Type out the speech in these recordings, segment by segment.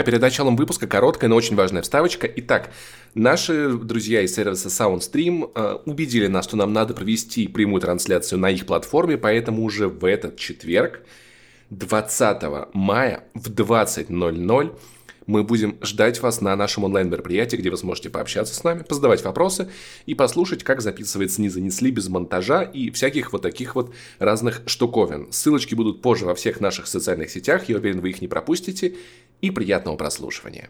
А перед началом выпуска короткая, но очень важная вставочка. Итак, наши друзья из сервиса SoundStream э, убедили нас, что нам надо провести прямую трансляцию на их платформе, поэтому уже в этот четверг, 20 мая в 20.00 мы будем ждать вас на нашем онлайн-мероприятии, где вы сможете пообщаться с нами, позадавать вопросы и послушать, как записывается «Не занесли» без монтажа и всяких вот таких вот разных штуковин. Ссылочки будут позже во всех наших социальных сетях, я уверен, вы их не пропустите. И приятного прослушивания.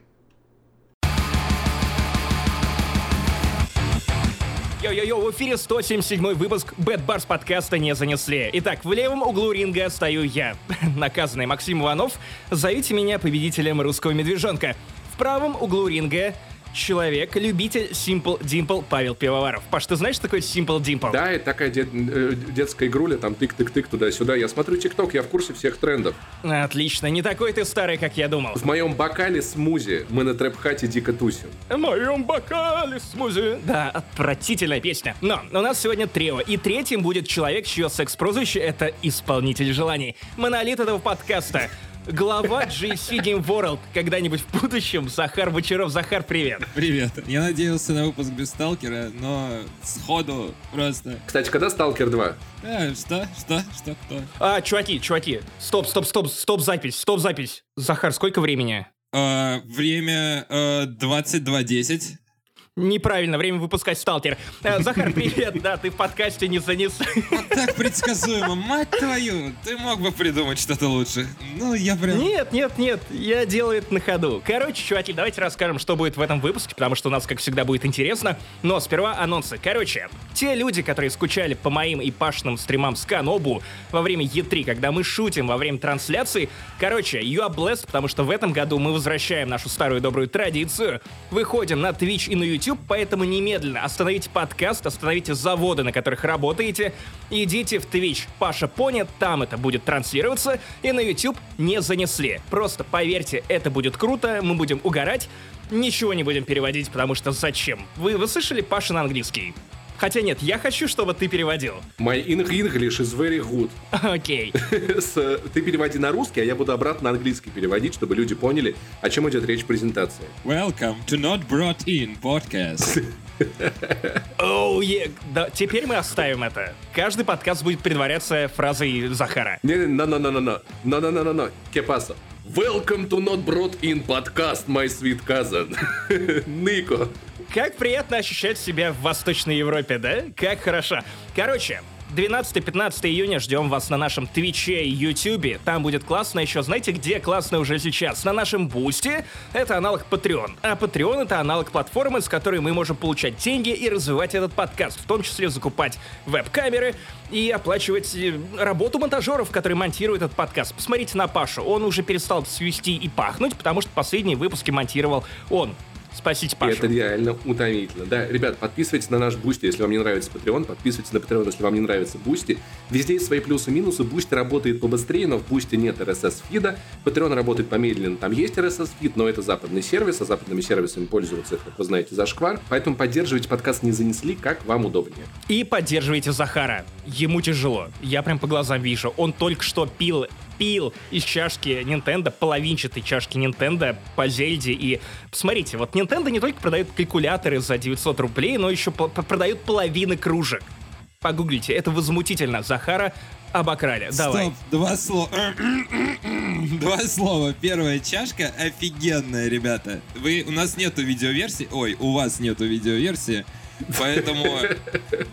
Йо-йо-йо, в эфире 177 выпуск Bad Bars подкаста не занесли. Итак, в левом углу ринга стою я, наказанный Максим Иванов. Зовите меня победителем русского медвежонка. В правом углу ринга человек, любитель Simple Dimple Павел Пивоваров. Паш, ты знаешь, что такое Simple Dimple? Да, это такая дет, э, детская игруля, там тык-тык-тык туда-сюда. Я смотрю ТикТок, я в курсе всех трендов. Отлично, не такой ты старый, как я думал. В моем бокале смузи мы на трэп-хате дико тусим. В моем бокале смузи. Да, отвратительная песня. Но у нас сегодня трио, и третьим будет человек, чье секс-прозвище — это исполнитель желаний. Монолит этого подкаста — глава GC Game World когда-нибудь в будущем. Захар Бочаров. Захар, привет. Привет. Я надеялся на выпуск без Сталкера, но сходу просто... Кстати, когда Сталкер 2? А, что? Что? Что? Кто? А, чуваки, чуваки. Стоп, стоп, стоп, стоп запись, стоп запись. Захар, сколько времени? А, время а, 22.10. Неправильно, время выпускать сталкер. Э, Захар, привет, да, ты в подкасте не занес. Вот так предсказуемо, мать твою, ты мог бы придумать что-то лучше. Ну, я прям... Нет, нет, нет, я делаю это на ходу. Короче, чуваки, давайте расскажем, что будет в этом выпуске, потому что у нас, как всегда, будет интересно. Но сперва анонсы. Короче, те люди, которые скучали по моим и Пашным стримам с Канобу во время E3, когда мы шутим во время трансляции, короче, you are blessed, потому что в этом году мы возвращаем нашу старую добрую традицию. Выходим на Twitch и на YouTube YouTube, поэтому немедленно остановите подкаст, остановите заводы, на которых работаете, идите в Twitch Паша Пони, там это будет транслироваться, и на YouTube не занесли. Просто поверьте, это будет круто, мы будем угорать, ничего не будем переводить, потому что зачем? Вы, вы слышали Паша на английский? Хотя нет, я хочу, чтобы ты переводил. My English is very good. Окей. Okay. ты переводи на русский, а я буду обратно на английский переводить, чтобы люди поняли, о чем идет речь презентации. Welcome to Not Brought In podcast. Оу, oh, yeah. да, теперь мы оставим это. Каждый подкаст будет предваряться фразой Захара. Не-не-не-не-не-не. No-no-no-no-no. ¿Qué pasa? Welcome to Not Brought In podcast, my sweet cousin. Нико. Как приятно ощущать себя в Восточной Европе, да? Как хорошо. Короче, 12-15 июня ждем вас на нашем Твиче и Ютубе. Там будет классно еще. Знаете, где классно уже сейчас? На нашем Бусте. Это аналог Patreon. А Patreon — это аналог платформы, с которой мы можем получать деньги и развивать этот подкаст. В том числе закупать веб-камеры и оплачивать э, работу монтажеров, которые монтируют этот подкаст. Посмотрите на Пашу. Он уже перестал свести и пахнуть, потому что последние выпуски монтировал он. Спасите Пашу. И это реально утомительно. Да, ребят, подписывайтесь на наш Бусти, если вам не нравится Patreon, подписывайтесь на Patreon, если вам не нравится Бусти. Везде есть свои плюсы и минусы. Бусти работает побыстрее, но в Бусти нет RSS-фида. Patreon работает помедленнее, там есть RSS-фид, но это западный сервис, а западными сервисами пользоваться, как вы знаете, зашквар. Поэтому поддерживайте подкаст не занесли, как вам удобнее. И поддерживайте Захара. Ему тяжело. Я прям по глазам вижу. Он только что пил пил из чашки Nintendo, половинчатой чашки Nintendo по Зельде. И посмотрите, вот Nintendo не только продает калькуляторы за 900 рублей, но еще продают половины кружек. Погуглите, это возмутительно. Захара обокрали. Давай. Стоп, два слова. два слова. Первая чашка офигенная, ребята. Вы, у нас нету видеоверсии. Ой, у вас нету видеоверсии. Поэтому...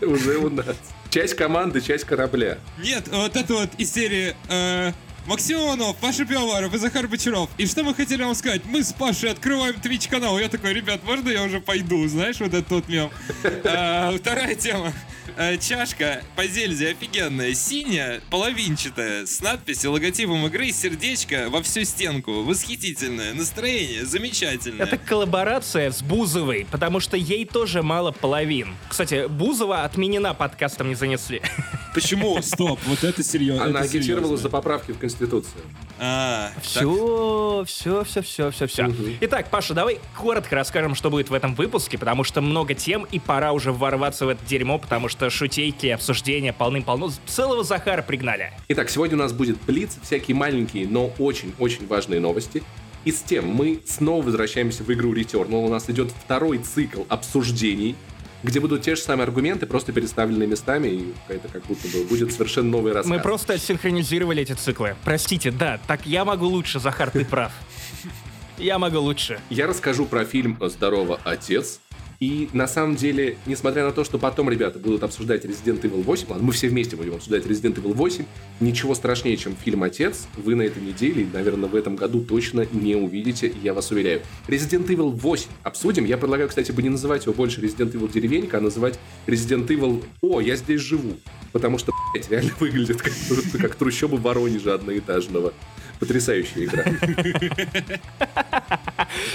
Уже у нас. Часть команды, часть корабля. Нет, вот это вот из серии... Э, Максим Иванов, Паша Пивоваров и Захар Бочаров. И что мы хотели вам сказать? Мы с Пашей открываем Twitch канал. Я такой, ребят, можно я уже пойду? Знаешь, вот этот тот мем. А, вторая тема. Э, чашка по Зельде офигенная, синяя, половинчатая, с надписью, логотипом игры, сердечко во всю стенку. Восхитительное, настроение замечательное. Это коллаборация с Бузовой, потому что ей тоже мало половин. Кстати, Бузова отменена подкастом не занесли. Почему? Стоп, вот это серьезно. Она агитировала за поправки в Конституцию. А, все, все, все, все, все, все. Итак, Паша, давай коротко расскажем, что будет в этом выпуске, потому что много тем, и пора уже ворваться в это дерьмо, потому что шутейки, обсуждения полным-полно. Целого Захара пригнали. Итак, сегодня у нас будет Блиц, всякие маленькие, но очень-очень важные новости. И с тем мы снова возвращаемся в игру Returnal. У нас идет второй цикл обсуждений, где будут те же самые аргументы, просто переставлены местами, и это как будто бы будет совершенно новый рассказ. Мы просто синхронизировали эти циклы. Простите, да, так я могу лучше, Захар, ты прав. Я могу лучше. Я расскажу про фильм «Здорово, отец», и на самом деле, несмотря на то, что потом ребята будут обсуждать Resident Evil 8, ладно, мы все вместе будем обсуждать Resident Evil 8, ничего страшнее, чем фильм «Отец», вы на этой неделе, наверное, в этом году точно не увидите, я вас уверяю. Resident Evil 8 обсудим. Я предлагаю, кстати, бы не называть его больше Resident Evil деревенька, а называть Resident Evil «О, я здесь живу». Потому что, блядь, реально выглядит как, как трущобы Воронежа одноэтажного. Потрясающая игра.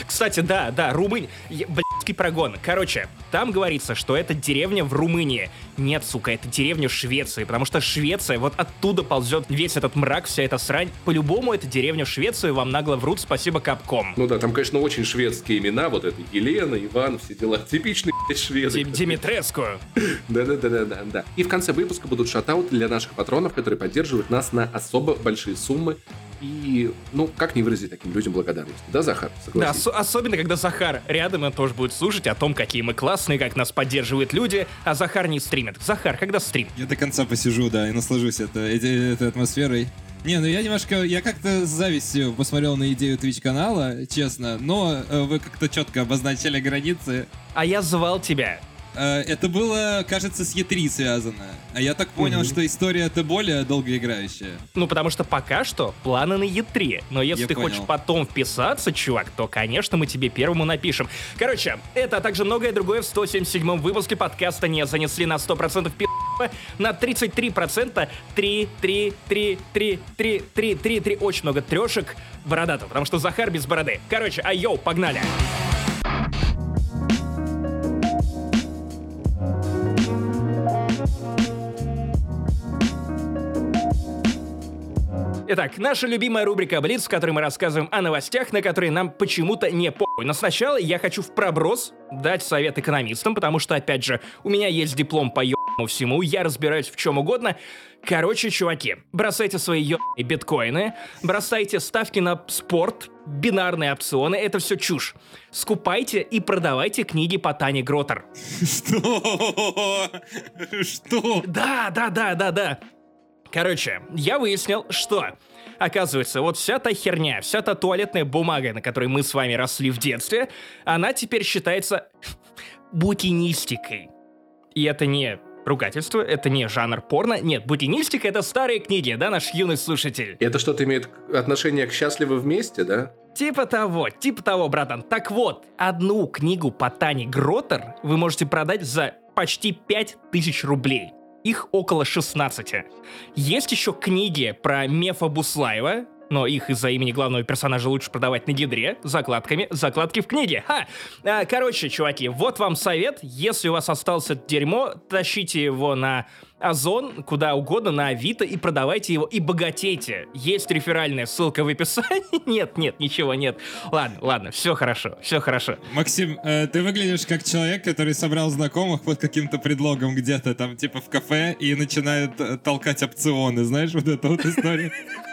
Кстати, да, да, Румыния. Блядский прогон. Короче, там говорится, что это деревня в Румынии. Нет, сука, это деревня в Швеции, потому что Швеция, вот оттуда ползет весь этот мрак, вся эта срань. По-любому это деревня в Швеции, вам нагло врут, спасибо Капком. Ну да, там, конечно, очень шведские имена, вот это Елена, Иван, все дела. Типичные шведы. Димитреску. Да-да-да-да-да. И в конце выпуска будут шатауты для наших патронов, которые поддерживают нас на особо большие суммы и, ну, как не выразить таким людям благодарность? Да, Захар? Согласись. Да, ос- особенно, когда Захар рядом, он тоже будет слушать о том, какие мы классные, как нас поддерживают люди, а Захар не стримит. Захар, когда стрим? Я до конца посижу, да, и наслажусь это, этой, этой атмосферой. Не, ну я немножко, я как-то с завистью посмотрел на идею Twitch канала, честно, но э, вы как-то четко обозначили границы. А я звал тебя. Э, это было, кажется, с E3 связано. А я так понял, угу. что история это более долгоиграющая. Ну, потому что пока что планы на E3. Но если я ты понял. хочешь потом вписаться, чувак, то, конечно, мы тебе первому напишем. Короче, это, а также многое другое в 177-м выпуске подкаста не занесли на 100% пи*** на 33% 3, 3, 3, 3, 3, 3, 3, 3, очень много трешек бородатых, потому что Захар без бороды. Короче, а йоу, погнали! Итак, наша любимая рубрика Блиц, в которой мы рассказываем о новостях, на которые нам почему-то не похуй. Но сначала я хочу в проброс дать совет экономистам, потому что, опять же, у меня есть диплом по ебаному всему, я разбираюсь в чем угодно. Короче, чуваки, бросайте свои ебаные биткоины, бросайте ставки на спорт, бинарные опционы, это все чушь. Скупайте и продавайте книги по Тане Гротер. Что? Что? Да, да, да, да, да. Короче, я выяснил, что... Оказывается, вот вся та херня, вся та туалетная бумага, на которой мы с вами росли в детстве, она теперь считается букинистикой. И это не ругательство, это не жанр порно. Нет, букинистика — это старые книги, да, наш юный слушатель? Это что-то имеет отношение к «Счастливы вместе», да? Типа того, типа того, братан. Так вот, одну книгу по Тане Гротер вы можете продать за почти 5000 рублей. Их около 16. Есть еще книги про Мефа Буслаева, но их из-за имени главного персонажа лучше продавать на гидре, закладками, закладки в книге. Ха! А, короче, чуваки, вот вам совет. Если у вас остался дерьмо, тащите его на Озон, куда угодно, на Авито и продавайте его и богатейте. Есть реферальная ссылка в описании? Нет, нет, ничего нет. Ладно, ладно, все хорошо, все хорошо. Максим, э, ты выглядишь как человек, который собрал знакомых под каким-то предлогом где-то там, типа в кафе, и начинает э, толкать опционы, знаешь, вот эта вот история.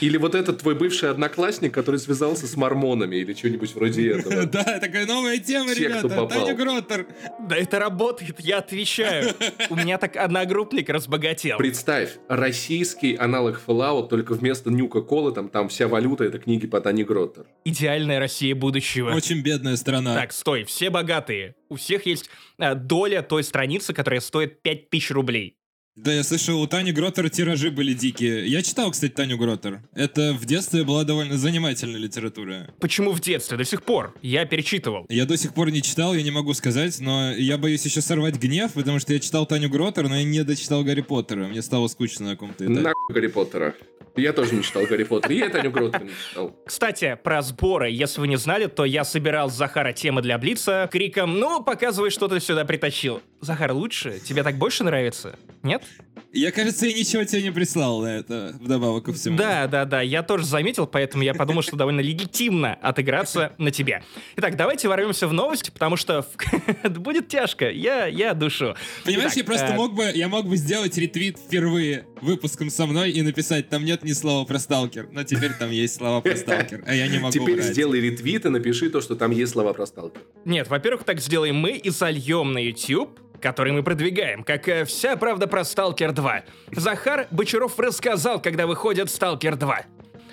Или вот этот твой бывший одноклассник, который связался с мормонами или что-нибудь вроде этого. Да, такая новая тема, ребята. Таня Гроттер. Да это работает, я отвечаю. У меня так одногруппник разбогател. Представь, российский аналог Fallout, только вместо Нюка-Колы там, там вся валюта это книги по Тане Гроттер. Идеальная Россия будущего. Очень бедная страна. Так, стой, все богатые. У всех есть а, доля той страницы, которая стоит 5000 рублей. Да, я слышал, у Тани Гроттер тиражи были дикие. Я читал, кстати, Таню Гроттер. Это в детстве была довольно занимательная литература. Почему в детстве? До сих пор. Я перечитывал. Я до сих пор не читал, я не могу сказать, но я боюсь еще сорвать гнев, потому что я читал Таню Гроттер, но я не дочитал Гарри Поттера. Мне стало скучно на каком-то этапе. На Гарри Поттера. Я тоже не читал Гарри Поттер. Я Таню Гроттер не читал. Кстати, про сборы. Если вы не знали, то я собирал с Захара темы для Блица криком «Ну, показывай, что ты сюда притащил». Захар, лучше? Тебе так больше нравится? Нет? Я, кажется, я ничего тебе не прислал на это, вдобавок ко всему. Да, да, да, я тоже заметил, поэтому я подумал, что довольно легитимно отыграться на тебе. Итак, давайте ворвемся в новости, потому что будет тяжко, я, я душу. Понимаешь, Итак, я просто э, мог бы, я мог бы сделать ретвит впервые выпуском со мной и написать, там нет ни слова про сталкер, но теперь там есть слова про сталкер, а я не могу Теперь сделай ретвит и напиши то, что там есть слова про сталкер. Нет, во-первых, так сделаем мы и сольем на YouTube который мы продвигаем, как э, вся правда про Сталкер 2. Захар Бочаров рассказал, когда выходит Сталкер 2.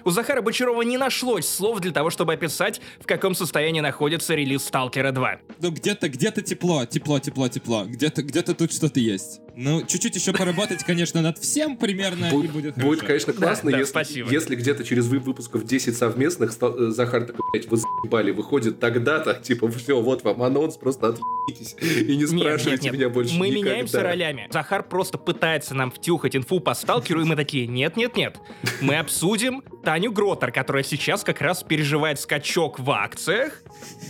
У Захара Бочарова не нашлось слов для того, чтобы описать, в каком состоянии находится релиз Сталкера 2. Ну где-то, где-то тепло, тепло, тепло, тепло. Где-то, где-то тут что-то есть. Ну, чуть-чуть еще поработать, конечно, над всем примерно, и Будет, будет будет, хорошо. конечно, классно, да, если, спасибо. если где-то через вы- выпусков 10 совместных ста- э, Захар такой, блядь, вы заебали, выходит тогда-то, типа, все, вот вам анонс, просто отъебитесь и не Нет, спрашивайте нет, нет. меня больше Мы никогда. меняемся ролями. Захар просто пытается нам втюхать инфу по сталкеру, и мы такие, нет-нет-нет. Мы обсудим Таню Гротер, которая сейчас как раз переживает скачок в акциях.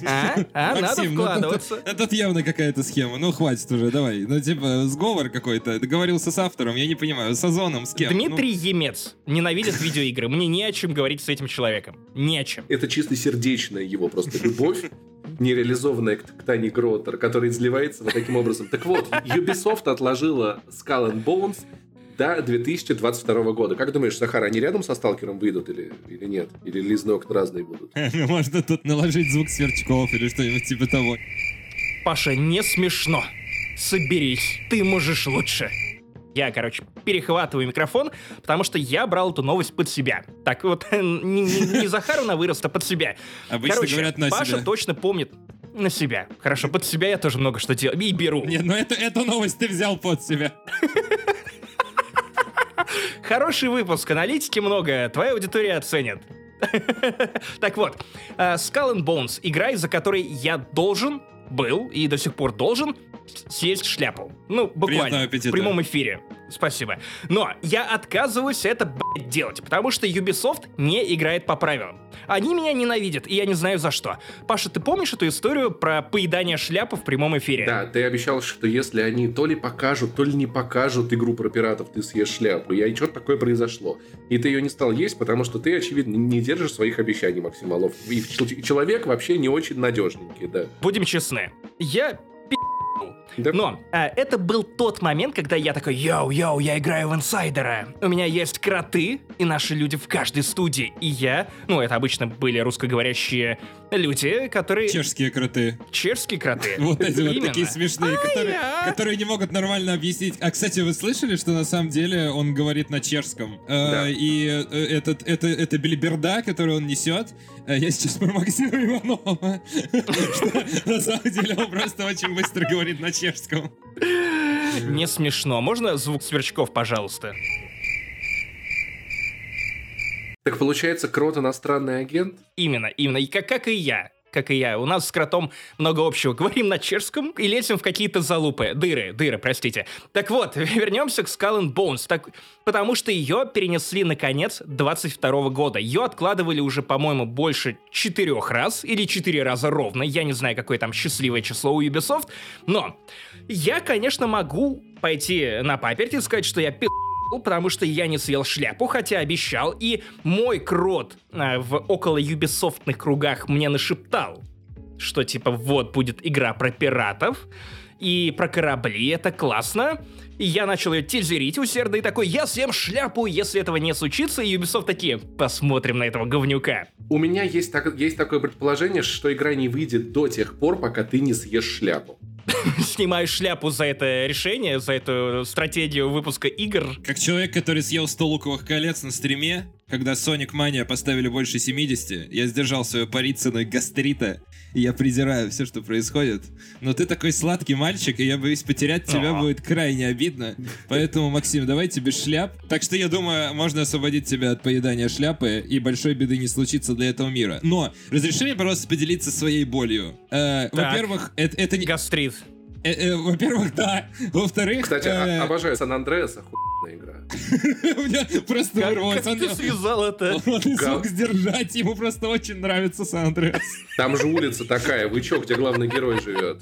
А? А, надо Максим, ну, вкладываться. тут, тут явно какая-то схема. Ну, хватит уже, давай. Ну, типа, сговор какой-то. Договорился с автором, я не понимаю, с Озоном, с кем? Ну, Дмитрий Емец ненавидит видеоигры. Мне не о чем говорить с этим человеком. Не о чем. Это чисто сердечная его просто любовь, нереализованная к, к Тане Гротер, которая изливается вот таким образом. Так вот, Ubisoft отложила Skull and Bones до 2022 года. Как думаешь, Сахара, они рядом со Сталкером выйдут или, или нет? Или релизные окна разные будут? ну, Можно тут наложить звук сверчков или что-нибудь типа того. Паша, не смешно. Соберись, ты можешь лучше. Я, короче, перехватываю микрофон, потому что я брал эту новость под себя. Так вот, не, не- не Захару на вырост, а под себя. Обычно Короче, говорят на Паша себя. точно помнит на себя. Хорошо, под себя я тоже много что делаю. И беру. Не, ну это, эту новость ты взял под себя. Хороший выпуск, аналитики много, твоя аудитория оценит. Так вот, э, Skull and Bones, игра, из-за которой я должен был и до сих пор должен съесть шляпу. Ну, буквально. В прямом эфире. Спасибо. Но я отказываюсь это, блядь, делать, потому что Ubisoft не играет по правилам. Они меня ненавидят, и я не знаю за что. Паша, ты помнишь эту историю про поедание шляпы в прямом эфире? Да, ты обещал, что если они то ли покажут, то ли не покажут игру про пиратов, ты съешь шляпу. И что-то такое произошло. И ты ее не стал есть, потому что ты, очевидно, не держишь своих обещаний, Максим Малов. И чел- человек вообще не очень надежненький, да. Будем честны. Я Oh. Да. Но а, это был тот момент, когда я такой, йоу-йоу, я играю в инсайдера. У меня есть кроты и наши люди в каждой студии. И я, ну, это обычно были русскоговорящие люди, которые... Чешские кроты. Чешские кроты. Вот эти вот такие смешные, которые, я. которые не могут нормально объяснить. А, кстати, вы слышали, что на самом деле он говорит на чешском? Э, Да. И э, этот, это, это белиберда, который он несет, э, я сейчас про Максима Иванова, что на самом деле он просто очень быстро говорит на чешском. Не смешно. Можно звук сверчков, пожалуйста? Так получается, Крот иностранный агент? Именно, именно. И как, как и я. Как и я. У нас с кротом много общего. Говорим на чешском и лезем в какие-то залупы. Дыры, дыры, простите. Так вот, вернемся к Skull and Bones. Так, потому что ее перенесли на конец 22 года. Ее откладывали уже, по-моему, больше четырех раз. Или четыре раза ровно. Я не знаю, какое там счастливое число у Ubisoft. Но я, конечно, могу пойти на паперть и сказать, что я пи*** потому что я не съел шляпу, хотя обещал, и мой крот э, в около юбисофтных кругах мне нашептал, что типа вот будет игра про пиратов, и про корабли, это классно. И я начал ее тизерить усердно и такой, я съем шляпу, если этого не случится, и Ubisoft такие, посмотрим на этого говнюка. У меня есть, так, есть такое предположение, что игра не выйдет до тех пор, пока ты не съешь шляпу. Снимаю шляпу за это решение, за эту стратегию выпуска игр. Как человек, который съел 100 луковых колец на стриме, когда Sonic Mania поставили больше 70, я сдержал свою пари ценой гастрита, и я презираю все, что происходит. Но ты такой сладкий мальчик, и я боюсь потерять тебя О. будет крайне обидно. Поэтому, Максим, давайте без шляп. Так что я думаю, можно освободить тебя от поедания шляпы, и большой беды не случится для этого мира. Но разреши мне, пожалуйста, поделиться своей болью. Э, Во-первых, это, это не... Гастрит. Э, э, во-первых, да. Во-вторых... Кстати, э, обожаю Сан-Андреас, оху- грамотная игра. У меня просто Как, вырвалось. как Он ты связал это? он не смог сдержать, ему просто очень нравится Сан Андреас. Там же улица такая, вы чё, где главный герой живет?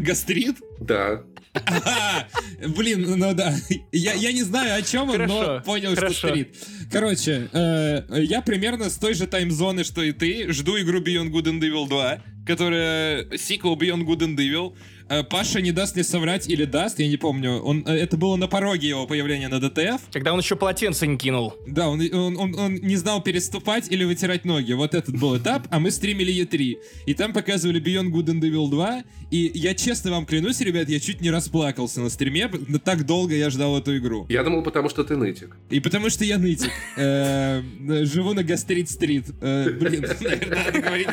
Гастрит? Да. А, Блин, ну да. Я, я не знаю, о чем он, но Хорошо, понял, хорошо. что стрит. Короче, э, я примерно с той же таймзоны, что и ты, жду игру Beyond Good and Evil 2, которая сиквел Beyond Good and Evil. Э, Паша не даст мне соврать или даст, я не помню. Он, э, это было на пороге его появления на ДТФ. Когда он еще полотенце не кинул. Да, он, он, он, он не знал переступать или вытирать ноги. Вот этот был этап, а мы стримили E3. И там показывали Beyond Good and Evil 2. И я честно вам клянусь, ребят, я чуть не расплакался на стриме. Так долго я ждал эту игру. Я думал, потому что ты нытик. И потому что я нытик. Э, Живу на Гастрит-стрит. Блин, наверное, надо говорить...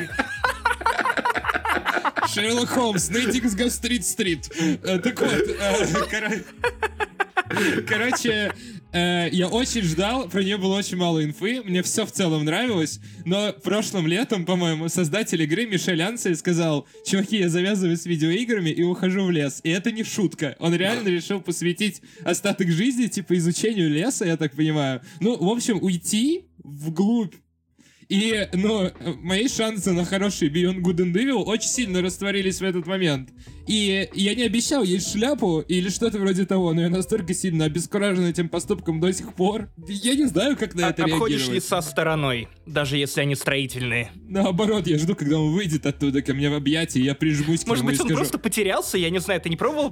Шерлок Холмс, нытик с Гастрит-стрит. Э, Так вот, э, кор- короче, э, я очень ждал, про нее было очень мало инфы, мне все в целом нравилось, но прошлым летом, по-моему, создатель игры Мишель Ансель сказал, чуваки, я завязываю с видеоиграми и ухожу в лес. И это не шутка. Он реально решил посвятить остаток жизни, типа, изучению леса, я так понимаю. Ну, в общем, уйти вглубь и, ну, мои шансы на хороший Beyond Good and Evil очень сильно растворились в этот момент. И я не обещал ей шляпу или что-то вроде того, но я настолько сильно обескуражен этим поступком до сих пор. Я не знаю, как на А- это Обходишь реагировать. леса стороной, даже если они строительные. Наоборот, я жду, когда он выйдет оттуда ко мне в объятия, я прижмусь к Может нему быть, он скажу... просто потерялся, я не знаю, ты не пробовал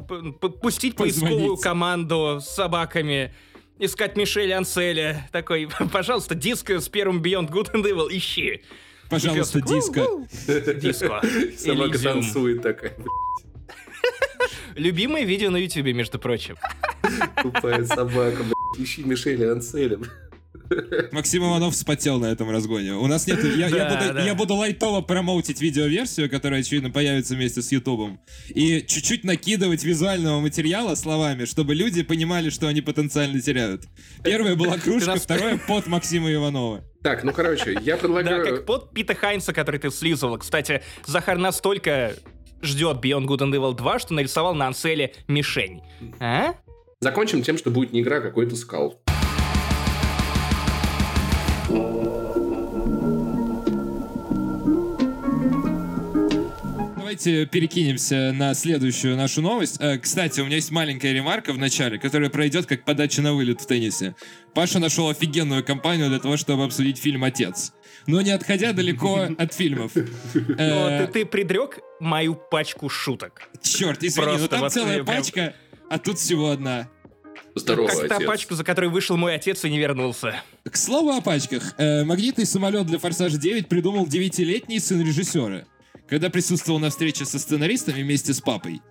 пустить поисковую команду с собаками, искать Мишеля Анселя, такой, пожалуйста, диск с первым Beyond Good and Evil ищи. Пожалуйста, диско. Диско. Собака танцует такая. Любимое видео на ютубе, между прочим. Тупая собака, блядь. Ищи Мишеля Анцеля. Максим Иванов вспотел на этом разгоне. У нас нет... Я, я Да, буду, да. я буду лайтово промоутить видеоверсию, которая, очевидно, появится вместе с Ютубом. И чуть-чуть накидывать визуального материала словами, чтобы люди понимали, что они потенциально теряют. Первая была кружка, вторая под Максима Иванова. Так, ну короче, я Да, предлагаю... как под Пита Хайнса, который ты слизывал. Кстати, Захар настолько ждет Beyond Good and Evil 2, что нарисовал на Анселе мишень. А? Закончим тем, что будет не игра, а какой-то скал. Давайте перекинемся на следующую нашу новость. Э, Кстати, у меня есть маленькая ремарка в начале, которая пройдет как подача на вылет в теннисе. Паша нашел офигенную компанию для того, чтобы обсудить фильм «Отец». Но не отходя далеко от фильмов. Ну, Э, ты, предрек мою пачку шуток. Черт, извини, но там целая пачка, а тут всего одна. Здорово, как та пачка, за которой вышел мой отец и не вернулся. К слову о пачках. Э, магнитный самолет для «Форсажа 9» придумал девятилетний сын режиссера, когда присутствовал на встрече со сценаристами вместе с папой.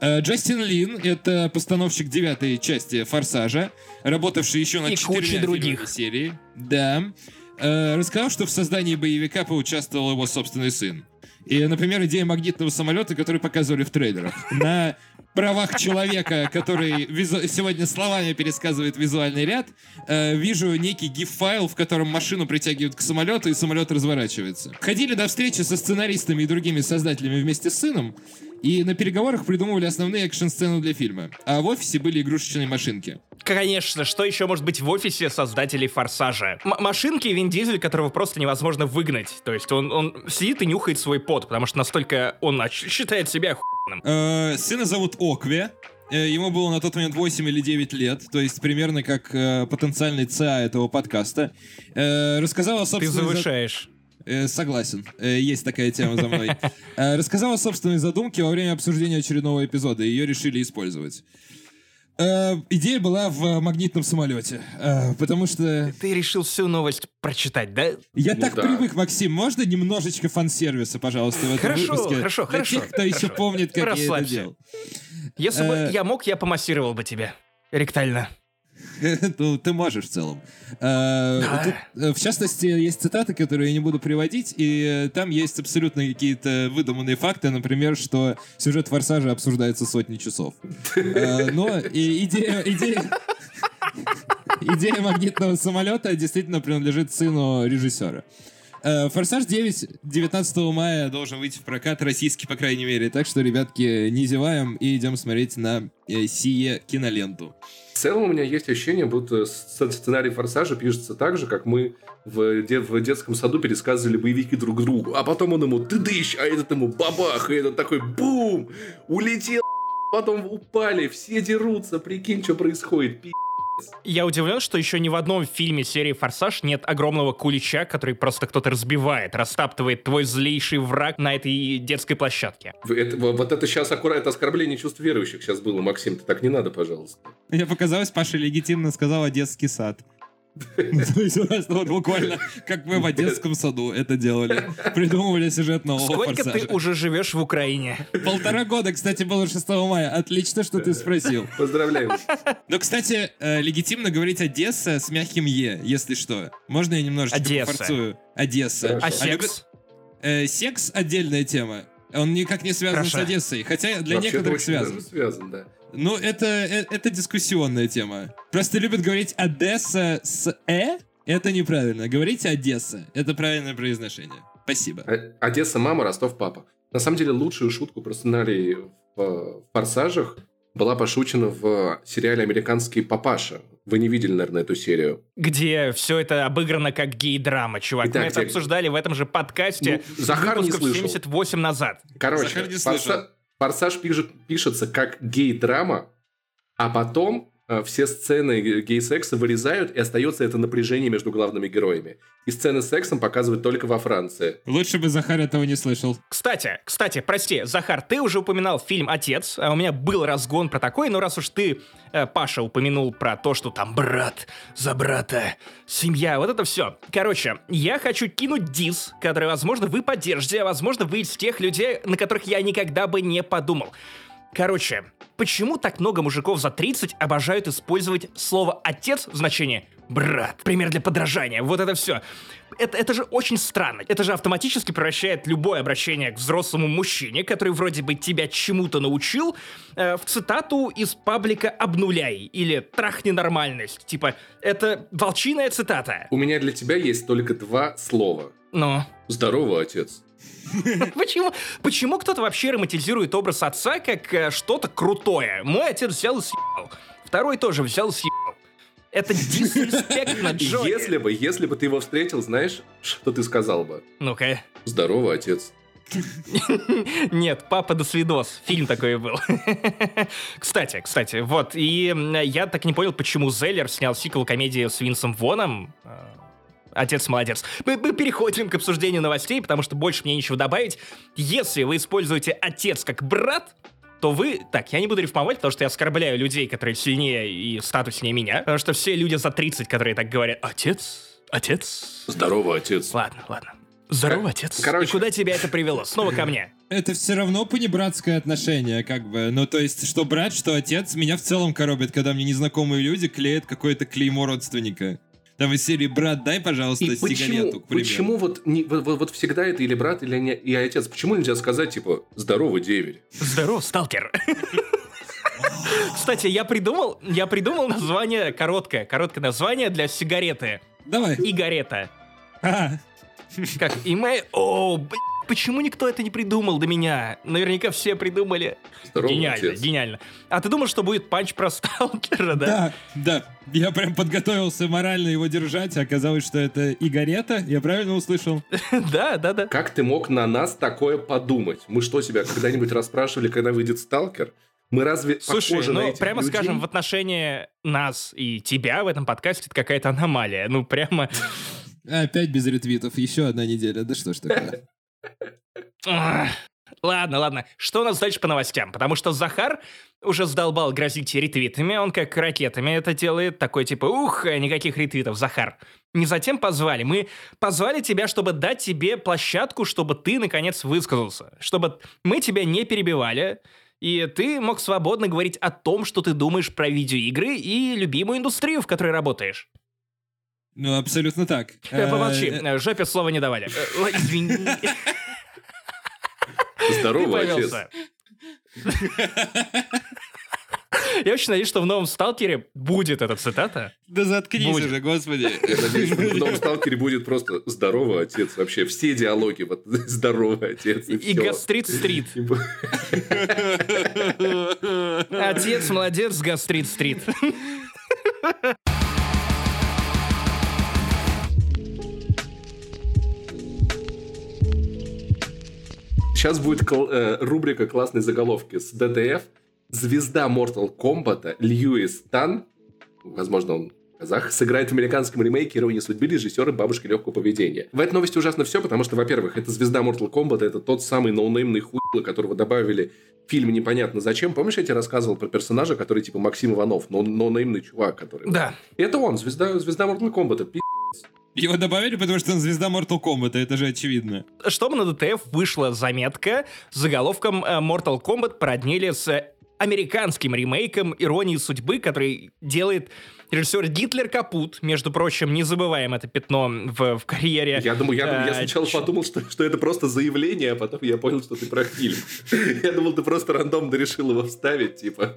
Э, Джастин Лин — это постановщик девятой части «Форсажа», работавший еще над кучи четырьмя других. серии. Да. Э, рассказал, что в создании боевика поучаствовал его собственный сын. И, например, идея магнитного самолета, который показывали в трейлерах. На правах человека, который визу- сегодня словами пересказывает визуальный ряд, э, вижу некий гиф-файл, в котором машину притягивают к самолету, и самолет разворачивается. Ходили до встречи со сценаристами и другими создателями вместе с сыном, и на переговорах придумывали основные экшн-сцены для фильма. А в офисе были игрушечные машинки. Конечно, что еще может быть в офисе создателей Форсажа? М- машинки и Вин Дизель, которого просто невозможно выгнать. То есть он, он сидит и нюхает свой пот, потому что настолько он считает себя охуенным. Э, сына зовут Окве. Э, Ему было на тот момент 8 или 9 лет, то есть примерно как э, потенциальный ЦА этого подкаста. Э, рассказал о Ты собственной... за- завышаешь. Э, Согласен, Э, есть такая тема за мной. Э, Рассказал о собственной задумке во время обсуждения очередного эпизода, и ее решили использовать. Э, Идея была в магнитном самолете, э, потому что Ты решил всю новость прочитать, да? я Ну так да. привык, Максим, можно немножечко фан-сервиса, пожалуйста, в этом Хорошо, выпуске? хорошо, Для хорошо, тех, кто еще хорошо. помнит, как я это делал. Если Э. бы я мог, я помассировал бы тебя. Ректально. Ну, ты можешь в целом. Э, э, в частности, есть цитаты, которые я не буду приводить, и э, там есть абсолютно какие-то выдуманные факты, например, что сюжет «Форсажа» обсуждается сотни часов. Но идея... идея... Магнитного самолета действительно принадлежит сыну режиссера. Форсаж 9 19 мая должен выйти в прокат, российский, по крайней мере. Так что, ребятки, не зеваем и идем смотреть на сие киноленту. Целом у меня есть ощущение, будто сценарий «Форсажа» пишется так же, как мы в, де- в детском саду пересказывали боевики друг другу. А потом он ему «тыдыщ», а этот ему «бабах», и этот такой «бум», улетел, потом упали, все дерутся, прикинь, что происходит, пи***. Я удивлен, что еще ни в одном фильме серии «Форсаж» нет огромного кулича, который просто кто-то разбивает, растаптывает твой злейший враг на этой детской площадке. Это- вот это сейчас аккуратно оскорбление чувств верующих сейчас было, Максим, ты так не надо, пожалуйста. Мне показалось, Паша легитимно сказал детский сад. То есть у нас вот буквально, как мы в детском саду это делали. Придумывали сюжет нового Сколько ты «Форсажа». уже живешь в Украине? Полтора года, кстати, было 6 мая. Отлично, что ты спросил. Поздравляю. Но, кстати, э, легитимно говорить Одесса с мягким Е, если что. Можно я немножечко Одесса. пофорцую? Одесса. Хорошо. А секс? Э, секс отдельная тема. Он никак не связан Хорошо. с Одессой. Хотя для Вообще-то некоторых связан. даже связан, да. Ну, это, э- это дискуссионная тема. Просто любят говорить Одесса с «э». Это неправильно. Говорите Одесса. Это правильное произношение. Спасибо. О- Одесса мама, Ростов папа. На самом деле лучшую шутку про сценарий в э, «Форсажах» была пошучена в сериале «Американский папаша». Вы не видели, наверное, эту серию. Где все это обыграно как гей-драма, чувак. Итак, Мы это обсуждали в этом же подкасте Ну, Захар не слышал. 78 назад. Короче, Захар не «Форса- слышал. «Форсаж» пишет- пишется как гей-драма, а потом все сцены гей-секса вырезают, и остается это напряжение между главными героями. И сцены с сексом показывают только во Франции. Лучше бы Захар этого не слышал. Кстати, кстати, прости, Захар, ты уже упоминал фильм «Отец», а у меня был разгон про такой, но раз уж ты, э, Паша, упомянул про то, что там брат за брата, семья, вот это все. Короче, я хочу кинуть дис, который, возможно, вы поддержите, а возможно, вы из тех людей, на которых я никогда бы не подумал. Короче, почему так много мужиков за 30 обожают использовать слово «отец» в значении «брат»? Пример для подражания, вот это все. Это, это же очень странно. Это же автоматически превращает любое обращение к взрослому мужчине, который вроде бы тебя чему-то научил, э, в цитату из паблика «обнуляй» или «трахни нормальность». Типа, это волчиная цитата. У меня для тебя есть только два слова. Но Здорово, отец. почему, почему кто-то вообще романтизирует образ отца как э, что-то крутое? Мой отец взял и съебал. Второй тоже взял и съебал. Это дисреспект на. Если бы, если бы ты его встретил, знаешь, что ты сказал бы? Ну-ка. Здорово, отец. Нет, папа до свидос. Фильм такой был. Кстати, кстати, вот, и я так не понял, почему Зеллер снял сиквел комедии с Винсом Воном. Отец молодец. Мы, мы переходим к обсуждению новостей, потому что больше мне нечего добавить. Если вы используете отец как брат, то вы... Так, я не буду рифмовать, потому что я оскорбляю людей, которые сильнее и статуснее меня. Потому что все люди за 30, которые так говорят, отец, отец. Здорово, отец. Ладно, ладно. Здорово, Кор- отец. короче. И куда тебя это привело? Снова ко мне. Это все равно понебратское отношение, как бы. Ну, то есть, что брат, что отец, меня в целом коробит, когда мне незнакомые люди клеят какое-то клеймо родственника. Там из серии «Брат, дай, пожалуйста, И почему, сигарету», к примеру. почему вот, не- вот, вот- всегда это или брат, или не, и отец? Почему нельзя сказать, типа, здорово, деверь? Здорово, сталкер. Кстати, я придумал, я придумал название короткое, короткое название для сигареты. Давай. Игарета. А, Как имей... О, блин, почему никто это не придумал до меня? Наверняка все придумали. Здорово, гениально, отец. гениально. А ты думал, что будет панч про сталкера, да? да, да. Я прям подготовился морально его держать, а оказалось, что это Игарета. Я правильно услышал? Да, да, да. Как ты мог на нас такое подумать? Мы что, тебя когда-нибудь расспрашивали, когда выйдет сталкер? Мы разве Слушай, похожи на ну этих прямо людей? скажем, в отношении нас и тебя в этом подкасте это какая-то аномалия. Ну прямо... Опять без ретвитов. Еще одна неделя. Да что ж такое? Ладно, ладно. Что у нас дальше по новостям? Потому что Захар уже сдолбал грозить ретвитами, он как ракетами это делает, такой типа, ух, никаких ретвитов, Захар. Не затем позвали, мы позвали тебя, чтобы дать тебе площадку, чтобы ты, наконец, высказался. Чтобы мы тебя не перебивали, и ты мог свободно говорить о том, что ты думаешь про видеоигры и любимую индустрию, в которой работаешь. Ну, абсолютно так. Э, Помолчи, Э, э, жопе слова не давали. Извини. Здорово, отец. Я очень надеюсь, что в новом «Сталкере» будет эта цитата. Да заткнись Будет. уже, господи. Я надеюсь, что в новом сталкере будет просто здоровый отец. Вообще все диалоги, вот здоровый отец. И, И. «Гастрит-стрит». Отец молодец «Гастрит-стрит». Сейчас будет э, рубрика «Классные заголовки» с ДТФ. Звезда Mortal Kombat Льюис Тан, возможно, он казах, сыграет в американском ремейке «Иронии судьбы» режиссера «Бабушки легкого поведения». В этой новости ужасно все, потому что, во-первых, это звезда Mortal Kombat, это тот самый ноунеймный хуйло, которого добавили в фильм непонятно зачем. Помнишь, я тебе рассказывал про персонажа, который типа Максим Иванов, но ноунеймный чувак, который... Да. Это он, звезда, звезда Mortal Kombat. пи***. Его добавили, потому что он звезда Mortal Kombat, это же очевидно. Чтобы на ДТФ вышла заметка с заголовком э, Mortal Kombat породнили с американским ремейком «Иронии судьбы», который делает режиссер Гитлер Капут. Между прочим, не забываем это пятно в, в карьере. Я думаю, я, думаю, я э, сначала ч- подумал, что, что это просто заявление, а потом я понял, что ты про фильм. Я думал, ты просто рандомно решил его вставить, типа,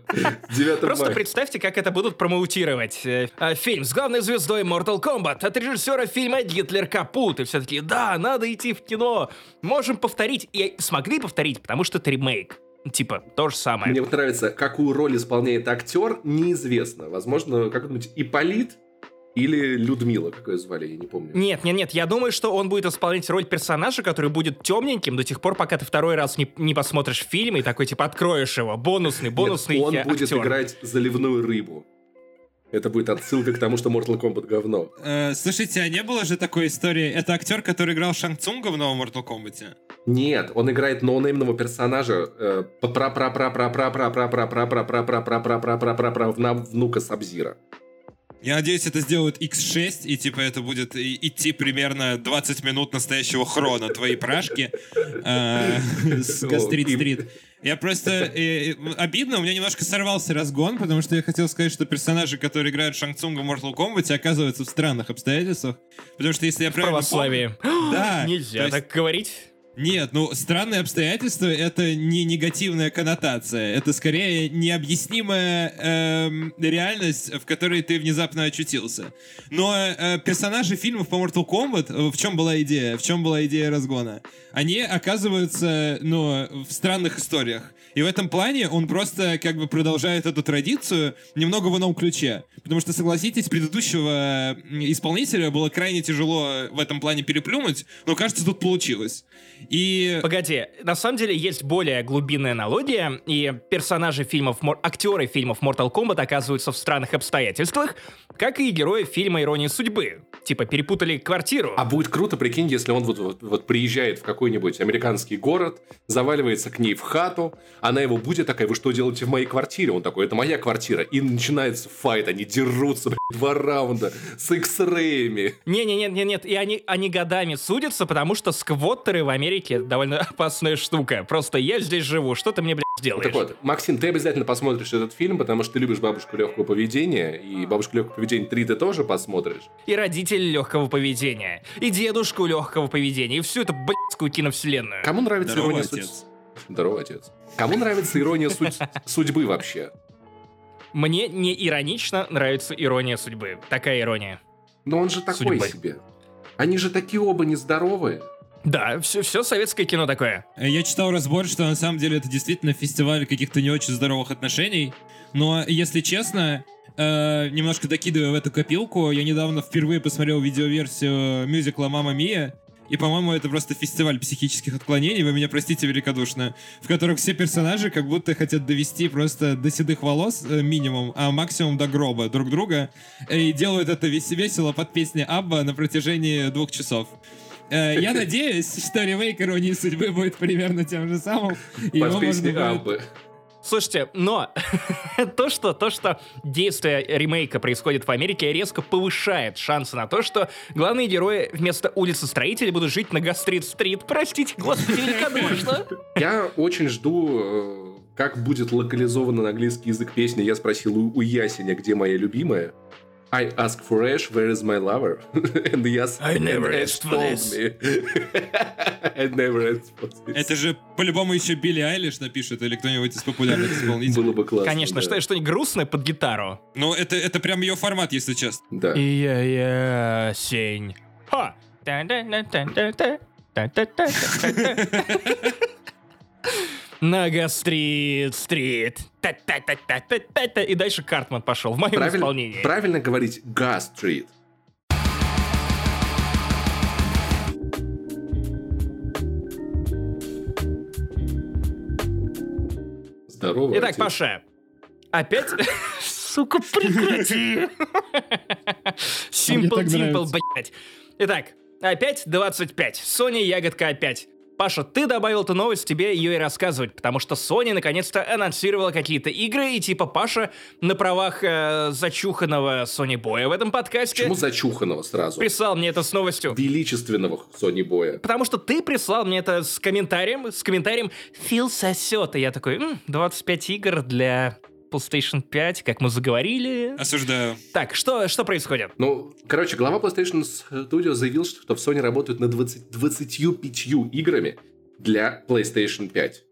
9 Просто представьте, как это будут промоутировать. Э, э, Фильм с главной звездой Mortal Kombat от режиссера фильма Гитлер Капут. И все таки да, надо идти в кино. Можем повторить. И смогли повторить, потому что это ремейк. Типа, то же самое. Мне вот нравится, какую роль исполняет актер, неизвестно. Возможно, как-нибудь Иполит или Людмила, как ее звали, я не помню. Нет, нет, нет, я думаю, что он будет исполнять роль персонажа, который будет темненьким до тех пор, пока ты второй раз не, не посмотришь фильм и такой, типа, откроешь его. Бонусный, бонусный Нет, он будет актер. играть заливную рыбу. Это будет отсылка к тому, что Mortal Kombat говно. Э, слушайте, а не было же такой истории? Это актер, который играл Шанг Цунга в новом Mortal Kombat? Нет, он играет ноунеймного персонажа э, пра-пра-пра-пра-пра-пра-пра-пра-пра-пра-пра-пра-пра-пра внука Сабзира. Я надеюсь, это сделают X6, и типа это будет идти примерно 20 минут настоящего хрона твоей прашки э, с Гастрит-стрит. Я просто... э, э, обидно, у меня немножко сорвался разгон, потому что я хотел сказать, что персонажи, которые играют Шанг Цунга в Mortal Kombat, оказываются в странных обстоятельствах. Потому что если я правильно Православие. помню- Да. Нельзя есть- так говорить. Нет, ну странные обстоятельства это не негативная коннотация, это скорее необъяснимая эм, реальность, в которой ты внезапно очутился. Но э, персонажи фильмов по Mortal Kombat, э, в чем была идея, в чем была идея разгона? Они оказываются, ну, в странных историях. И в этом плане он просто как бы продолжает эту традицию немного в ином ключе. Потому что, согласитесь, предыдущего исполнителя было крайне тяжело в этом плане переплюнуть, но кажется, тут получилось. И Погоди, на самом деле есть более глубинная аналогия, и персонажи фильмов, актеры фильмов Mortal Kombat оказываются в странных обстоятельствах, как и герои фильма «Ирония судьбы». Типа перепутали квартиру. А будет круто, прикинь, если он вот, вот, вот приезжает в какой-нибудь американский город, заваливается к ней в хату, она его будет такая, вы что делаете в моей квартире? Он такой, это моя квартира. И начинается файт, они дерутся, блядь, два раунда с X-рэями. Не-не-не-нет, и они, они годами судятся, потому что сквоттеры в Америке довольно опасная штука. Просто я здесь живу, что ты мне, блядь, сделаешь? Так вот, Максим, ты обязательно посмотришь этот фильм, потому что ты любишь «Бабушку легкого поведения», и «Бабушку легкого поведения 3» ты тоже посмотришь. И родители легкого поведения, и дедушку легкого поведения, и всю эту блядскую киновселенную. Кому нравится Здорово, ирония отец. Здорово, отец. Кому нравится ирония судь- судьбы вообще? Мне не иронично нравится ирония судьбы. Такая ирония. Но он же такой Судьбы. себе. Они же такие оба нездоровые. Да, все, все советское кино такое. Э, Я читал разбор, что на самом деле это действительно фестиваль каких-то не очень здоровых отношений. Но, если честно, э, немножко докидывая в эту копилку, я недавно впервые посмотрел видеоверсию мюзикла «Мама Мия», и, по-моему, это просто фестиваль психических отклонений, вы меня простите великодушно, в которых все персонажи как будто хотят довести просто до седых волос э, минимум, а максимум до гроба друг друга, э, и делают это вес- весело под песни Абба на протяжении двух часов. Э, Я надеюсь, что ремейк «Иронии судьбы» будет примерно тем же самым. Под песни будет- Аббы. Слушайте, но то, что, то, что действие ремейка происходит в Америке, резко повышает шансы на то, что главные герои вместо улицы строителей будут жить на Гастрит-стрит. Простите, господи, великодушно. Я очень жду, э, как будет локализована на английский язык песня. Я спросил у, у Ясеня, где моя любимая. I ask for Ash, where is my lover? and yes, I never and asked for this. me. I never asked for this. Это же по-любому еще Билли Айлиш напишет или кто-нибудь из популярных исполнителей. Было бы классно. Конечно, да. что, что-нибудь грустное под гитару. Ну, это, это прям ее формат, если честно. Да. И я ясень. Ха! Та-та-та-та-та-та. Та-та-та-та-та-та. На гастрит, стрит. Та-та-та-та-та-та. И дальше Картман пошел в моем Правильно, исполнении. правильно говорить гастрит. Здорово. Итак, отец. Паша, опять... Сука, прекрати! Simple так Dimple, блядь. Итак, опять 25. Sony Ягодка опять. Паша, ты добавил эту новость, тебе ее и рассказывать, потому что Sony наконец-то анонсировала какие-то игры, и типа Паша на правах э, зачуханного Sony Боя в этом подкасте Почему зачуханного сразу? прислал мне это с новостью. Величественного Sony Боя. Потому что ты прислал мне это с комментарием, с комментарием «Фил сосет», и я такой, «М, 25 игр для PlayStation 5, как мы заговорили. Осуждаю. Так, что, что происходит? Ну, короче, глава PlayStation Studio заявил, что в Sony работают над 20, 25 играми для PlayStation 5.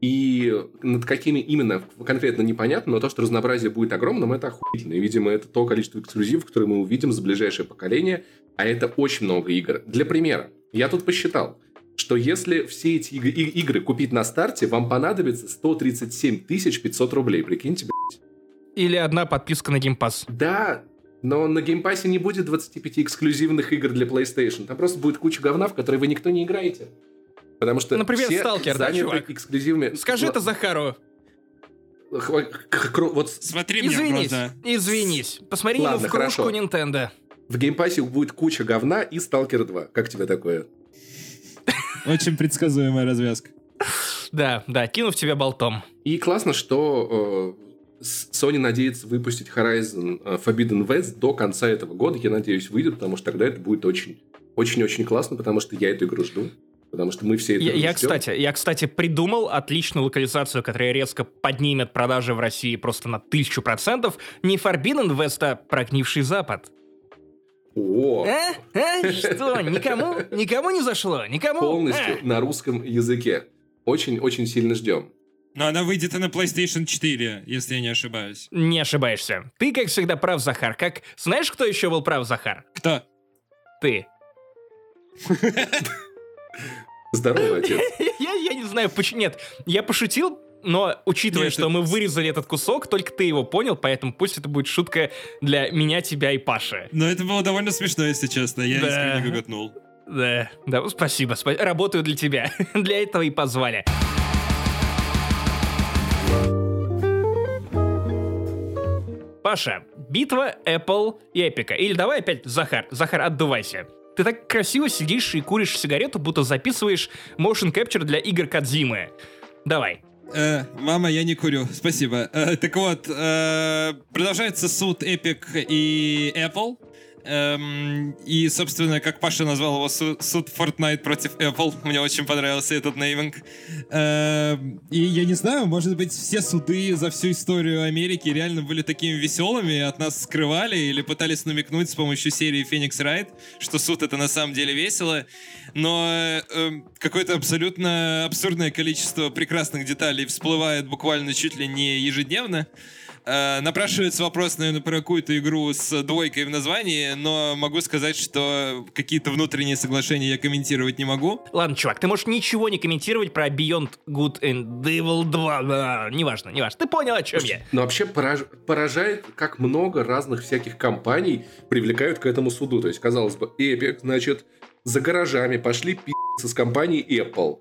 И над какими именно конкретно непонятно, но то, что разнообразие будет огромным, это охуительно. И, видимо, это то количество эксклюзивов, которые мы увидим за ближайшее поколение, а это очень много игр. Для примера, я тут посчитал, что если все эти иг- и- игры купить на старте, вам понадобится 137 500 рублей. Прикиньте, блядь. Или одна подписка на Game Pass. Да, но на Game Pass е не будет 25 эксклюзивных игр для PlayStation. Там просто будет куча говна, в которые вы никто не играете. Потому что Например, все Stalker, да, заняты чувак? эксклюзивными... Скажи это Захару. Вот Смотри мне Извинись, просто. извинись. Посмотри ему Ладно, в кружку хорошо. Nintendo. в Game Pass е будет куча говна и Stalker 2. Как тебе такое? Очень предсказуемая развязка. Да, да, кину в тебя болтом. И классно, что э, Sony надеется выпустить Horizon э, Forbidden West до конца этого года. Я надеюсь, выйдет, потому что тогда это будет очень, очень-очень классно, потому что я эту игру жду. Потому что мы все это Я, я, кстати, я, кстати, придумал отличную локализацию, которая резко поднимет продажи в России просто на тысячу процентов. Не Forbidden West, а прогнивший Запад. О, А? А? Что? Никому? Никому не зашло? Никому? полностью А? на русском языке. Очень-очень сильно ждем. Но она выйдет и на PlayStation 4, если я не ошибаюсь. Не ошибаешься. Ты, как всегда, прав, Захар. Как... Знаешь, кто еще был прав, Захар? Кто? Ты. Здорово, отец. Я, я не знаю, почему... Нет, я пошутил, но учитывая, Нет, что это- мы вырезали этот кусок, только ты его понял, поэтому пусть это будет шутка для меня, тебя и Паши. Но это было довольно смешно, если честно. Я Да. искренне гоготнул. Да, да, спасибо, спа- работаю для тебя. для этого и позвали. Паша, битва Apple и Эпика. Или давай опять, Захар, Захар, отдувайся. Ты так красиво сидишь и куришь сигарету, будто записываешь motion capture для игр Кадзимы. Давай. Э, мама, я не курю. Спасибо. Э, так вот, э, продолжается суд Epic и Apple. Эм, и, собственно, как Паша назвал его, су- суд Fortnite против Apple. Мне очень понравился этот нейминг. Эм, и я не знаю, может быть, все суды за всю историю Америки реально были такими веселыми, от нас скрывали или пытались намекнуть с помощью серии Phoenix Wright, что суд это на самом деле весело. Но э, какое-то абсолютно абсурдное количество прекрасных деталей всплывает буквально чуть ли не ежедневно. Э, напрашивается вопрос, наверное, про какую-то игру с двойкой в названии, но могу сказать, что какие-то внутренние соглашения я комментировать не могу. Ладно, чувак, ты можешь ничего не комментировать про Beyond Good and Evil 2. Да, неважно, неважно. Ты понял, о чем я. Но вообще пораж- поражает, как много разных всяких компаний привлекают к этому суду. То есть, казалось бы, Epic, значит, за гаражами пошли пи***ться с компанией Apple.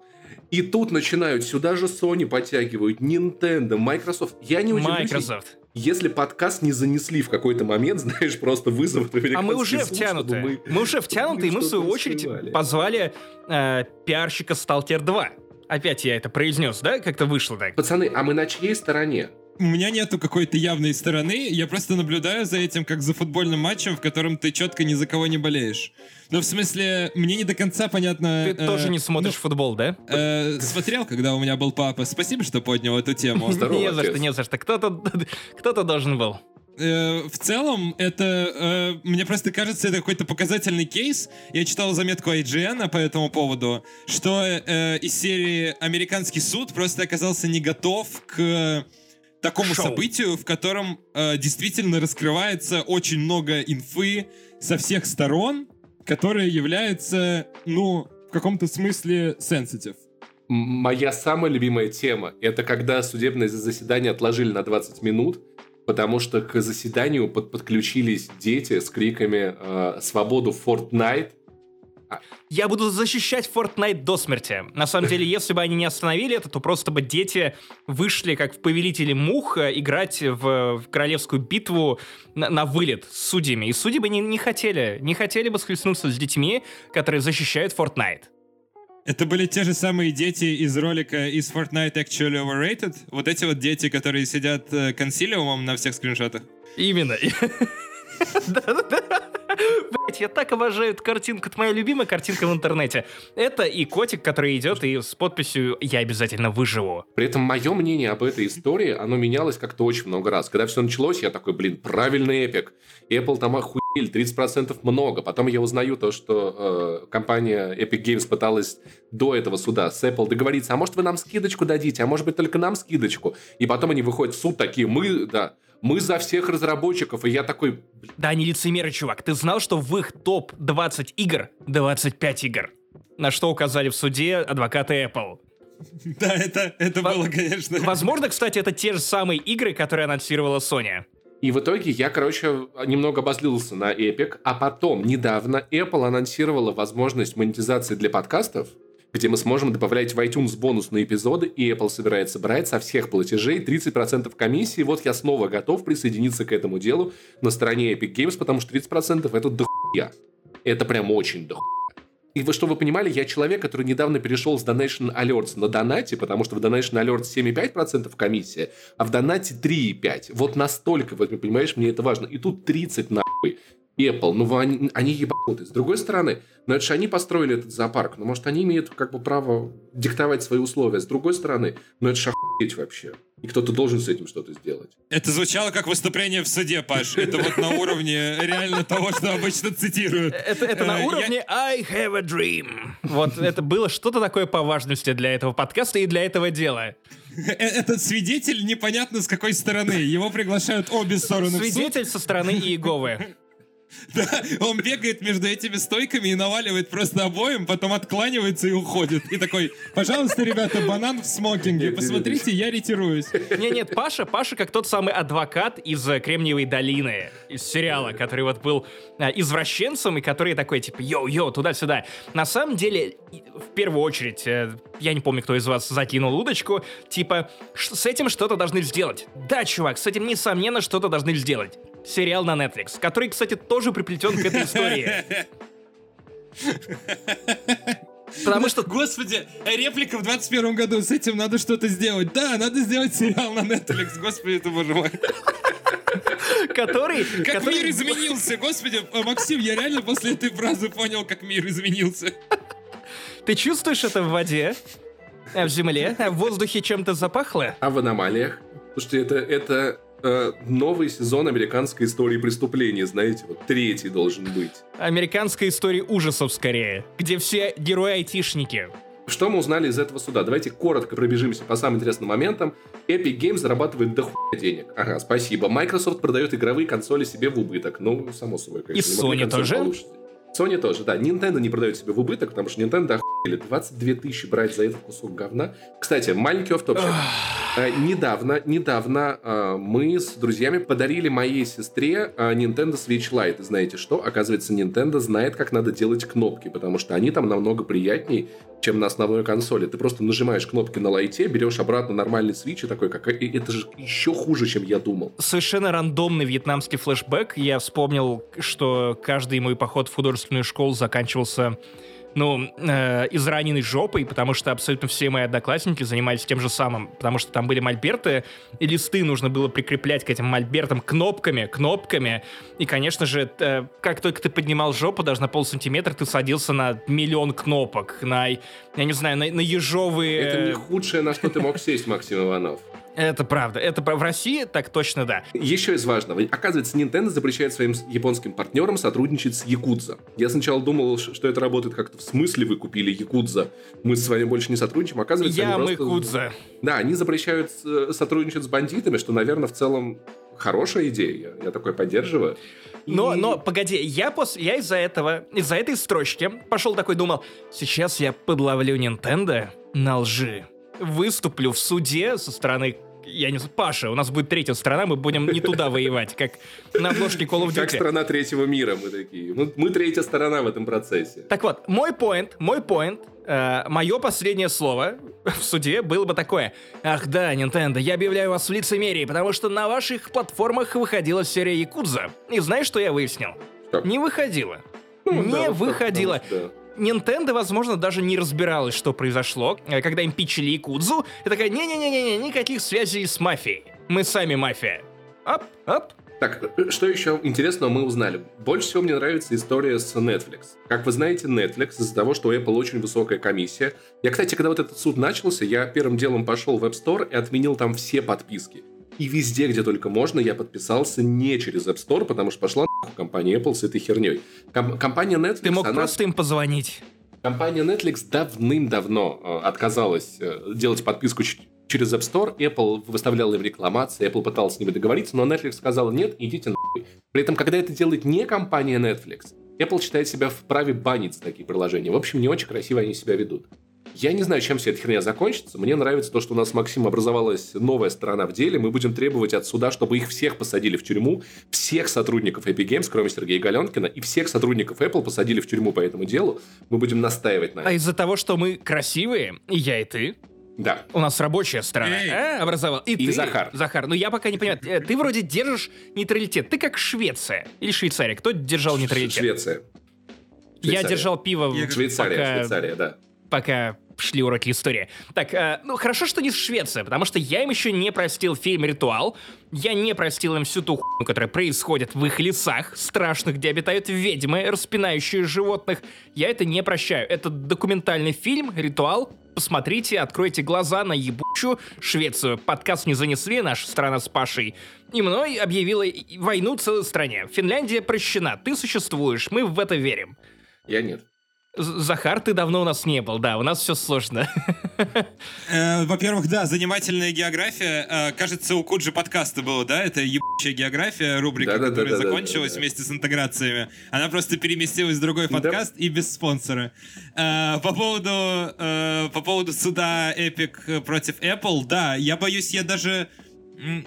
И тут начинают, сюда же Sony подтягивают, Nintendo, Microsoft. Я не удивлюсь, Microsoft. если подкаст не занесли в какой-то момент, знаешь, просто вызовут А мы уже суд, втянуты. чтобы Мы, уже втянуты, и мы в свою очередь скрывали. позвали э, пиарщика Stalker 2. Опять я это произнес, да? Как-то вышло так. Пацаны, а мы на чьей стороне? У меня нету какой-то явной стороны, я просто наблюдаю за этим, как за футбольным матчем, в котором ты четко ни за кого не болеешь. Ну, в смысле, мне не до конца понятно... Ты э, тоже не смотришь футбол, да? э, смотрел, когда у меня был папа. Спасибо, что поднял эту тему. Здорово, не за что, не за что. Кто-то кто должен был. э, в целом, это, э, мне просто кажется, это какой-то показательный кейс. Я читал заметку IGN по этому поводу, что э, из серии «Американский суд» просто оказался не готов к такому Шоу. событию, в котором э, действительно раскрывается очень много инфы со всех сторон, которая является, ну, в каком-то смысле. М- Моя самая любимая тема – это когда судебное заседание отложили на 20 минут, потому что к заседанию под- подключились дети с криками э, «Свободу Fortnite!» Я буду защищать Fortnite до смерти. На самом деле, если бы они не остановили это, то просто бы дети вышли, как в «Повелителе мух», э, играть в, в королевскую битву на, на вылет с судьями. И судьи бы не, не хотели, не хотели бы схлестнуться с детьми, которые защищают Fortnite. Это были те же самые дети из ролика из Fortnite Actually Overrated? Вот эти вот дети, которые сидят э, консилиумом на всех скриншотах? Именно. Блять, я так обожаю эту картинку. Это моя любимая картинка в интернете. Это и котик, который идет и с подписью «Я обязательно выживу». При этом мое мнение об этой истории, оно менялось как-то очень много раз. Когда все началось, я такой, блин, правильный эпик. Apple там охуели, 30% много. Потом я узнаю то, что э, компания Epic Games пыталась до этого суда с Apple договориться, а может вы нам скидочку дадите, а может быть только нам скидочку. И потом они выходят в суд такие, мы, да, мы за всех разработчиков. И я такой, Да, они лицемеры, чувак. Ты знал, что в их топ-20 игр 25 игр? На что указали в суде адвокаты Apple. Да, это, это Во- было, конечно. Возможно, кстати, это те же самые игры, которые анонсировала Sony. И в итоге я, короче, немного обозлился на Epic, а потом, недавно, Apple анонсировала возможность монетизации для подкастов, где мы сможем добавлять в iTunes бонусные эпизоды, и Apple собирается брать со всех платежей 30% комиссии. Вот я снова готов присоединиться к этому делу на стороне Epic Games, потому что 30% это дохуя. Это прям очень дохуя. И вы, что вы понимали, я человек, который недавно перешел с Donation Alerts на донате, потому что в Donation Alerts 7,5% комиссия, а в донате 3,5%. Вот настолько, вот, понимаешь, мне это важно. И тут 30 нахуй. Apple, ну они, они ебануты. С другой стороны, ну это же они построили этот зоопарк, ну может они имеют как бы право диктовать свои условия. С другой стороны, ну это же охуеть вообще. И кто-то должен с этим что-то сделать. Это звучало как выступление в суде, Паш. Это вот на уровне реально того, что обычно цитируют. Это, это Э, на я- уровне I have a dream. Вот это было что-то такое по важности для этого подкаста и для этого дела. Э, Этот свидетель непонятно с какой стороны. Его приглашают обе стороны. Свидетель со стороны Иеговы. Да, он бегает между этими стойками и наваливает просто обоим, потом откланивается и уходит. И такой, пожалуйста, ребята, банан в смокинге, Нет, нет, посмотрите, я ретируюсь. Не, нет, Паша, Паша как тот самый адвокат из э, Кремниевой долины, из сериала, который вот был э, извращенцем и который такой типа йоу-йоу, туда-сюда. На самом деле, в первую очередь, э, я не помню, кто из вас закинул удочку, типа, «Ш- с этим что-то должны сделать. Да, чувак, с этим несомненно что-то должны сделать. Сериал на Netflix, который, кстати, тоже приплетен к этой истории. Потому что Господи, реплика в 21 году, с этим надо что-то сделать. Да, надо сделать сериал на Netflix, господи ты, боже мой. который... Как который- мир изменился, господи, э, Максим, я реально после этой фразы понял, как мир изменился. Ты чувствуешь это в воде? А в земле? А в воздухе чем-то запахло? А в аномалиях? Слушайте, это, это э, новый сезон американской истории преступления, знаете, вот третий должен быть. Американская история ужасов скорее, где все герои-айтишники. Что мы узнали из этого суда? Давайте коротко пробежимся по самым интересным моментам. Epic Games зарабатывает дохуя денег. Ага, спасибо. Microsoft продает игровые консоли себе в убыток. Ну, само собой, конечно. И Sony тоже? получше. Sony тоже, да. Nintendo не продает себе в убыток, потому что Nintendo охуели 22 тысячи брать за этот кусок говна. Кстати, маленький офф-топчик. Э, Недавно, недавно э, мы с друзьями подарили моей сестре э, Nintendo Switch Lite. И знаете что? Оказывается, Nintendo знает, как надо делать кнопки, потому что они там намного приятнее, чем на основной консоли. Ты просто нажимаешь кнопки на лайте, берешь обратно нормальный Switch и такой, как... и это же еще хуже, чем я думал. Совершенно рандомный вьетнамский флешбэк. Я вспомнил, что каждый мой поход в художественную школу заканчивался ну, э, израненной жопой, потому что абсолютно все мои одноклассники занимались тем же самым, потому что там были мольберты, и листы нужно было прикреплять к этим мольбертам кнопками, кнопками, и, конечно же, э, как только ты поднимал жопу, даже на полсантиметра, ты садился на миллион кнопок, на, я не знаю, на, на ежовые... Это не худшее, на что ты мог сесть, Максим Иванов. Это правда. Это в России так точно да. Еще из важного. Оказывается, Nintendo запрещает своим японским партнерам сотрудничать с Якудза. Я сначала думал, что это работает как-то в смысле вы купили Якудза, мы с вами больше не сотрудничаем. Оказывается, Я они просто... Кудза. Да, они запрещают э, сотрудничать с бандитами, что, наверное, в целом хорошая идея. Я, я такое поддерживаю. Но, И- но, погоди, я, пос... я из-за этого, из-за этой строчки пошел такой, думал, сейчас я подловлю Nintendo на лжи. Выступлю в суде со стороны я не знаю, Паша, у нас будет третья страна, мы будем не туда воевать, как на обложке Call of Как Duty. страна третьего мира мы такие. Мы, мы третья сторона в этом процессе. Так вот, мой поинт, мой поинт, мое последнее слово в суде было бы такое. Ах да, Nintendo, я объявляю вас в лицемерии, потому что на ваших платформах выходила серия Якудза. И знаешь, что я выяснил? Что? Не выходила. Ну, не да, выходила. что- Nintendo, возможно, даже не разбиралась, что произошло, э, когда им пичили Якудзу. И такая, не-не-не-не, никаких связей с мафией. Мы сами мафия. Ап, ап. Так, э, что еще интересного мы узнали? Больше всего мне нравится история с Netflix. Как вы знаете, Netflix из-за того, что у Apple очень высокая комиссия. Я, кстати, когда вот этот суд начался, я первым делом пошел в App Store и отменил там все подписки. И везде, где только можно, я подписался не через App Store, потому что пошла нахуй компания Apple с этой херней. Ком- компания Netflix, Ты мог она... просто им позвонить. Компания Netflix давным-давно э, отказалась э, делать подписку через App Store. Apple выставляла им рекламации, Apple пытался с ними договориться, но Netflix сказала нет, идите нахуй. При этом, когда это делает не компания Netflix, Apple считает себя вправе банить такие приложения. В общем, не очень красиво они себя ведут. Я не знаю, чем вся эта херня закончится. Мне нравится то, что у нас с Максимом образовалась новая сторона в деле. Мы будем требовать от суда, чтобы их всех посадили в тюрьму, всех сотрудников Epic Games, кроме Сергея Галенкина, и всех сотрудников Apple посадили в тюрьму по этому делу. Мы будем настаивать на А этом. из-за того, что мы красивые, и я, и ты, Да. у нас рабочая сторона, Эй. а, образовал. И, И ты, Захар. Захар, ну я пока не понимаю, э, ты вроде держишь нейтралитет. Ты как Швеция или Швейцария. Кто держал нейтралитет? Швеция. Я Швейцария. держал пиво, Я Швейцария, пока, Швейцария, да. Пока шли уроки истории. Так, э, ну хорошо, что не Швеция, потому что я им еще не простил фильм «Ритуал», я не простил им всю ту хуйню, которая происходит в их лесах, страшных, где обитают ведьмы, распинающие животных. Я это не прощаю. Это документальный фильм «Ритуал». Посмотрите, откройте глаза на ебучую Швецию. Подкаст не занесли, наша страна с Пашей. И мной объявила войну целой стране. Финляндия прощена, ты существуешь, мы в это верим. Я нет. Захар, ты давно у нас не был, да, у нас все сложно. Э, Во-первых, да, занимательная география. Э, Кажется, у Куджи подкаста было, да? Это ебучая география, рубрика, которая закончилась да. вместе с интеграциями. Она просто переместилась в другой подкаст и без спонсора. Э, По поводу, по поводу суда Epic против Apple, да, я боюсь, я даже...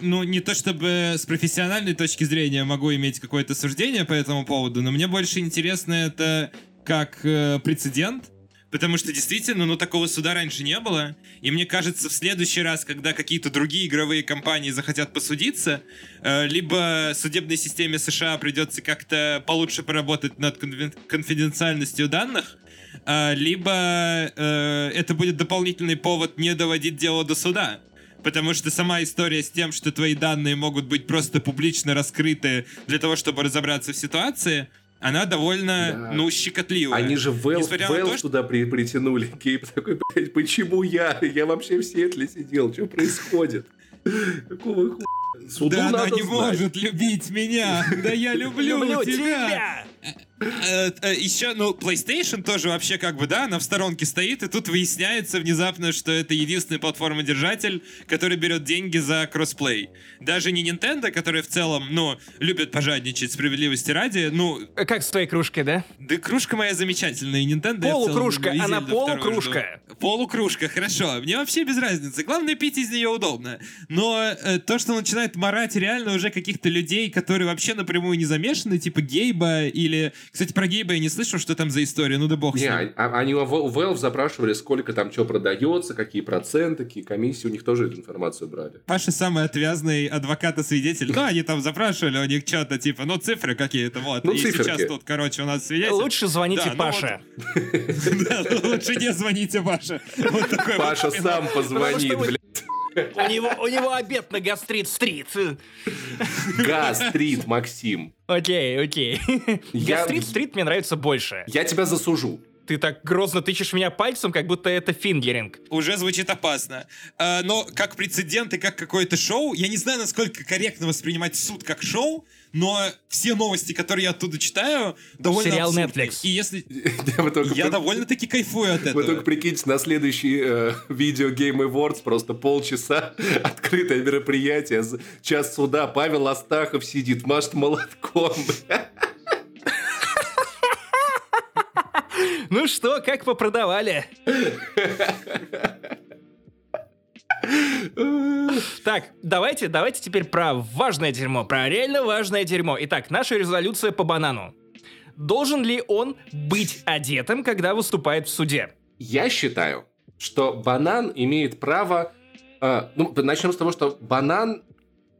Ну, не то чтобы с профессиональной точки зрения могу иметь какое-то суждение по этому поводу, но мне больше интересно это как э, прецедент, Потому что действительно, ну такого суда раньше не было. И мне кажется, в следующий раз, когда какие-то другие игровые компании захотят посудиться, э, либо судебной системе США придется как-то получше поработать над конфи- конфиденциальностью данных, э, либо э, это будет дополнительный повод не доводить дело до суда. Потому что сама история с тем, что твои данные могут быть просто публично раскрыты для того, чтобы разобраться в ситуации, она довольно, Да. ну, щекотливая. Они же Valve, на то, Valve что- туда при- притянули. Кейп такой, блядь, почему я? Я вообще в Сиэтле сидел. Что происходит? Какого хуя? Суду Да она не знать. может любить меня. Да я Люблю тебя. Тебя! Еще, ну, PlayStation тоже вообще как бы, да, она в сторонке стоит, и тут выясняется внезапно, что это единственный платформодержатель, который берет деньги за кроссплей. Даже не Nintendo, который в целом, ну, любит пожадничать справедливости ради, ну, Э, Как с твоей кружкой, да? да кружка моя замечательная, Nintendo целом Полукружка, и она полукружка. Полукружка, хорошо. Мне вообще без разницы. Главное, пить из нее удобно. Но э, то, что начинает морать реально уже каких-то людей, которые вообще напрямую не замешаны, типа Гейба или... Кстати, про Гейба я не слышал, что там за история, ну да бог с Не, ним. а- они у Val- у Valve запрашивали, сколько там что продается, какие проценты, какие комиссии, у них тоже эту информацию брали. Паша самый отвязный адвокат и свидетель. Ну, они там запрашивали у них что-то, типа, ну, цифры какие-то, вот. Ну, и циферки. сейчас тут, короче, у нас свидетель. Лучше звоните Да, ну Паше. Да, ну, лучше не звоните, вот Паша сам позвонит, блядь. У него, у него обед на гастрит-стрит. Гастрит, Максим. Окей, окей. Я- Гастрит-стрит мне нравится больше. Я тебя засужу. Ты так грозно тычешь меня пальцем, как будто это фингеринг. Уже звучит опасно. А, но как прецедент и как какое-то шоу, я не знаю, насколько корректно воспринимать суд как шоу, но все новости, которые я оттуда читаю, довольно Сериал абсурдные. Netflix. И если... Я довольно-таки кайфую от Вы только этого. прикиньте, на следующий э, видео Game Awards просто полчаса открытое мероприятие, час суда, Павел Астахов сидит, машет молотком. Ну что, как попродавали? Так, давайте, давайте теперь про важное дерьмо, про реально важное дерьмо. Итак, наша резолюция по банану. Должен ли он быть одетым, когда выступает в суде? Я считаю, что банан имеет право... э, ну, начнем с того, что банан,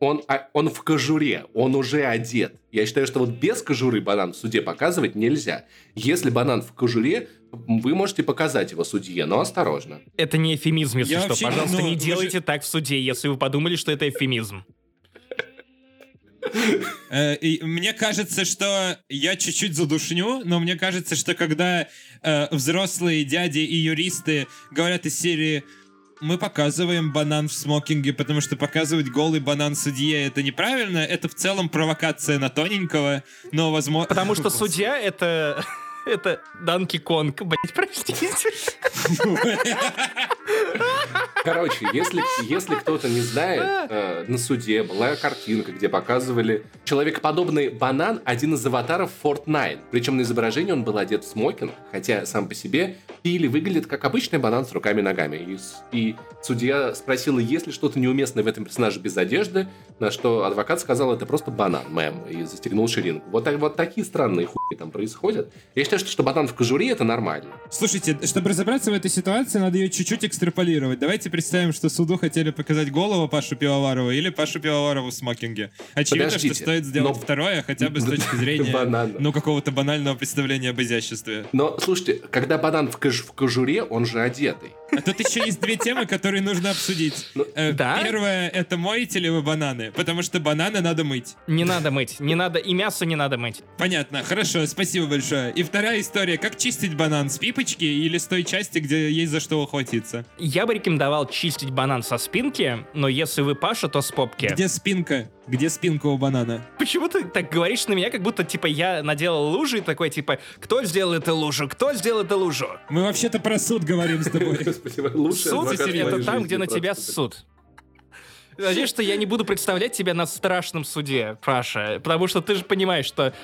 он, а, он в кожуре, он уже одет. Я считаю, что вот без кожуры банан в суде показывать нельзя. Если банан в кожуре, вы можете показать его судье, но осторожно. Это не эфемизм, если Я что. вообще Пожалуйста, ну, не вы же- делайте так в суде, если вы подумали, что это эфемизм. Э, мне кажется, что я чуть-чуть задушню, но мне кажется, что когда э, взрослые дяди и юристы говорят из серии мы показываем банан в смокинге, потому что показывать голый банан судье это неправильно. Это в целом провокация на тоненького, но возможно... Потому что судья это... Это Данки Конг, блять, простите. Короче, если, если кто-то не знает, э, на суде была картинка, где показывали человекоподобный банан, один из аватаров Fortnite. Причем на изображении он был одет в смокинг, хотя сам по себе Пили выглядит как обычный банан с руками и ногами. И, и судья спросила, есть ли что-то неуместное в этом персонаже без одежды, на что адвокат сказал, это просто банан, мэм, и застегнул ширинку. Вот, так- вот такие странные хуйни там происходят. Я считаю, что, что банан в кожуре это нормально. Слушайте, чтобы разобраться в этой ситуации, надо ее чуть-чуть экстраполировать. Давайте представим, что суду хотели показать голову Пашу Пивоварова или Пашу Пивоварову в смокинге. Очевидно, Подождите, что стоит сделать но- второе, хотя бы с точки зрения Банально. ну, какого-то банального представления об изяществе. Но, слушайте, когда банан в, кож- в кожуре, он же одетый. А тут еще есть две темы, которые нужно обсудить. Ну, Э, да? Первое — это моете ли вы бананы? Потому что бананы надо мыть. Не надо мыть, не надо, и мясо не надо мыть. Понятно, хорошо, спасибо большое. И вторая история. Как чистить банан? С пипочки или с той части, где есть за что ухватиться? Я бы рекомендовал чистить банан со спинки, но если вы Паша, то с попки. Где спинка? Где спинка у банана? Почему ты так говоришь на меня, как будто, типа, я наделал лужи и такой, типа, кто сделал эту лужу, кто сделал эту лужу? Мы вообще-то про суд говорим с тобой. Суд это там, где на тебя суд. Надеюсь, что я не буду представлять тебя на страшном суде, Паша, потому что ты же понимаешь, что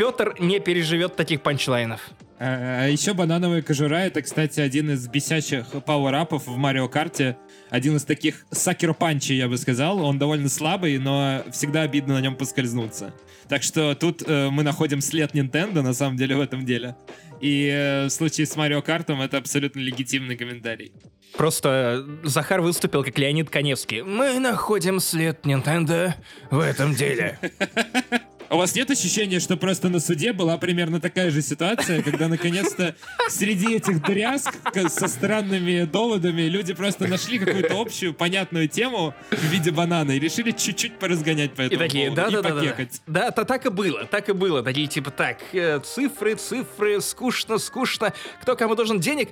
Петр не переживет таких панчлайнов. А, а еще банановая кожура это, кстати, один из бесячих пауэрапов в Марио Карте. Один из таких сакер панчей, я бы сказал. Он довольно слабый, но всегда обидно на нем поскользнуться. Так что тут э, мы находим след Nintendo, на самом деле, в этом деле. И э, в случае с Марио Картом это абсолютно легитимный комментарий. Просто Захар выступил как Леонид Коневский. Мы находим след Nintendo в этом деле. А У вас нет ощущения, что просто на суде была примерно такая же ситуация, когда наконец-то среди этих дрязг со странными доводами люди просто нашли какую-то общую понятную тему в виде банана и решили чуть-чуть поразгонять по И этому такие, поводу, да, да, да, да. Да, то так и было, так и было. Такие типа, так, э, цифры, цифры, скучно, скучно. Кто кому должен денег?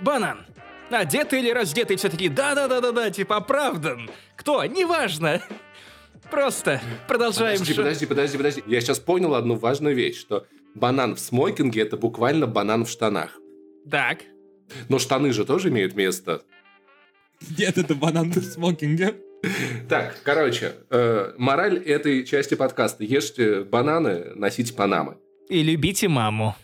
Банан. Одетый или раздетый, все такие, да, да, да, да, да, типа оправдан. Кто? Неважно. Просто продолжаем. Подожди, подожди, подожди, подожди. Я сейчас понял одну важную вещь, что банан в смокинге это буквально банан в штанах. Так. Но штаны же тоже имеют место. Нет, это банан в смокинге. Так, короче, э, мораль этой части подкаста. Ешьте бананы, носите панамы. И любите маму.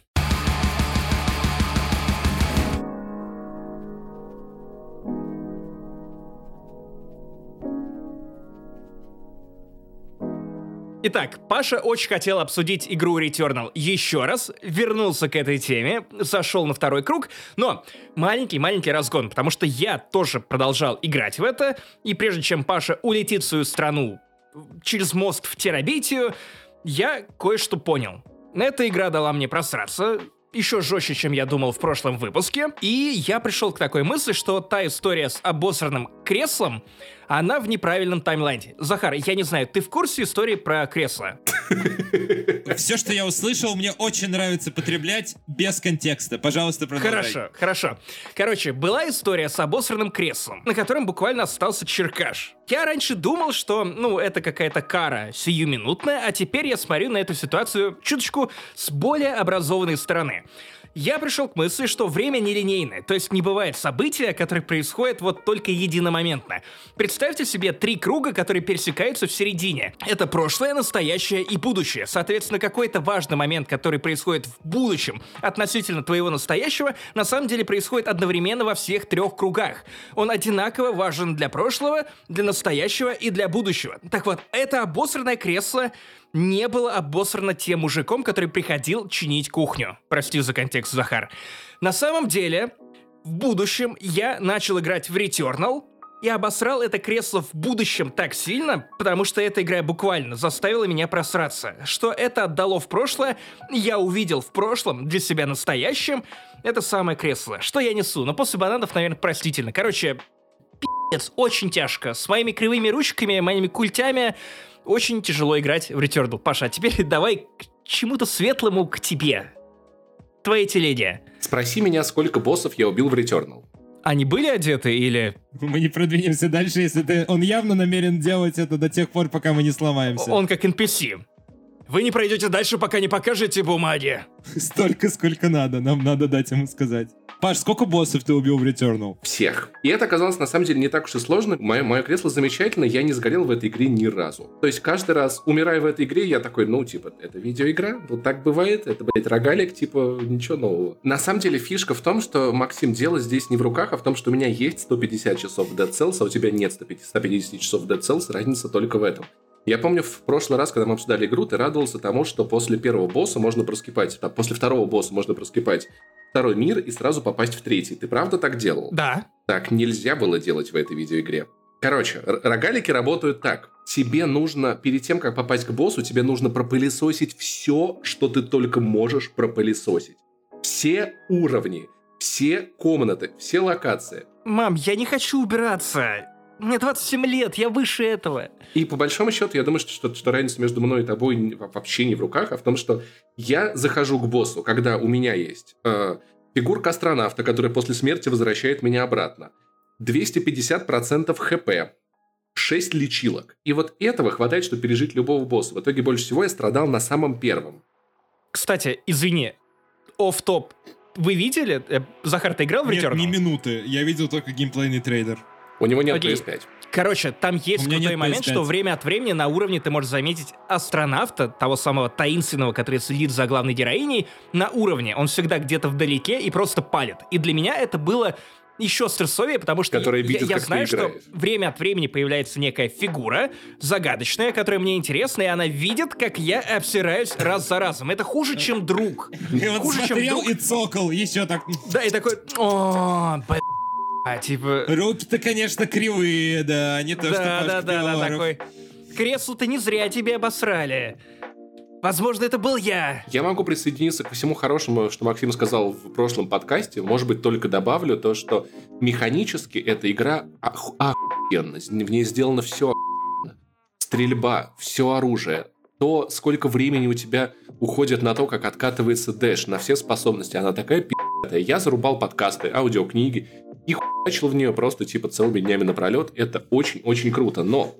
Итак, Паша очень хотел обсудить игру Returnal еще раз, вернулся к этой теме, зашел на второй круг, но маленький-маленький разгон, потому что я тоже продолжал играть в это, и прежде чем Паша улетит в свою страну через мост в терабитию, я кое-что понял. Эта игра дала мне просраться, еще жестче, чем я думал в прошлом выпуске, и я пришел к такой мысли, что та история с обосранным креслом, она в неправильном таймлайне. Захар, я не знаю, ты в курсе истории про кресло? Все, что я услышал, мне очень нравится потреблять без контекста. Пожалуйста, продолжай. Хорошо, хорошо. Короче, была история с обосранным креслом, на котором буквально остался черкаш. Я раньше думал, что, ну, это какая-то кара сиюминутная, а теперь я смотрю на эту ситуацию чуточку с более образованной стороны я пришел к мысли, что время нелинейное, то есть не бывает события, которые происходят вот только единомоментно. Представьте себе три круга, которые пересекаются в середине. Это прошлое, настоящее и будущее. Соответственно, какой-то важный момент, который происходит в будущем относительно твоего настоящего, на самом деле происходит одновременно во всех трех кругах. Он одинаково важен для прошлого, для настоящего и для будущего. Так вот, это обосранное кресло не было обосрано тем мужиком, который приходил чинить кухню. Прости за контекст, Захар. На самом деле, в будущем я начал играть в Returnal, и обосрал это кресло в будущем так сильно, потому что эта игра буквально заставила меня просраться. Что это отдало в прошлое, я увидел в прошлом для себя настоящим это самое кресло. Что я несу? Но после бананов, наверное, простительно. Короче, пи***ц, очень тяжко. С моими кривыми ручками, моими культями очень тяжело играть в Returnal. Паша, а теперь давай к чему-то светлому к тебе. Твоей телеге. Спроси меня, сколько боссов я убил в Returnal. Они были одеты или... Мы не продвинемся дальше, если ты... Он явно намерен делать это до тех пор, пока мы не сломаемся. Он как NPC. Вы не пройдете дальше, пока не покажете бумаги. Столько, сколько надо. Нам надо дать ему сказать. Паш, сколько боссов ты убил в Returnal? Всех. И это оказалось на самом деле не так уж и сложно. Мое, мое кресло замечательно, я не сгорел в этой игре ни разу. То есть каждый раз, умирая в этой игре, я такой, ну, типа, это видеоигра, вот так бывает, это, блядь, рогалик, типа, ничего нового. На самом деле фишка в том, что, Максим, дело здесь не в руках, а в том, что у меня есть 150 часов в Dead Cells, а у тебя нет 150 часов в Dead Cells, разница только в этом. Я помню в прошлый раз, когда мы обсуждали игру, ты радовался тому, что после первого босса можно проскипать, а после второго босса можно проскипать второй мир и сразу попасть в третий. Ты правда так делал? Да. Так нельзя было делать в этой видеоигре. Короче, рогалики работают так. Тебе нужно, перед тем, как попасть к боссу, тебе нужно пропылесосить все, что ты только можешь пропылесосить. Все уровни, все комнаты, все локации. Мам, я не хочу убираться. Мне 27 лет, я выше этого. И по большому счету, я думаю, что, что, что разница между мной и тобой вообще не в руках, а в том, что я захожу к боссу, когда у меня есть э, фигурка астронавта, которая после смерти возвращает меня обратно. 250% хп, 6 лечилок. И вот этого хватает, чтобы пережить любого босса. В итоге больше всего я страдал на самом первом. Кстати, извини, оф топ вы видели? Э, Захар, ты играл в Returnal? Нет, ни минуты. Я видел только геймплейный трейдер. У него нет Окей. PS5. Короче, там есть крутой момент, PS5. что время от времени на уровне ты можешь заметить астронавта, того самого таинственного, который следит за главной героиней, на уровне. Он всегда где-то вдалеке и просто палит. И для меня это было еще стрессовее, потому что Которая видит, я, я знаю, что время от времени появляется некая фигура загадочная, которая мне интересна, и она видит, как я обсираюсь раз за разом. Это хуже, чем друг. И хуже, чем друг. и цокал, еще так. Да, и такой, о, блин а, типа... Руки-то, конечно, кривые, да, не то, да, что Да, да, да, да, такой... Кресло-то не зря тебе обосрали. Возможно, это был я. Я могу присоединиться ко всему хорошему, что Максим сказал в прошлом подкасте. Может быть, только добавлю то, что механически эта игра охуенна. В ней сделано все охуенно. Стрельба, все оружие, то, сколько времени у тебя уходит на то, как откатывается дэш, на все способности. Она такая пи***тая. Я зарубал подкасты, аудиокниги и хуячил в нее просто типа целыми днями напролет. Это очень-очень круто. Но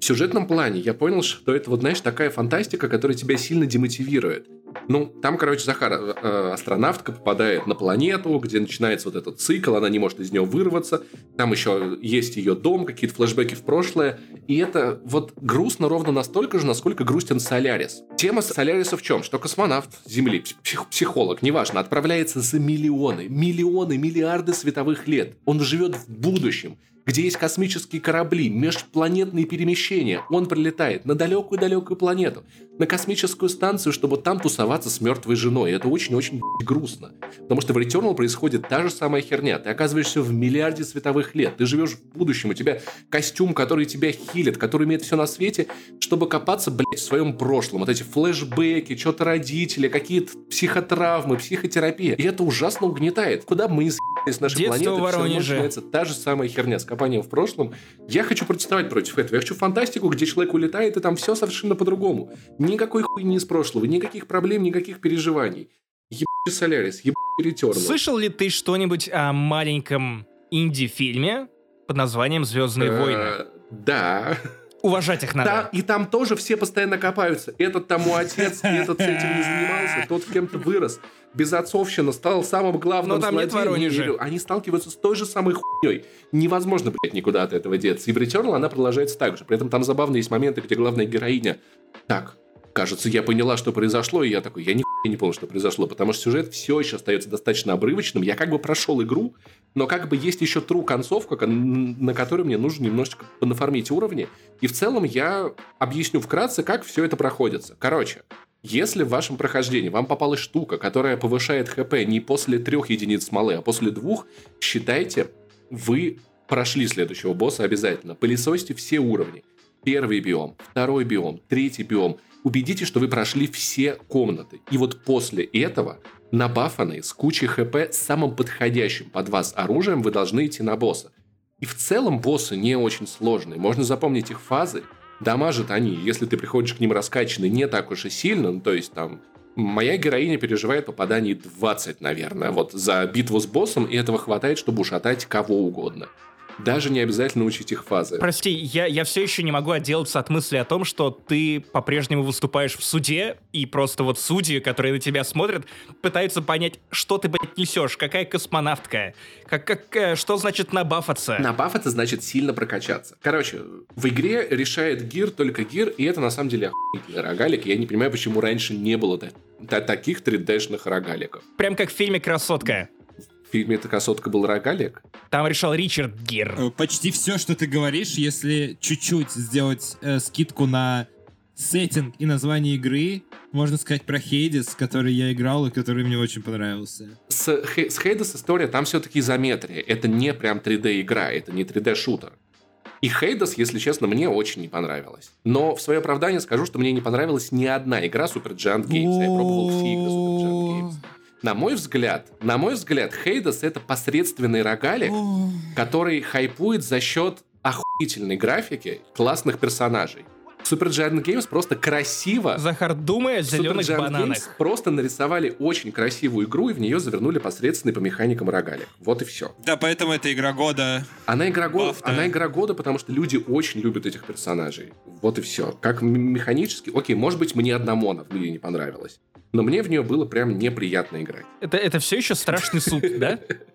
в сюжетном плане я понял, что это вот, знаешь, такая фантастика, которая тебя сильно демотивирует. Ну, там, короче, Захар, э, э, астронавтка попадает на планету, где начинается вот этот цикл, она не может из него вырваться. Там еще есть ее дом, какие-то флешбеки в прошлое. И это вот грустно ровно настолько же, насколько грустен Солярис. Тема Соляриса в чем? Что космонавт Земли, псих, психолог, неважно, отправляется за миллионы, миллионы, миллиарды световых лет. Он живет в будущем где есть космические корабли, межпланетные перемещения. Он прилетает на далекую-далекую планету, на космическую станцию, чтобы там тусоваться с мертвой женой. Это очень-очень грустно. Потому что в Returnal происходит та же самая херня. Ты оказываешься в миллиарде световых лет. Ты живешь в будущем. У тебя костюм, который тебя хилит, который имеет все на свете, чтобы копаться, блядь, в своем прошлом. Вот эти флешбеки, что-то родители, какие-то психотравмы, психотерапия. И это ужасно угнетает. Куда бы мы ни с нашей Детство планеты, все начинается та же самая херня с копанием в прошлом. Я хочу протестовать против этого. Я хочу фантастику, где человек улетает, и там все совершенно по-другому. Никакой хуйни из прошлого, никаких проблем, никаких переживаний. Ебать Солярис, ебать Returnal. Слышал ли ты что-нибудь о маленьком инди-фильме под названием «Звездные войны»? Э, Да. Уважать их надо. Та- и там тоже все постоянно копаются. Этот тому отец, этот с этим не занимался, тот кем-то вырос. Безотцовщина стал самым главным Но там нет злодеем. Воронежа. Не верю. Они сталкиваются с той же самой хуйней. Невозможно, блядь, никуда от этого деться. И в Returnal она продолжается так же. При этом там забавно есть моменты, где главная героиня так, кажется, я поняла, что произошло, и я такой, я ни не понял, что произошло, потому что сюжет все еще остается достаточно обрывочным. Я как бы прошел игру, но как бы есть еще true концовка, кон- на которой мне нужно немножечко понафармить уровни. И в целом я объясню вкратце, как все это проходится. Короче, если в вашем прохождении вам попалась штука, которая повышает хп не после трех единиц смолы, а после двух, считайте, вы прошли следующего босса обязательно. Пылесосьте все уровни. Первый биом, второй биом, третий биом. Убедитесь, что вы прошли все комнаты. И вот после этого, набафанные, с кучей хп, с самым подходящим под вас оружием, вы должны идти на босса. И в целом боссы не очень сложные. Можно запомнить их фазы. Дамажат они, если ты приходишь к ним раскачанный, не так уж и сильно. Ну, то есть там Моя героиня переживает попаданий 20, наверное, вот за битву с боссом, и этого хватает, чтобы ушатать кого угодно. Даже не обязательно учить их фазы. Прости, я, я все еще не могу отделаться от мысли о том, что ты по-прежнему выступаешь в суде, и просто вот судьи, которые на тебя смотрят, пытаются понять, что ты, блядь, несешь, какая космонавтка, как, как, э, что значит набафаться. Набаф это значит сильно прокачаться. Короче, в игре решает гир только гир, и это на самом деле охуительный рогалик. Я не понимаю, почему раньше не было та- та- таких 3D-шных рогаликов. Прям как в фильме «Красотка». В фильме «Эта красотка» был рогалик. Там решал Ричард Гир. Э, Почти все, что ты говоришь, если чуть-чуть сделать э, скидку на сеттинг и название игры, можно сказать про Хейдис, который я играл и который мне очень понравился. С, Хе- с Хейдес история, там все-таки изометрия. Это не прям 3D-игра, это не 3D-шутер. И Хейдес, если честно, мне очень не понравилось. Но в свое оправдание скажу, что мне не понравилась ни одна игра Super Giant Games. Я пробовал все игры Super Giant Games. На мой взгляд, на мой взгляд, Хейдес это посредственный рогалик, который хайпует за счет охуительной графики, классных персонажей. Super Giant Games просто красиво Захар, думай о зеленых Super Giant бананах. Games просто нарисовали очень красивую игру и в нее завернули посредственный по механикам рогалик. Вот и все. Да, поэтому это игра года. Она игра года, Бафта. она игра года, потому что люди очень любят этих персонажей. Вот и все. Как механически, окей, может быть, мне одному она в мире не понравилась. Но мне в нее было прям неприятно играть. Это, это все еще страшный суд, да?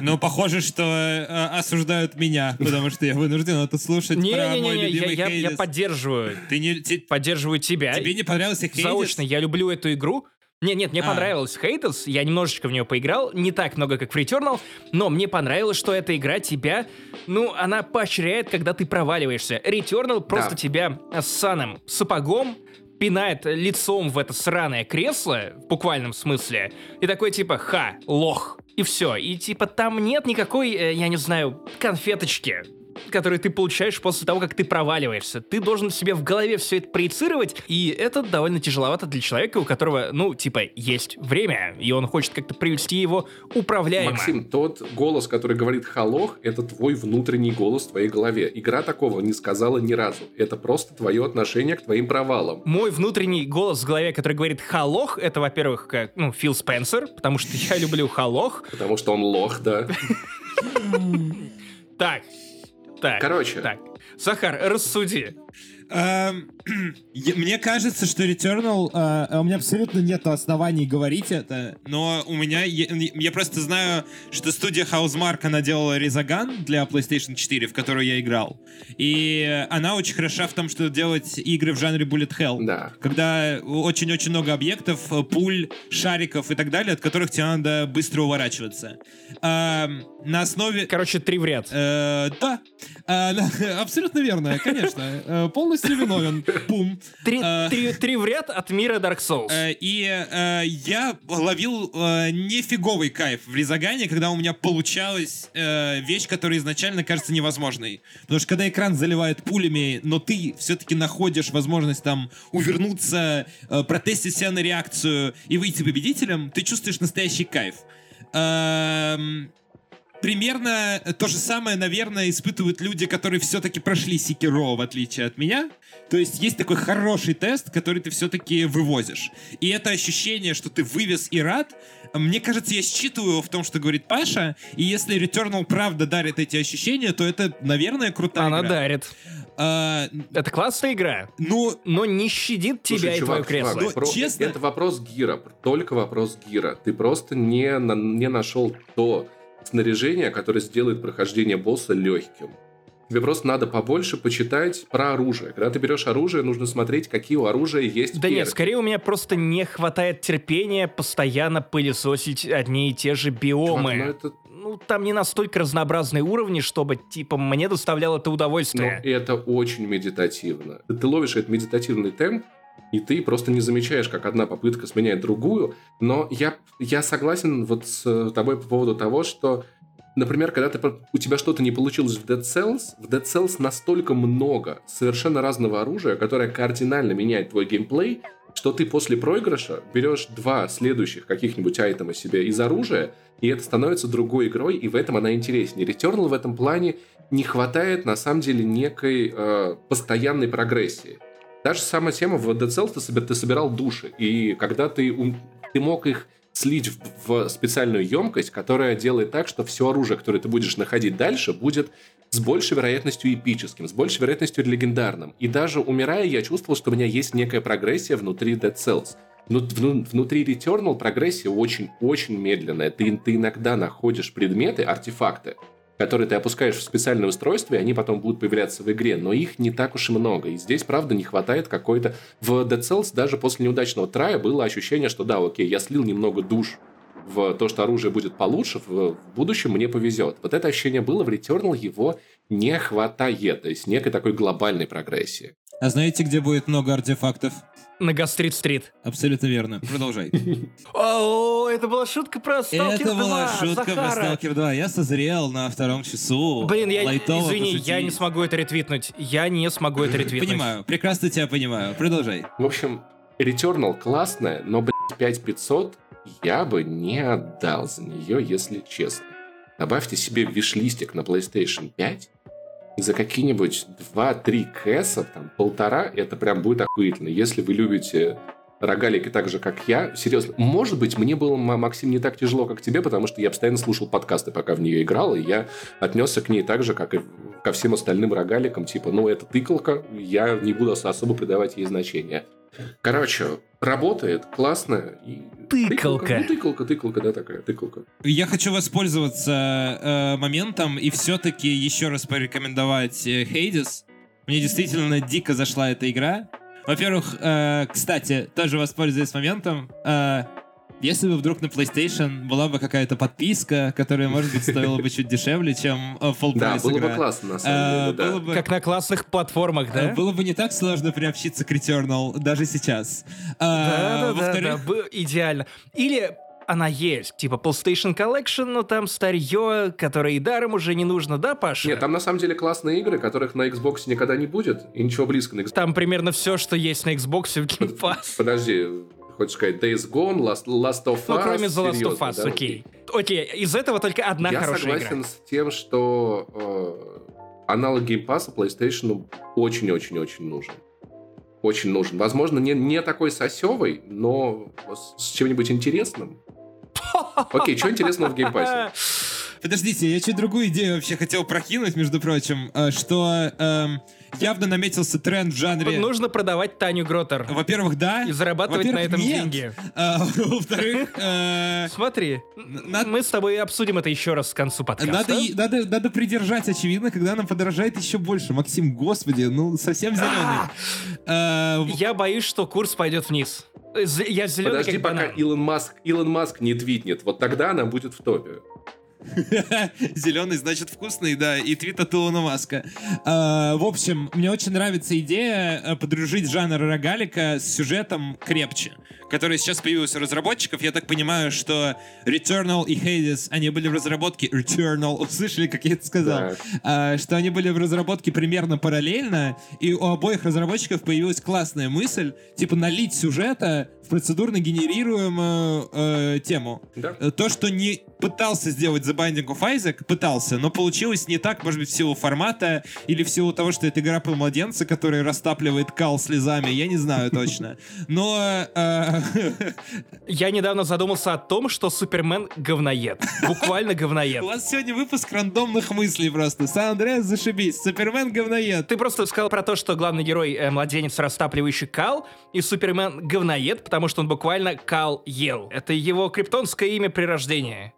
Но похоже, что э, осуждают меня, потому что я вынужден это слушать про мой Не-не-не, я, любимый я- я Хейдес. поддерживаю. Ты не, те- Поддерживаю тебя. тебе не понравился Хейдес? Заочно, я люблю эту игру. Не, нет, мне А. понравилась Хейтес, я немножечко в нее поиграл, не так много, как в Returnal, но мне понравилось, что эта игра тебя, ну, она поощряет, когда ты проваливаешься. Returnal просто Да. тебя с саном сапогом пинает лицом в это сраное кресло, в буквальном смысле, и такой типа «ха, лох», и все. И типа там нет никакой, э, я не знаю, конфеточки, которые ты получаешь после того, как ты проваливаешься. Ты должен себе в голове все это проецировать, и это довольно тяжеловато для человека, у которого, ну, типа, есть время, и он хочет как-то привести его управляемо. Максим, тот голос, который говорит «халох», это твой внутренний голос в твоей голове. Игра такого не сказала ни разу. Это просто твое отношение к твоим провалам. Мой внутренний голос в голове, который говорит «халох», это, во-первых, как, ну, Фил Спенсер, потому что я люблю халох. Потому что он лох, да. Так, так, Короче. так. Захар, рассуди. Эм, Мне кажется, что Returnal... э, У меня абсолютно нет оснований говорить это, но у меня... Я просто знаю, что студия Housemark, она делала Резаган для PlayStation 4, в которую я играл. И она очень хороша в том, что делать игры в жанре Bullet Hell. Да. Когда очень-очень много объектов, э, пуль, шариков и так далее, от которых тебе надо быстро уворачиваться. Эм, На основе... Короче, три в ряд. Э, да, абсолютно верно, конечно. Э, Полностью виновен. Пум. Три, э, три- три в ряд от мира Dark Souls. Э, И э, я ловил э, нифиговый кайф в Резагане, когда у меня получалась э, вещь, которая изначально кажется невозможной. Потому что когда экран заливает пулями, но ты все-таки находишь возможность там увернуться, э, протестить себя на реакцию и выйти победителем, ты чувствуешь настоящий кайф. Эм, примерно то же самое, наверное, испытывают люди, которые все-таки прошли Секиро, в отличие от меня. То есть есть такой хороший тест, который ты все-таки вывозишь. И это ощущение, что ты вывез и рад, мне кажется, я считываю его в том, что говорит Паша, и если Returnal правда дарит эти ощущения, то это, наверное, крутая Она игра. дарит. А, Это классная игра, ну, но не щадит тебя Слушай, и чувак, твое кресло. чувак, про- честно- Это вопрос гира, только вопрос гира. Ты просто не, на- не нашел то снаряжение, которое сделает прохождение босса легким. Тебе просто надо побольше почитать про оружие. Когда ты берешь оружие, нужно смотреть, какие у оружия есть Да нет, перки. скорее у меня просто не хватает терпения постоянно пылесосить одни и те же биомы. Чувак, ну это- Ну, там не настолько разнообразные уровни, чтобы, типа, мне доставляло это Но удовольствие. это очень медитативно. Ты ловишь этот медитативный темп, и ты просто не замечаешь, как одна попытка сменяет другую. Но я, я согласен вот с э, тобой по поводу того, что, например, когда ты, у тебя что-то не получилось в Dead Cells, в Dead Cells настолько много совершенно разного оружия, которое кардинально меняет твой геймплей, что ты после проигрыша берешь два следующих каких-нибудь айтема себе из оружия, и это становится другой игрой, и в этом она интереснее. Returnal в этом плане не хватает, на самом деле, некой э, постоянной прогрессии. Та же самая тема в Dead Cells ты, собир- ты собирал души, и когда ты, ты мог их слить в, в специальную емкость, которая делает так, что все оружие, которое ты будешь находить дальше, будет с большей вероятностью эпическим, с большей вероятностью легендарным. И даже умирая, я чувствовал, что у меня есть некая прогрессия внутри Dead Cells. Вну- внутри Returnal прогрессия очень-очень медленная. Ты, ты иногда находишь предметы, артефакты, которые ты опускаешь в специальное устройство, и они потом будут появляться в игре, но их не так уж и много. И здесь, правда, не хватает какой-то... В Dead Cells даже после неудачного трая было ощущение, что да, окей, я слил немного душ в то, что оружие будет получше, в, будущем мне повезет. Вот это ощущение было в Returnal, его не хватает, то есть некой такой глобальной прогрессии. а знаете, где будет много артефактов? На Гастрит-стрит. Абсолютно верно. Продолжай. О, это была шутка про Сталкер Это была 2, шутка про. Stalker 2. Я созрел на втором часу. Блин, я, извини, я не смогу это ретвитнуть. Я не смогу это ретвитнуть. Понимаю, прекрасно тебя понимаю. Продолжай. В общем, Returnal классная, но, блядь, 5500 я бы не отдал за нее, если честно. Добавьте себе виш-листик на PlayStation 5, и за какие-нибудь 2-3 кэса, там, полтора, это прям будет охуительно. Если вы любите рогалики так же, как я, серьезно, может быть, мне было, Максим, не так тяжело, как тебе, потому что я постоянно слушал подкасты, пока в нее играл, и я отнесся к ней так же, как и ко всем остальным рогаликам, типа, ну, это тыкалка, я не буду особо придавать ей значения. Короче, работает, классно. И... Тыкалка. Ну, тыкалка, тыкалка, да, такая, тыкалка. Я хочу воспользоваться э, моментом и все-таки еще раз порекомендовать э, Hades. Мне действительно дико зашла эта игра. Во-первых, э, кстати, тоже воспользуясь моментом, э, если бы вдруг на PlayStation была бы какая-то подписка, которая, может быть, стоила бы чуть дешевле, чем э, full Да, price было игра. бы классно, на Э, самом деле, да. было Как на классных платформах, да? Э, Было бы не так сложно приобщиться к Returnal даже сейчас. А, Да, да, да, да, бы- идеально. Или она есть, типа PlayStation Collection, но там старье, которое и даром уже не нужно, да, Паша? Нет, там на самом деле классные игры, которых на Xbox никогда не будет, и ничего близко на Xbox. Там примерно все, что есть на Xbox в Game Pass. Подожди, хочешь сказать Days Gone, Last, Last of Us? Ну, кроме The Last of Us, да? окей. Окей, из этого только одна Я хорошая согласен игра. с тем, что э, аналог Game Pass PlayStation очень-очень-очень нужен. Очень нужен. Возможно, не, не такой сосевый, но с, чем-нибудь интересным. Окей, что интересного в Game Pass? Подождите, я чуть другую идею вообще хотел прокинуть, между прочим, э, что эм, явно наметился тренд в жанре... Нужно продавать Таню Гротер Во-первых, да. и зарабатывать на этом нет. деньги. А, Во-вторых, э, Смотри, надо- мы с тобой обсудим это еще раз к концу подкаста. Надо, надо, надо придержать, очевидно, когда она подорожает еще больше. Максим, господи, ну совсем зеленый. Э, Я боюсь, что курс пойдет вниз. Я зеленый Подожди, как пока банан. Илон Маск, Илон Маск не твитнет. Вот тогда она будет в топе. Зеленый значит вкусный, да, и твит от Илона Маска. А, в общем, мне очень нравится идея э, подружить жанр рогалика с сюжетом крепче, который сейчас появился у разработчиков. Я так понимаю, что Returnal и Hades, они были в разработке Returnal, услышали, как я это сказал? А, что они были в разработке примерно параллельно, и у обоих разработчиков появилась классная мысль, типа налить сюжета процедурно генерируемую э, тему. Да. Э, То, что не пытался сделать The Binding of Isaac, пытался, но получилось не так, может быть, в силу формата или в силу того, что это игра про младенца, который растапливает кал слезами, я не знаю точно. Но... э, Я недавно задумался о том, что Супермен говноед. Буквально говноед. У вас сегодня выпуск рандомных мыслей просто. Сан-Андреас, зашибись. Супермен говноед. Ты просто сказал про то, что главный герой э, младенец, растапливающий кал, и Супермен говноед, потому что он буквально кал ел. Это его криптонское имя при рождении.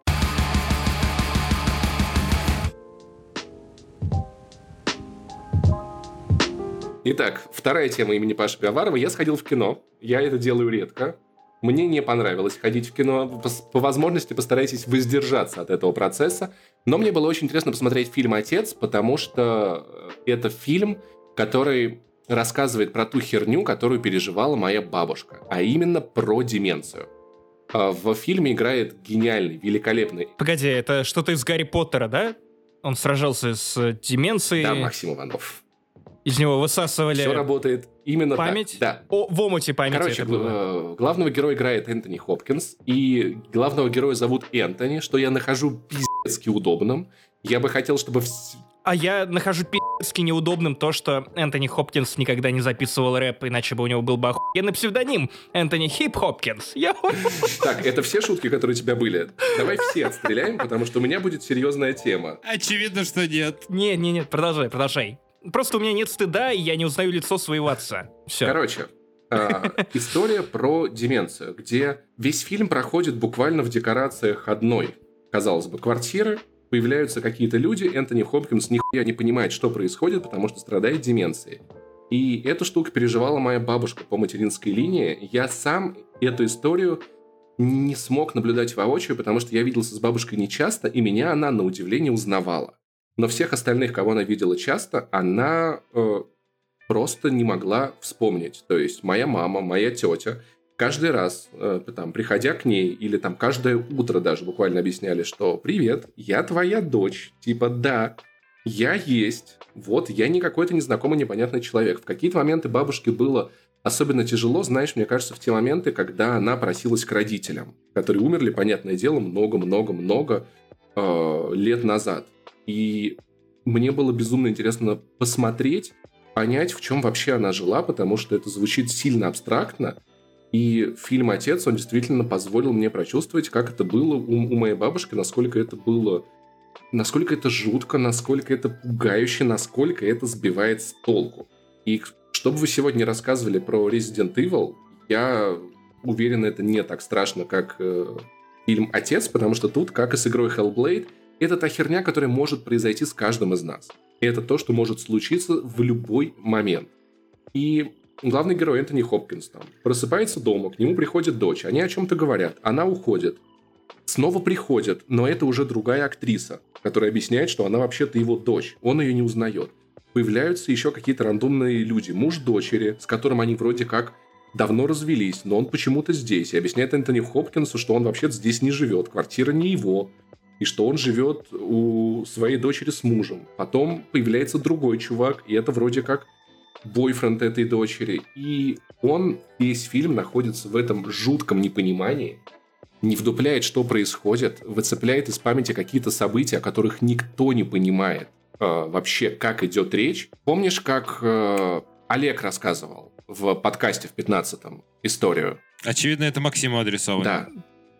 Итак, вторая тема имени Паши Пиаварова. Я сходил в кино. Я это делаю редко. Мне не понравилось ходить в кино. По, по возможности постарайтесь воздержаться от этого процесса. Но мне было очень интересно посмотреть фильм «Отец», потому что э, это фильм, который рассказывает про ту херню, которую переживала моя бабушка, а именно про деменцию. А В фильме играет гениальный, великолепный Погоди, это что-то из Гарри Поттера, да? Он сражался с деменцией, да, Максим Иванов. из него высасывали Все работает именно память. так. Да. О, в омуте памяти Короче, это было. э, главного героя играет Энтони Хопкинс, и главного героя зовут Энтони, что я нахожу пиздецки удобным. Я бы хотел, чтобы... А я нахожу пи***ски неудобным то, что Энтони Хопкинс никогда не записывал рэп, иначе бы у него был бы охуенный псевдоним. Энтони Хип Хопкинс. Я... Так, это все шутки, которые у тебя были. Давай все отстреляем, потому что у меня будет серьезная тема. Очевидно, что нет. Не, не, нет, продолжай, продолжай. Просто у меня нет стыда, и я не узнаю лицо своего отца. Все. Короче, а, история про деменцию, где весь фильм проходит буквально в декорациях одной, казалось бы, квартиры. Появляются какие-то люди, Энтони Хопкинс нихуя не понимает, что происходит, потому что страдает деменцией. И эту штуку переживала моя бабушка по материнской линии. Я сам эту историю не смог наблюдать воочию, потому что я виделся с бабушкой нечасто, и меня она, на удивление, узнавала. Но всех остальных, кого она видела часто, она э, просто не могла вспомнить. То есть моя мама, моя тетя, каждый раз, э, там, приходя к ней, или там каждое утро даже буквально объясняли, что «Привет, я твоя дочь». Типа «Да, я есть». Вот, я не какой-то незнакомый непонятный человек. В какие-то моменты бабушке было особенно тяжело, знаешь, мне кажется, в те моменты, когда она просилась к родителям, которые умерли, понятное дело, много-много-много э, лет назад. И мне было безумно интересно посмотреть, понять, в чем вообще она жила, потому что это звучит сильно абстрактно. И фильм «Отец», он действительно позволил мне прочувствовать, как это было у, у моей бабушки, насколько это было... Насколько это жутко, насколько это пугающе, насколько это сбивает с толку. И что бы вы сегодня рассказывали про Resident Evil, я уверен, это не так страшно, как э, фильм «Отец», потому что тут, как и с игрой Hellblade, это та херня, которая может произойти с каждым из нас. Это то, что может случиться в любой момент. И главный герой Энтони Хопкинс там просыпается дома, к нему приходит дочь, они о чем-то говорят, она уходит. Снова приходит, но это уже другая актриса, которая объясняет, что она вообще-то его дочь. Он ее не узнает. Появляются еще какие-то рандомные люди. Муж дочери, с которым они вроде как давно развелись, но он почему-то здесь. И объясняет Энтони Хопкинсу, что он вообще здесь не живет, квартира не его. И что он живет у своей дочери с мужем. Потом появляется другой чувак, и это вроде как бойфренд этой дочери. И он весь фильм находится в этом жутком непонимании, не вдупляет, что происходит, выцепляет из памяти какие-то события, о которых никто не понимает э, вообще, как идет речь. Помнишь, как э, Олег рассказывал в подкасте в 15-м историю? Очевидно, это Максиму адресовано. Да.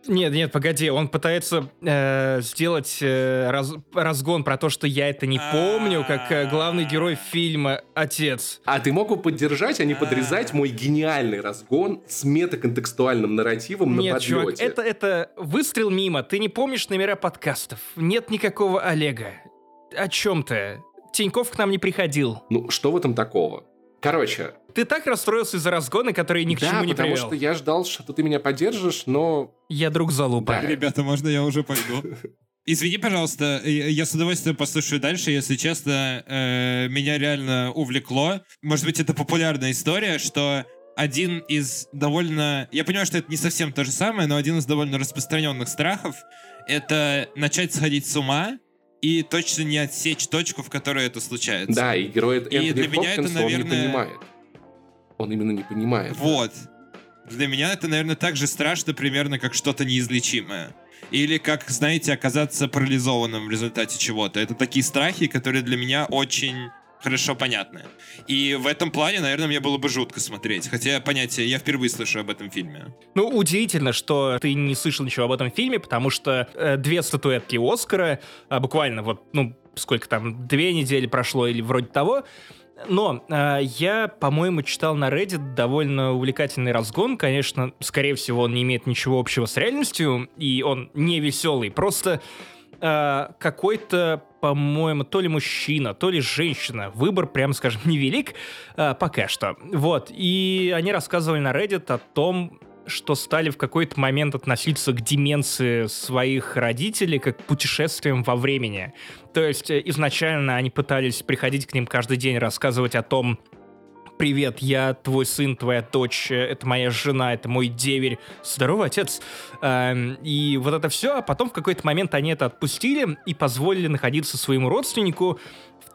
Нет, нет, погоди, он пытается э, сделать э, раз- разгон про то, что я это не помню, как э, главный герой фильма «Отец». А ты мог бы поддержать, а не подрезать мой гениальный разгон с метаконтекстуальным нарративом на Нет, подлете? чувак, это, это выстрел мимо. Ты не помнишь номера подкастов. Нет никакого Олега. О чем ты? Тиньков к нам не приходил. Ну, что в этом такого? Короче, Ты так расстроился из-за разгона, который ни к да, чему не потому привел. что я ждал, что ты меня поддержишь, но Я друг залупа. Да. Ребята, можно я уже пойду? Извини, пожалуйста, я я с удовольствием послушаю дальше. Если честно, э, меня реально увлекло. Может быть, это популярная история, что один из довольно... Я понимаю, что это не совсем то же самое, но один из довольно распространенных страхов — это начать сходить с ума и точно не отсечь точку, в которой это случается. да, и герой Энтони для меня это, Хопкинса, он не наверное, понимает. Он именно не понимает. Вот. Для меня это, наверное, так же страшно примерно, как что-то неизлечимое. или как, знаете, оказаться парализованным в результате чего-то. Это такие страхи, которые для меня очень хорошо понятны. И в этом плане, наверное, мне было бы жутко смотреть. Хотя понятие, я впервые слышу об этом фильме. Ну, удивительно, что ты не слышал ничего об этом фильме, потому что э, две статуэтки Оскара, э, буквально вот, ну, сколько там, две недели прошло или вроде того, но э, я, по-моему, читал на Reddit довольно увлекательный разгон. Конечно, скорее всего, он не имеет ничего общего с реальностью, и он не веселый. Просто э, какой-то, по-моему, то ли мужчина, то ли женщина. Выбор, прямо скажем, невелик э, пока что. Вот. И они рассказывали на Reddit о том, что стали в какой-то момент относиться к деменции своих родителей как к путешествиям во времени. То есть э, изначально они пытались приходить к ним каждый день, рассказывать о том, привет, я твой сын, твоя дочь, э, это моя жена, это мой деверь, здоровый отец. Эм, и вот это все, а потом в какой-то момент они это отпустили и позволили находиться своему родственнику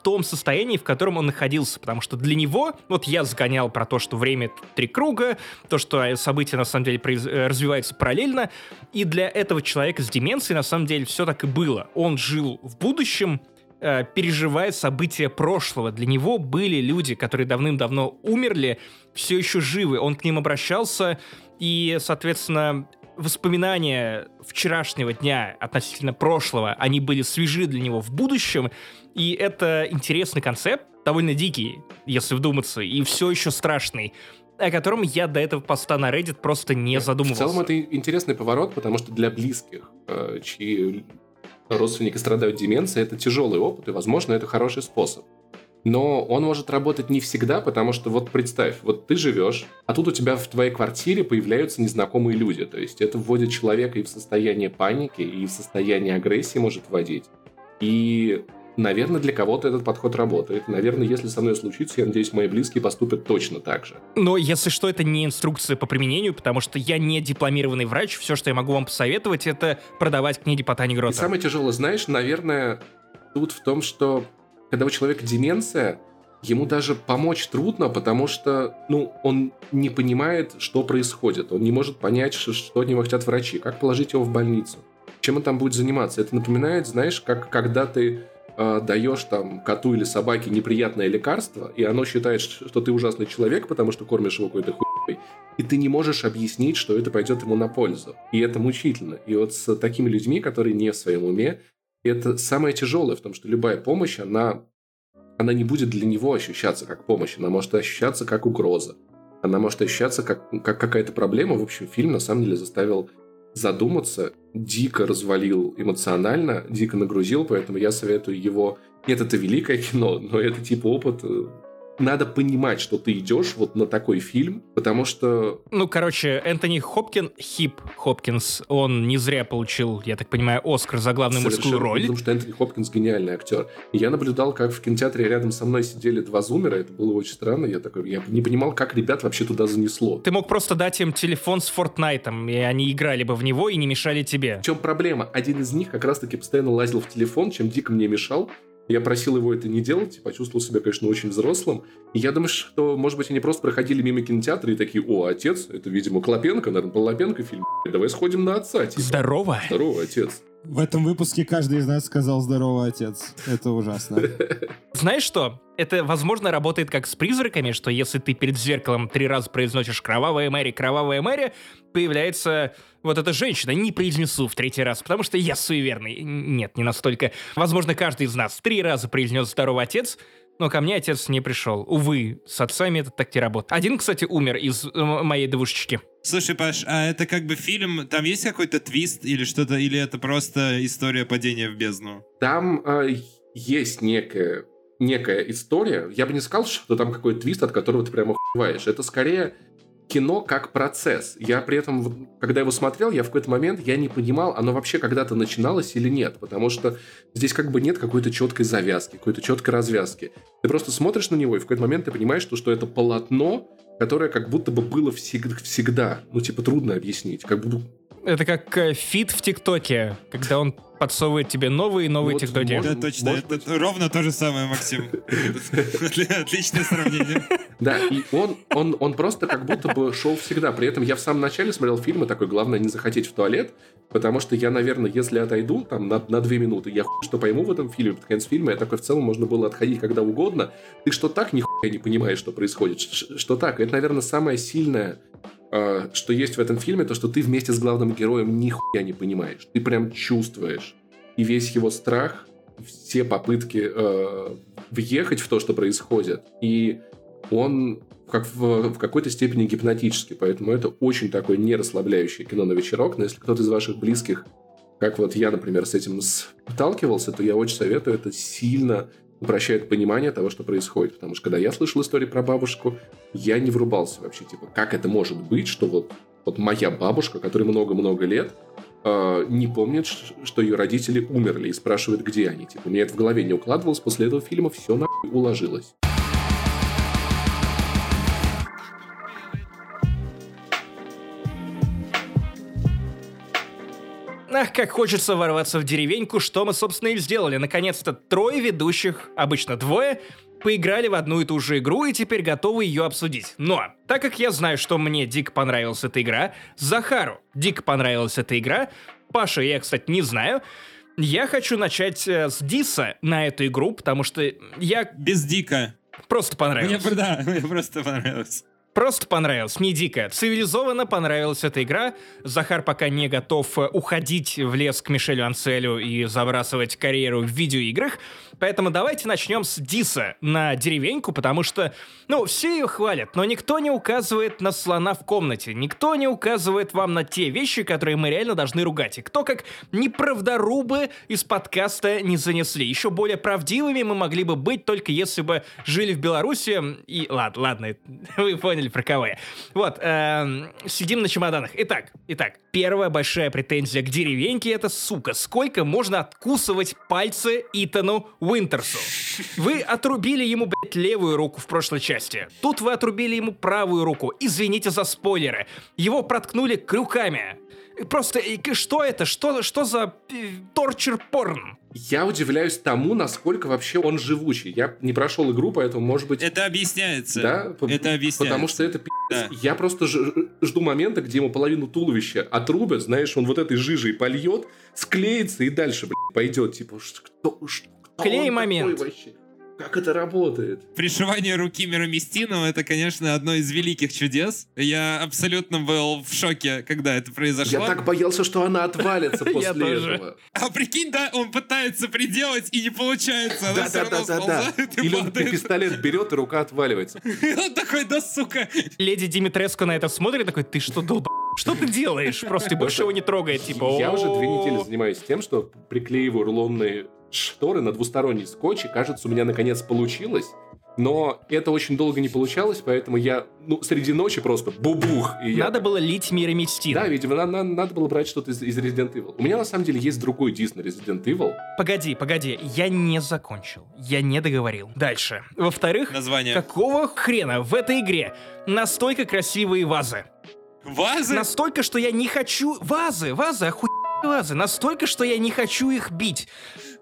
том состоянии, в котором он находился, потому что для него, вот я загонял про то, что время — три круга, то, что события на самом деле произ... Э, развиваются параллельно, и для этого человека с деменцией на самом деле все так и было. Он жил в будущем, э, переживая события прошлого. Для него были люди, которые давным-давно умерли, все еще живы. Он к ним обращался, и, соответственно, воспоминания вчерашнего дня относительно прошлого, они были свежи для него в будущем, и это интересный концепт, довольно дикий, если вдуматься, и все еще страшный о котором я до этого поста на Reddit просто не задумывался. В целом это интересный поворот, потому что для близких, э, чьи родственники страдают деменцией, это тяжелый опыт, и, возможно, это хороший способ. Но он может работать не всегда, потому что вот представь, вот ты живешь, а тут у тебя в твоей квартире появляются незнакомые люди. То есть это вводит человека и в состояние паники, и в состояние агрессии может вводить. И Наверное, для кого-то этот подход работает. Наверное, если со мной случится, я надеюсь, мои близкие поступят точно так же. Но если что, это не инструкция по применению, потому что я не дипломированный врач. Все, что я могу вам посоветовать, это продавать книги по Тане Грота. И самое тяжелое, знаешь, наверное, тут в том, что когда у человека деменция, ему даже помочь трудно, потому что, ну, он не понимает, что происходит. Он не может понять, что, что от него хотят врачи. Как положить его в больницу? Чем он там будет заниматься? Это напоминает, знаешь, как когда ты э, даешь там коту или собаке неприятное лекарство, и оно считает, что ты ужасный человек, потому что кормишь его какой-то хуй, и ты не можешь объяснить, что это пойдет ему на пользу. И это мучительно. И вот с такими людьми, которые не в своем уме, это самое тяжелое в том, что любая помощь, она, она не будет для него ощущаться как помощь, она может ощущаться как угроза. Она может ощущаться как, как какая-то проблема. В общем, фильм на самом деле заставил задуматься, дико развалил эмоционально, дико нагрузил, поэтому я советую его... Нет, это великое кино, но это типа опыт э, надо понимать, что ты идешь вот на такой фильм, потому что... Ну, короче, Энтони Хопкин, Хип Хопкинс, он не зря получил, я так понимаю, Оскар за главную мужскую роль. Потому что Энтони Хопкинс гениальный актер. И я наблюдал, как в кинотеатре рядом со мной сидели два зумера, это было очень странно, я такой, я не понимал, как ребят вообще туда занесло. Ты мог просто дать им телефон с Фортнайтом, и они играли бы в него и не мешали тебе. В чем проблема? Один из них как раз-таки постоянно лазил в телефон, чем дико мне мешал, я просил его это не делать, почувствовал себя, конечно, очень взрослым. И я думаю, что, может быть, они просто проходили мимо кинотеатра и такие, о, отец, это, видимо, Клопенко, наверное, был Лапенко фильм. Давай сходим на отца. Типа. Здорово. Здорово, отец. В этом выпуске каждый из нас сказал «здорово, отец». Это ужасно. Знаешь что? Это, возможно, работает как с призраками, что если ты перед зеркалом три раза произносишь «кровавая Мэри, кровавая Мэри», появляется вот эта женщина. Не произнесу в третий раз, потому что я суеверный. Нет, не настолько. Возможно, каждый из нас три раза произнес «здоровый отец», но ко мне отец не пришел. Увы, с отцами это так не работает. Один, кстати, умер из э, моей двушечки. Слушай, Паш, а это как бы фильм, там есть какой-то твист или что-то, или это просто история падения в бездну? Там э, есть некая, некая история. Я бы не сказал, что там какой-то твист, от которого ты прямо охуеваешь. Это скорее кино как процесс. Я при этом, когда его смотрел, я в какой-то момент я не понимал, оно вообще когда-то начиналось или нет, потому что здесь как бы нет какой-то четкой завязки, какой-то четкой развязки. Ты просто смотришь на него, и в какой-то момент ты понимаешь, что, что это полотно, которое как будто бы было всегда, всегда. Ну, типа, трудно объяснить. Как будто это как э, feed в ТикТоке, когда он подсовывает тебе новые и новые вот, ТикТоки. Да, точно. Это ровно то же самое, Максим. Отличное сравнение. Да, и он, он, он просто как будто бы шел всегда. При этом я в самом начале смотрел фильмы такой, главное не захотеть в туалет, потому что я, наверное, если отойду там на, на две минуты, я хуй что пойму в этом фильме, под конец фильма, я такой в целом можно было отходить когда угодно. Ты что так нихуя не понимаешь, что происходит? Что так? Это, наверное, самое сильное, что есть в этом фильме, то, что ты вместе с главным героем нихуя не понимаешь. Ты прям чувствуешь. И весь его страх, все попытки э, въехать в то, что происходит. И он как в, в какой-то степени гипнотический, поэтому это очень такое не расслабляющее кино на вечерок, но если кто-то из ваших близких, как вот я, например, с этим сталкивался, то я очень советую, это сильно упрощает понимание того, что происходит, потому что когда я слышал историю про бабушку, я не врубался вообще, типа, как это может быть, что вот, вот моя бабушка, которой много-много лет, э, не помнит, что ее родители умерли и спрашивает, где они. Типа, мне это в голове не укладывалось, после этого фильма все нахуй уложилось. Ах, как хочется ворваться в деревеньку, что мы, собственно, и сделали. Наконец-то трое ведущих, обычно двое, поиграли в одну и ту же игру и теперь готовы ее обсудить. Но, так как я знаю, что мне дико понравилась эта игра, Захару дико понравилась эта игра, Паша я, кстати, не знаю, я хочу начать э, с Диса на эту игру, потому что я Без дика. просто Мне, понравилась. пр- да, мне просто понравилось. Просто понравилось, не дико. Цивилизованно понравилась эта игра. Захар пока не готов э, уходить в лес к Мишелю Анцелю и забрасывать карьеру в видеоиграх. Поэтому давайте начнем с Диса на деревеньку, потому что, ну, все ее хвалят, но никто не указывает на слона в комнате. Никто не указывает вам на те вещи, которые мы реально должны ругать. И кто как неправдорубы из подкаста не занесли. Еще более правдивыми мы могли бы быть, только если бы жили в Беларуси. И ладно, ладно, вы поняли, про кого я. Вот, эм, сидим на чемоданах. Итак, итак, первая большая претензия к деревеньке это, сука, сколько можно откусывать пальцы Итану Уинтерсу? Вы отрубили ему, блядь, левую руку в прошлой части. Тут вы отрубили ему правую руку. Извините за спойлеры. Его проткнули крюками. Просто, что это? Что, что за торчер порн? Я удивляюсь тому, насколько вообще он живучий. Я не прошел игру, поэтому, может быть, Это объясняется. да, Это объясняется. потому что это пи***ц. Да. Я просто ж- жду момента, где ему половину туловища отрубят, знаешь, он вот этой жижей польет, склеится и дальше, блядь, пойдет. Типа, ш- кто Клей момент. вообще? Как это работает? Пришивание руки Мироместину это, конечно, одно из великих чудес. Я абсолютно был в шоке, когда это произошло. Я так боялся, что она отвалится Я после тоже. этого. А прикинь, да, он пытается приделать и не получается. Она все равно сползает и Или он пистолет берет, и рука отваливается. Он такой, да сука. Леди Димитреско на это смотрит такой, ты что, долб... Что ты делаешь? Просто ты больше его не трогает, типа... Я уже две недели занимаюсь тем, что приклеиваю рулонные шторы на двусторонний скотч, и кажется, у меня наконец получилось. Но это очень долго не получалось, поэтому я, ну, среди ночи просто бубух. И я Надо было лить мироместин. Да, видимо, на- на- надо было брать что-то из, из Resident Evil. У меня, на самом деле, есть другой диск на Resident Evil. Погоди, погоди, я не закончил. Я не договорил. Дальше. Во-вторых, Название. какого хрена в этой игре настолько красивые вазы? Вазы? Настолько, что я не хочу... Вазы, вазы, охуенные вазы. Настолько, что я не хочу их бить.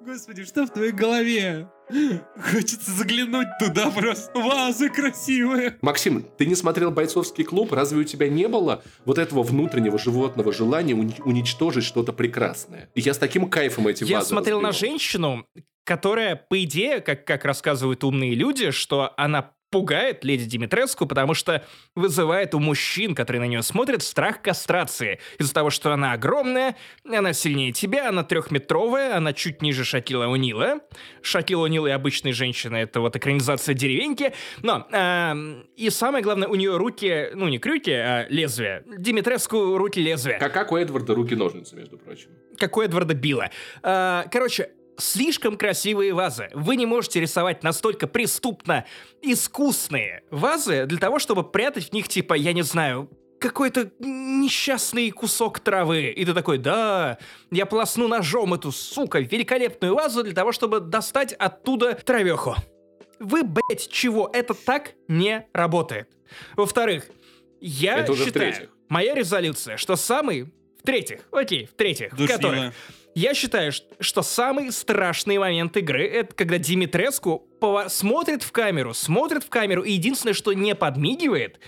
Господи, что в твоей голове? Хочется заглянуть туда просто. Вазы красивые. Максим, ты не смотрел «Бойцовский клуб»? Разве у тебя не было вот этого внутреннего животного желания уни- уничтожить что-то прекрасное? И я с таким кайфом эти Я вазы смотрел на разбивал. женщину, которая, по идее, как, как рассказывают умные люди, что она пугает леди Димитреску, потому что вызывает у мужчин, которые на нее смотрят, страх кастрации. Из-за того, что она огромная, она сильнее тебя, она трехметровая, она чуть ниже Шакила Унила. Шакила Унила и обычные женщины — это вот экранизация деревеньки. Но, эм, и самое главное, у нее руки, ну не крюки, а лезвия. Димитреску руки лезвия Как, как у Эдварда руки-ножницы, между прочим. как у Эдварда Билла. А, короче, слишком красивые вазы. Вы не можете рисовать настолько преступно искусные вазы для того, чтобы прятать в них, типа, я не знаю, какой-то несчастный кусок травы. И ты такой, да, я полосну ножом эту, сука, великолепную вазу для того, чтобы достать оттуда травеху. Вы, блять, чего? Это так не работает. Во-вторых, я Это уже считаю, моя резолюция, что самый... В-третьих, окей, в-третьих, в которых Я считаю, что самый страшный момент игры это когда Димитреску смотрит в камеру, смотрит в камеру и единственное, что не подмигивает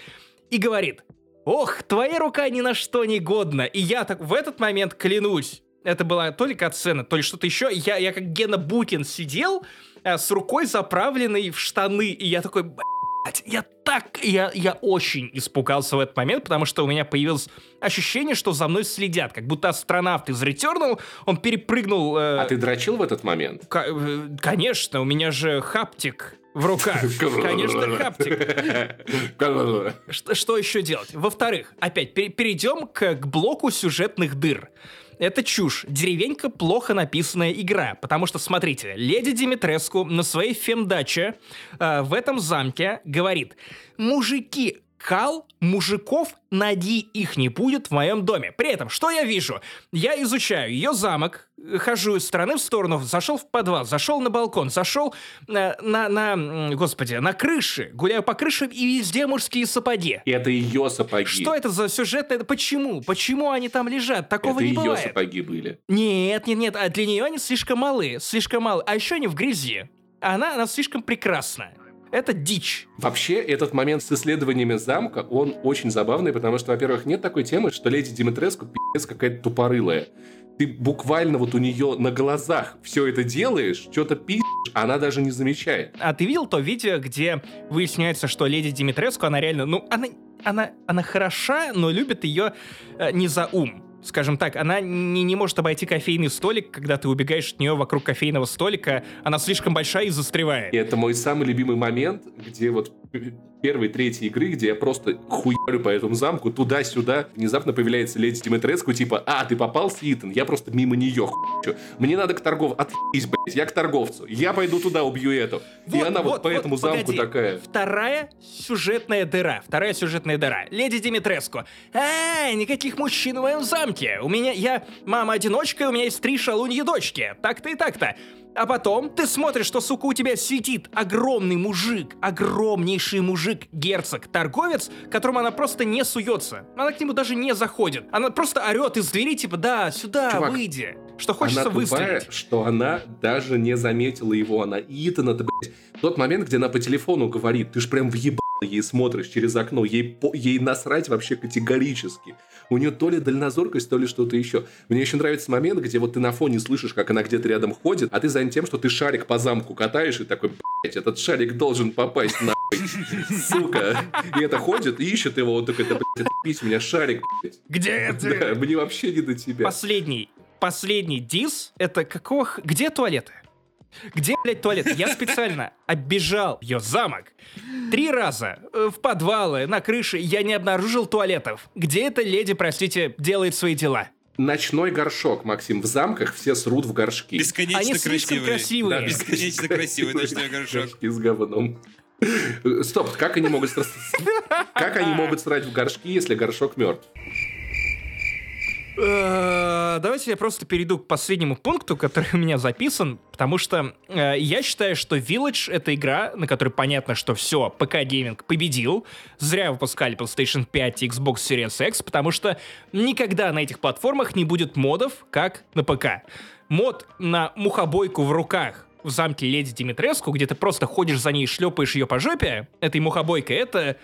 и говорит: "Ох, твоя рука ни на что не годна". И я так в этот момент клянусь, это была то ли катсцена, то ли что-то еще. Я, я как Гена Букин сидел э, с рукой заправленной в штаны, и я такой, «Блядь, я так, я, я очень испугался в этот момент, потому что у меня появилось ощущение, что за мной следят, как будто астронавт из Returnal, он перепрыгнул... э, А ты дрочил в этот момент? ка- э, конечно, у меня же хаптик в руках. Конечно, хаптик. Что, что еще делать? Во-вторых, опять пер- перейдем к, к блоку сюжетных дыр. Это чушь. Деревенька плохо написанная игра. Потому что, смотрите, леди Димитреску на своей фемдаче э, в этом замке говорит, мужики, кал мужиков, нади их не будет в моем доме. При этом, что я вижу? Я изучаю ее замок, э, хожу из стороны в сторону, зашел в подвал, зашел на балкон, зашел э, на, на, м, господи, на крыше, гуляю по крышам и везде мужские сапоги. Это ее сапоги. Что это за сюжет? Это почему? Почему они там лежат? Такого Это не ее бывает. сапоги были. Нет, нет, нет, а для нее они слишком малы, слишком малы. А еще они в грязи. Она, она слишком прекрасна. Это дичь. Вообще, этот момент с исследованиями замка, он очень забавный, потому что, во-первых, нет такой темы, что леди Димитреску пи***ц какая-то тупорылая. Ты буквально вот у нее на глазах все это делаешь, что-то пи***ш, а она даже не замечает. А ты видел то видео, где выясняется, что леди Димитреску, она реально, ну, она, она, она хороша, но любит ее э, не за ум. Скажем так, она не, не может обойти кофейный столик, когда ты убегаешь от нее вокруг кофейного столика, она слишком большая и застревает. И это мой самый любимый момент, где вот первой, третьей игры, где я просто хуярю по этому замку, туда-сюда, внезапно появляется леди Димитреску, типа, а, ты попался, Итан, я просто мимо нее хуячу. Мне надо к торговцу, отъебись, блядь, я к торговцу, я пойду туда, убью эту. и она вот, по этому замку погоди. такая. Вторая сюжетная дыра. Вторая сюжетная дыра. Леди Димитреску. А, никаких мужчин в моем замке. У меня, я мама-одиночка, у меня есть три шалуньи дочки. Так-то и так-то. А потом ты смотришь, что, сука, у тебя сидит огромный мужик, огромнейший мужик, герцог, торговец, которому она просто не суется. Она к нему даже не заходит. Она просто орет из двери, типа, да, сюда, Чувак, выйди. Что хочется она тупая, выстрелить. что она даже не заметила его. Она Итана-то, блядь. Тот момент, где она по телефону говорит, ты ж прям въебал ей смотришь через окно. Ей, по- ей насрать вообще категорически. У нее то ли дальнозоркость, то ли что-то еще. Мне еще нравится момент, где вот ты на фоне слышишь, как она где-то рядом ходит, а ты занят тем, что ты шарик по замку катаешь и такой, блядь, этот шарик должен попасть нахуй. Сука. И это ходит и ищет его, он такой, да, блядь, отъебись, у меня шарик, блядь. Где ты? Да, мне вообще не до тебя. Последний, последний дис, это какого... х- Где туалеты? Где, блядь, туалет? Я специально оббежал ее замок три раза. э, В подвалы, на крыше. Я не обнаружил туалетов. Где эта леди, простите, делает свои дела? Ночной горшок, Максим. В замках все срут в горшки. Бесконечно Они слишком красивые. красивые. Да, бесконечно красивый ночной горшок. Горшки с говном. Э, Стоп, как они могут сра- как они могут срать в горшки, если горшок мертв? Э, Давайте я просто перейду к последнему пункту, который у меня записан, потому что э, я считаю, что Village — это игра, на которой понятно, что все, ПК-гейминг победил. Зря выпускали PlayStation 5 и Xbox Series X, потому что никогда на этих платформах не будет модов, как на ПК. Мод на мухобойку в руках в замке Леди Димитреску, где ты просто ходишь за ней и шлепаешь ее по жопе, этой мухобойкой, это,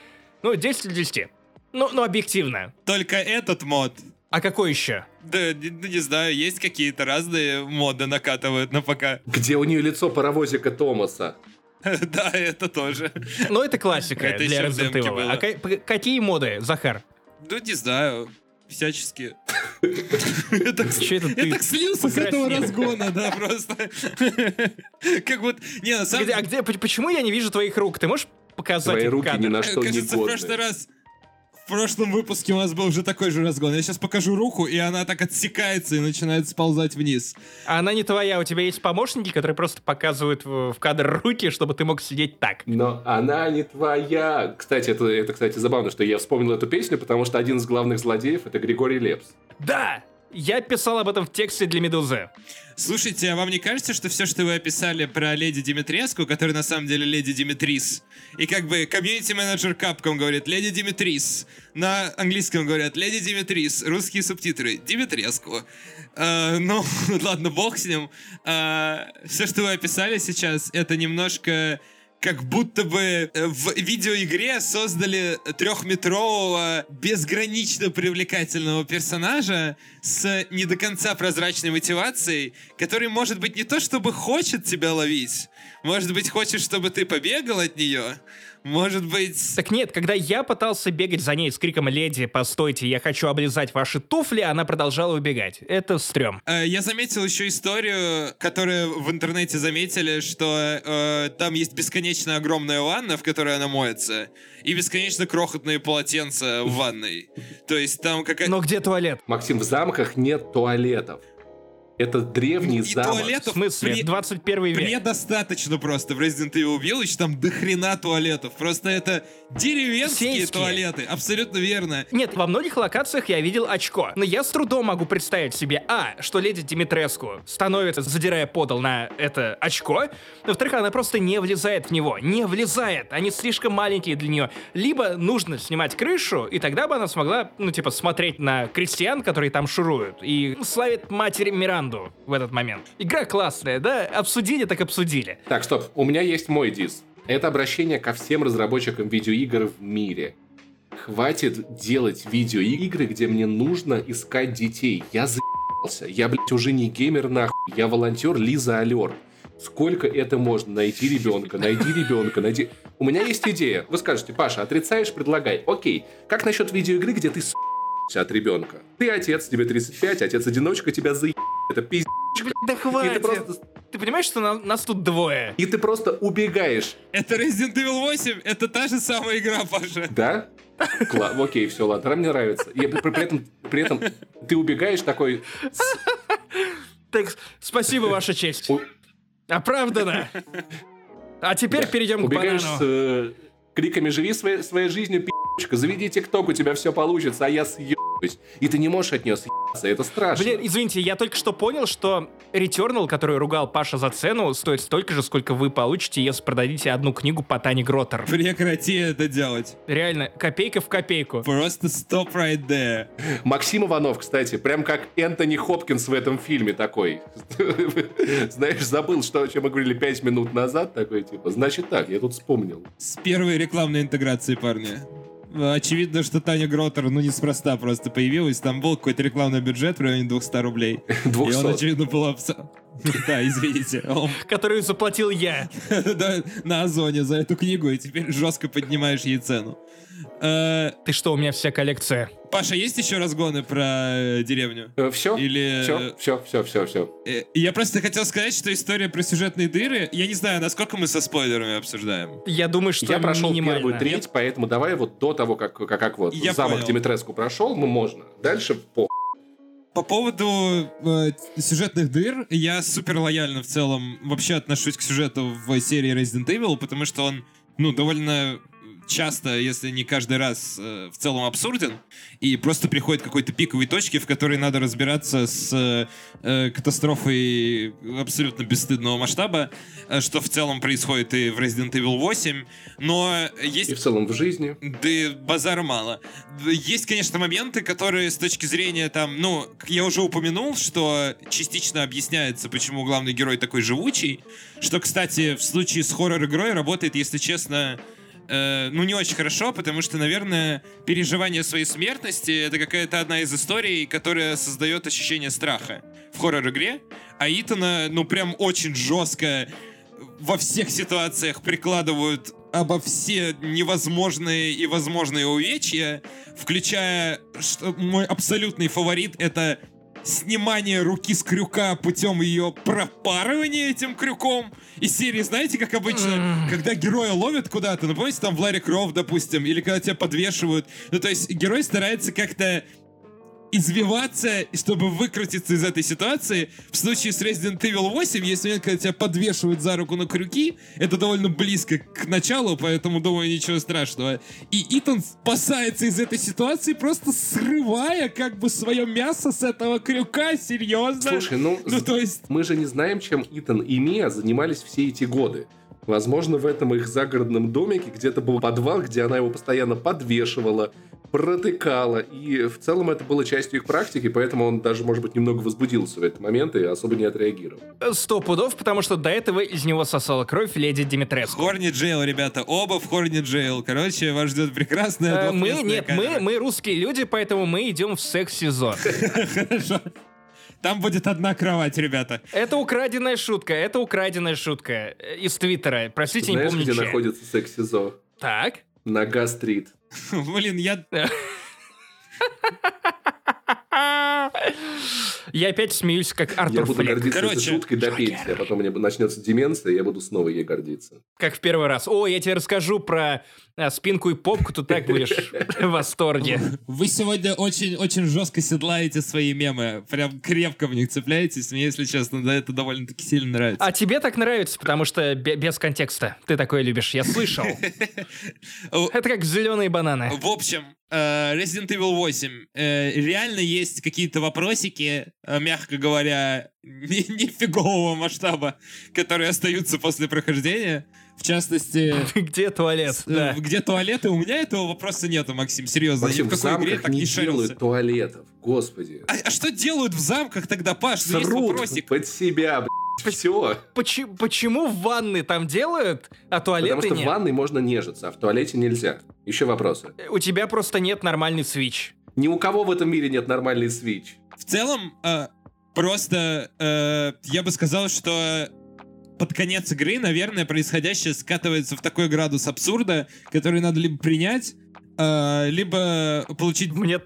ну, 10 из 10. Ну, ну, объективно. Только этот мод. А какой еще? Да, не, ну, не знаю, есть какие-то разные моды накатывают на ПК. Где у нее лицо паровозика Томаса? Да, это тоже. Ну, это классика Это для Resident Evil. А какие моды, Захар? Ну, не знаю, всячески. Я так слился с этого разгона, да, просто. Как вот... Не, на самом Где- а где, почему я не вижу твоих рук? Ты можешь показать Твои руки ни на что не Кажется, в прошлый годны. раз... В прошлом выпуске у нас был уже такой же разгон. Я сейчас покажу руку, и она так отсекается и начинает сползать вниз. А она не твоя, у тебя есть помощники, которые просто показывают в, в кадр руки, чтобы ты мог сидеть так. Но она не твоя. Кстати, это, это, кстати, забавно, что я вспомнил эту песню, потому что один из главных злодеев — это Григорий Лепс. Да! Я писал об этом в тексте для Медузы. Слушайте, а вам не кажется, что все, что вы описали про леди Димитреску, которая на самом деле леди Димитрис, и как бы комьюнити-менеджер Capcom говорит «Леди Димитрис», на английском говорят «Леди Димитрис», русские субтитры «Димитреску». Э, ну, ладно, бог с ним. Э, все, что вы описали сейчас, это немножко как будто бы э, в видеоигре создали трехметрового, безгранично привлекательного персонажа с не до конца прозрачной мотивацией, который, может быть, не то чтобы хочет тебя ловить, может быть, хочет, чтобы ты побегал от нее, может быть... Так нет, когда я пытался бегать за ней с криком «Леди, постойте, я хочу облизать ваши туфли», она продолжала убегать. Это стрём. Э, Я заметил еще историю, которую в интернете заметили, что э, там есть бесконечно огромная ванна, в которой она моется, и бесконечно крохотные полотенца в ванной. То есть там какая-то... Но где туалет? Максим, в замках нет туалетов. Это древний И замок. В туалетов смысле? при- 21 век. Предостаточно просто в Resident Evil Village, там до хрена туалетов. Просто это деревенские Сельские. туалеты, абсолютно верно. Нет, во многих локациях я видел очко. Но я с трудом могу представить себе, а, что леди Димитреску становится, задирая подол на это очко. Во-вторых, она просто не влезает в него. Не влезает. Они слишком маленькие для нее. Либо нужно снимать крышу, и тогда бы она смогла, ну, типа, смотреть на крестьян, которые там шуруют, и славит матери Миранду в этот момент. Игра классная, да? Обсудили, так обсудили. Так, стоп, у меня есть мой дис. Это обращение ко всем разработчикам видеоигр в мире. Хватит делать видеоигры, где мне нужно искать детей. Я за***ался. Я, блядь, уже не геймер нахуй. Я волонтер Лиза Алер. Сколько это можно? Найти ребенка, найди ребенка, найди... У меня есть идея. Вы скажете, Паша, отрицаешь, предлагай. Окей, как насчет видеоигры, где ты от ребенка? Ты отец, тебе 35, отец-одиночка, тебя за***. Это пиздец. Да И хватит. ты просто... Ты понимаешь, что на- нас тут двое? И ты просто убегаешь Это Resident Evil 8, это та же самая игра, Паша. Да? Кла- Окей, все, ладно, мне нравится. И при, при этом, при этом ты убегаешь такой... Так, спасибо, Ваша честь. у- Оправдано. А теперь перейдем к убегаешь банану. с э, криками «Живи своей, своей жизнью, пи***чка, заведи тикток, у тебя все получится, а я съебаюсь». И ты не можешь от нее съебаться, это страшно. Блин, извините, я только что понял, что Returnal, который ругал Паша за цену, стоит столько же, сколько вы получите, если продадите одну книгу по Тане Гроттер. Прекрати это делать. Реально, копейка в копейку. Просто stop right there. Максим Иванов, кстати, прям как Энтони Хопкинс в этом фильме такой. Знаешь, забыл, что, о чем мы говорили пять минут назад, такой типа, значит так, я тут вспомнил. С первой рекламной интеграции, парни. Очевидно, что Таня Гроттер, ну, неспроста просто появилась. Там был какой-то рекламный бюджет в районе 200 рублей. И он, 200. очевидно, был... абсо- Да, извините. Он Которую заплатил я. да, на Озоне за эту книгу, и теперь жестко поднимаешь ей цену. Э, Ты что, у меня вся коллекция. Паша, есть еще разгоны про э, деревню? Все? Или- Все, все, все, все, все. Э, Я просто хотел сказать, что история про сюжетные дыры, я не знаю, насколько мы со спойлерами обсуждаем. Я думаю, что Я прошел первую треть, поэтому давай вот до того, как, как, как вот Я замок понял. Димитреску прошел, мы можно. Дальше по По поводу э, сюжетных дыр, я супер лояльно в целом вообще отношусь к сюжету в серии Resident Evil, потому что он, ну, довольно часто, если не каждый раз, э, в целом абсурден, и просто приходит к какой-то пиковой точке, в которой надо разбираться с э, э, катастрофой абсолютно бесстыдного масштаба, что в целом происходит и в Resident Evil 8, но есть и в целом в жизни. да базара мало. Есть, конечно, моменты, которые с точки зрения там, ну, я уже упомянул, что частично объясняется, почему главный герой такой живучий. Что, кстати, в случае с хоррор-игрой работает, если честно, э, ну, не очень хорошо, потому что, наверное, переживание своей смертности — это какая-то одна из историй, которая создает ощущение страха в хоррор-игре. А Итана, ну, прям очень жестко во всех ситуациях прикладывают обо все невозможные и возможные увечья, включая, что мой абсолютный фаворит — это снимание руки с крюка путем ее пропарывания этим крюком. Из серии, знаете, как обычно, когда героя ловят куда-то, ну, помните, там в Ларри Крофт, допустим, или когда тебя подвешивают. Ну, то есть герой старается как-то извиваться, чтобы выкрутиться из этой ситуации. В случае с Resident Evil 8, есть момент, когда тебя подвешивают за руку на крюки, это довольно близко к началу, поэтому, думаю, ничего страшного. И Итан спасается из этой ситуации, просто срывая как бы свое мясо с этого крюка, серьезно. Слушай, ну, Ну, то есть, мы же не знаем, чем Итан и Мия занимались все эти годы. Возможно, в этом их загородном домике где-то был подвал, где она его постоянно подвешивала, протыкала. И в целом это было частью их практики, поэтому он даже, может быть, немного возбудился в этот момент и особо не отреагировал. Сто пудов, потому что до этого из него сосала кровь леди Димитреску. Хорни Джейл, ребята, оба в Хорни Джейл. Короче, вас ждет прекрасная Э, Мы, нет, мы, мы русские люди, поэтому мы идем в секс-сезон. Хорошо. Там будет одна кровать, ребята. Это украденная шутка, это украденная шутка э, из Твиттера. Простите, не Знаешь, помню где чья. находится секс-СИЗО? Так. На Гастрит. Блин, я... Я опять смеюсь, как Я Артур буду Флек. гордиться Короче, этой шуткой до пенсии, а потом у меня начнется деменция, и я буду снова ей гордиться. Как в первый раз. О, я тебе расскажу про а, спинку и попку, ты так будешь в восторге. Вы сегодня очень-очень жестко седлаете свои мемы. Прям крепко в них цепляетесь. Мне, если честно, да, это довольно-таки сильно нравится. А тебе так нравится, потому что бе- без контекста. Ты такое любишь, я слышал. Это как зеленые бананы. В общем, э, Resident Evil 8. э, Реально есть какие-то вопросики, э, мягко говоря, не- нифигового масштаба, которые остаются после прохождения. В частности, Где туалет? э, Да. где туалеты? У меня этого вопроса нету, Максим, серьезно. Максим, в в какой игре замках так не не делают туалетов, господи. А, а что делают в замках тогда, Паш? Ну, есть Срут вопросик. под себя, все. Почему, почему в ванны там делают, а туалеты Потому что нет? в ванной можно нежиться, а в туалете нельзя. Еще вопросы. У тебя просто нет нормальный свич. Ни у кого в этом мире нет нормальный свич. В целом, э, просто э, я бы сказал, что под конец игры, наверное, происходящее скатывается в такой градус абсурда, который надо либо принять, э, либо получить Мне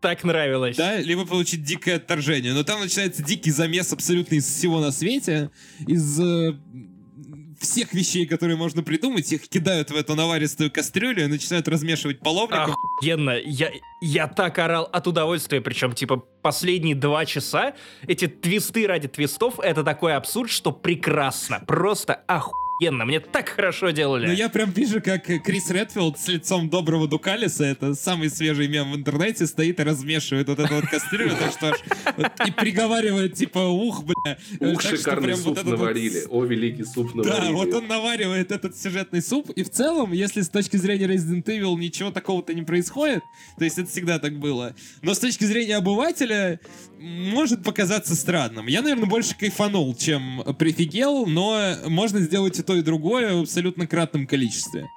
так нравилось. да, либо получить дикое отторжение. Но там начинается дикий замес абсолютно из всего на свете, из э, всех вещей, которые можно придумать, их кидают в эту наваристую кастрюлю и начинают размешивать половником. Охуенно. Я, я так орал от удовольствия, причем, типа, последние два часа эти твисты ради твистов, это такой абсурд, что прекрасно. Просто охуенно. Мне так хорошо делали. Ну, я прям вижу, как Крис Редфилд с лицом доброго Дукалиса, это самый свежий мем в интернете, стоит и размешивает вот эту вот кастрюлю, так что и приговаривает, типа, ух, бля. Ух, шикарный суп наварили. О, великий суп наварили. Да, вот он наваривает этот сюжетный суп, и в целом, если с точки зрения Resident Evil ничего такого-то не происходит, то есть это всегда так было, но с точки зрения обывателя может показаться странным. Я, наверное, больше кайфанул, чем прифигел, но можно сделать и то, и другое в абсолютно кратном количестве.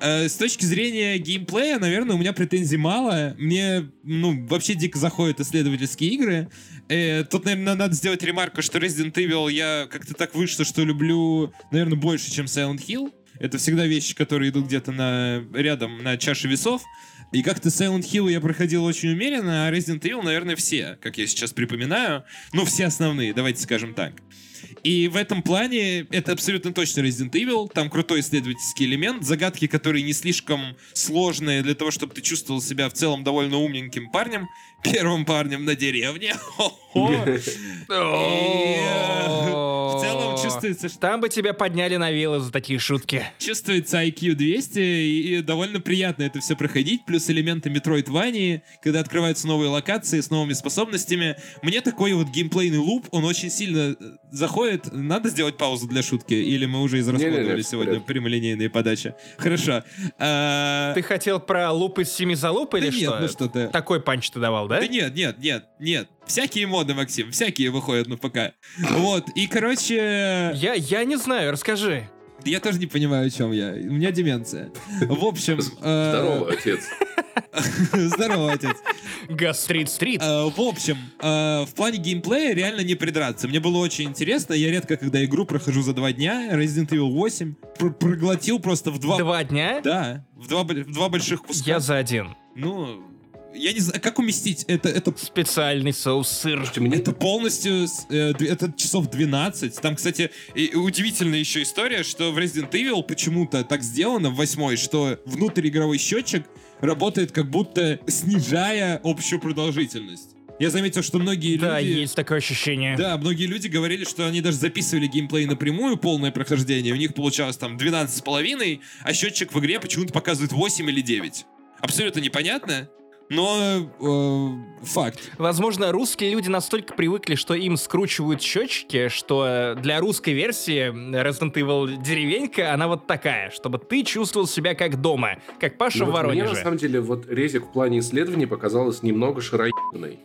Э, С точки зрения геймплея, наверное, у меня претензий мало. Мне, ну, вообще дико заходят исследовательские игры. Э, Тут, наверное, надо сделать ремарку, что Resident Evil я как-то так вышло, что люблю, наверное, больше, чем Silent Hill. Это всегда вещи, которые идут где-то на, рядом на чаше весов. И как-то Silent Hill я проходил очень умеренно, а Resident Evil, наверное, все, как я сейчас припоминаю. Ну, все основные, давайте скажем так. И в этом плане это абсолютно точно Resident Evil. Там крутой исследовательский элемент, загадки, которые не слишком сложные для того, чтобы ты чувствовал себя в целом довольно умненьким парнем. Первым парнем на деревне. В целом чувствуется, что Там бы тебя подняли на вилы за такие шутки. чувствуется IQ 200, и, и довольно приятно это все проходить, плюс элементы Metroidvania, когда открываются новые локации с новыми способностями. Мне такой вот геймплейный луп, он очень сильно э, заходит. Надо сделать паузу для шутки, или мы уже израсходовали сегодня прямолинейные подачи? Хорошо. А, Ты хотел про луп из семи залуп или Да нет, что? ну что ты. Такой панч ты давал, да? Да нет, нет, нет, нет. Всякие моды, Максим, всякие выходят на ПК. Вот, и, короче... Я, я не знаю, расскажи. Я тоже не понимаю, о чем я. У меня деменция. В общем... э, Здорово, отец. Здорово, отец. Гастрит-стрит. Э, В общем, э, в плане геймплея реально не придраться. Мне было очень интересно. Я редко, когда игру прохожу за два дня, Resident Evil 8, пр- проглотил просто в два... Два дня? Да, в два, в два больших куска. Я за один. Ну, я не знаю, как уместить это... Это Специальный соус сыр. Мне Это полностью, э, это часов 12. Там, кстати, и удивительная еще история, что в Resident Evil почему-то так сделано в восьмой, что внутриигровой счетчик работает как будто снижая общую продолжительность. Я заметил, что многие Да, люди... есть такое ощущение. Да, многие люди говорили, что они даже записывали геймплей напрямую, полное прохождение, у них получалось там 12 с половиной, а счетчик в игре почему-то показывает 8 или 9. Абсолютно непонятно, но э, факт. Возможно, русские люди настолько привыкли, что им скручивают счетчики, что для русской версии Resident Evil деревенька, она вот такая, чтобы ты чувствовал себя как дома, как Паша Ну, в вот Мне, Воронеже. на самом деле, вот резик в плане исследований показалась немного шароебной.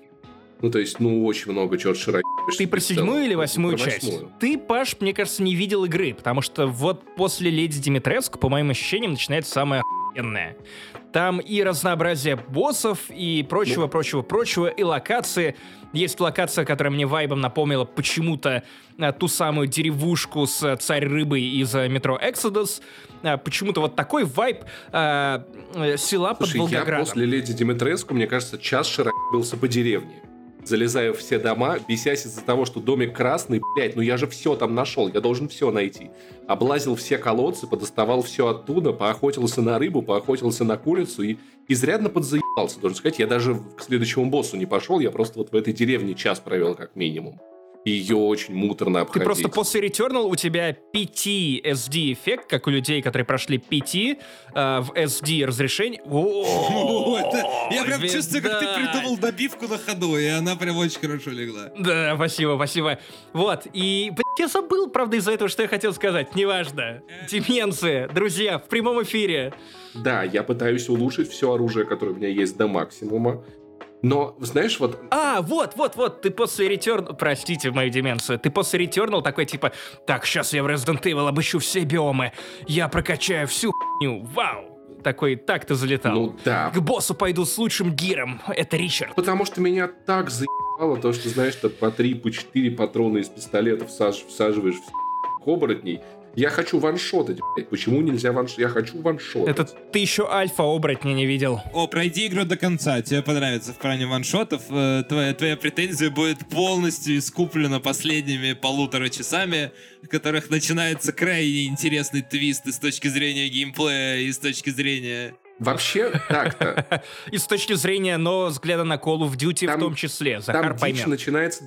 Ну, то есть, ну, очень много чего шароебишь. Ты про седьмую или Ну, восьмую про часть? восьмую. Ты, Паш, мне кажется, не видел игры, потому что вот после Леди Димитреску, по моим ощущениям, начинается самое охуенное. Там и разнообразие боссов, и Ну. прочего, прочего, прочего, и локации. Есть локация, которая мне вайбом напомнила почему-то а, ту самую деревушку с а, царь-рыбой из а, метро Exodus. Почему-то вот такой вайб э, села под Слушай, я Волгоградом. после Леди Димитреску, мне кажется, час шароебился по деревне. Залезая в все дома, бесясь из-за того, что домик красный, блядь, ну я же все там нашел, я должен все найти. Облазил все колодцы, подоставал все оттуда, поохотился на рыбу, поохотился на курицу и изрядно подзаебался, должен сказать. Я даже к следующему боссу не пошел, я просто вот в этой деревне час провел как минимум. И ее очень муторно Ты обходить. просто после Returnal у тебя PT SD эффект, как у людей, которые прошли PT э, в SD разрешение. Я прям чувствую, как ты придумал добивку на ходу, и она прям очень хорошо легла. Да, спасибо, спасибо. Вот, и, я забыл, правда, из-за этого, что я хотел сказать. Неважно. Деменция, друзья, в прямом эфире. Да, я пытаюсь улучшить все оружие, которое у меня есть до максимума. Но, знаешь, вот А, вот, вот, вот, ты после Returnal... Простите мою деменцию. Ты после Returnal такой, типа, так, сейчас я в Resident Evil обыщу все биомы. Я прокачаю всю хуйню. Вау. Такой, так ты залетал. Ну да. К боссу пойду с лучшим гиром. Это Ричард. Потому что меня так заебало то, что, знаешь, ты по 3, по 4 патрона из пистолета всаж- всаживаешь в оборотней. Я хочу ваншотать, блядь. Почему нельзя ваншотать? Я хочу ваншотать. Это ты еще альфа-оборотня не видел. О, пройди игру до конца, тебе понравится в плане ваншотов. Э, Твоя, твоя претензия будет полностью искуплена последними полутора часами, в которых начинается крайне интересный твист и с точки зрения геймплея, и с точки зрения... Вообще, так-то. И с точки зрения нового взгляда на Call of Duty в Там- том числе. Захар Там дичь поймет. начинается...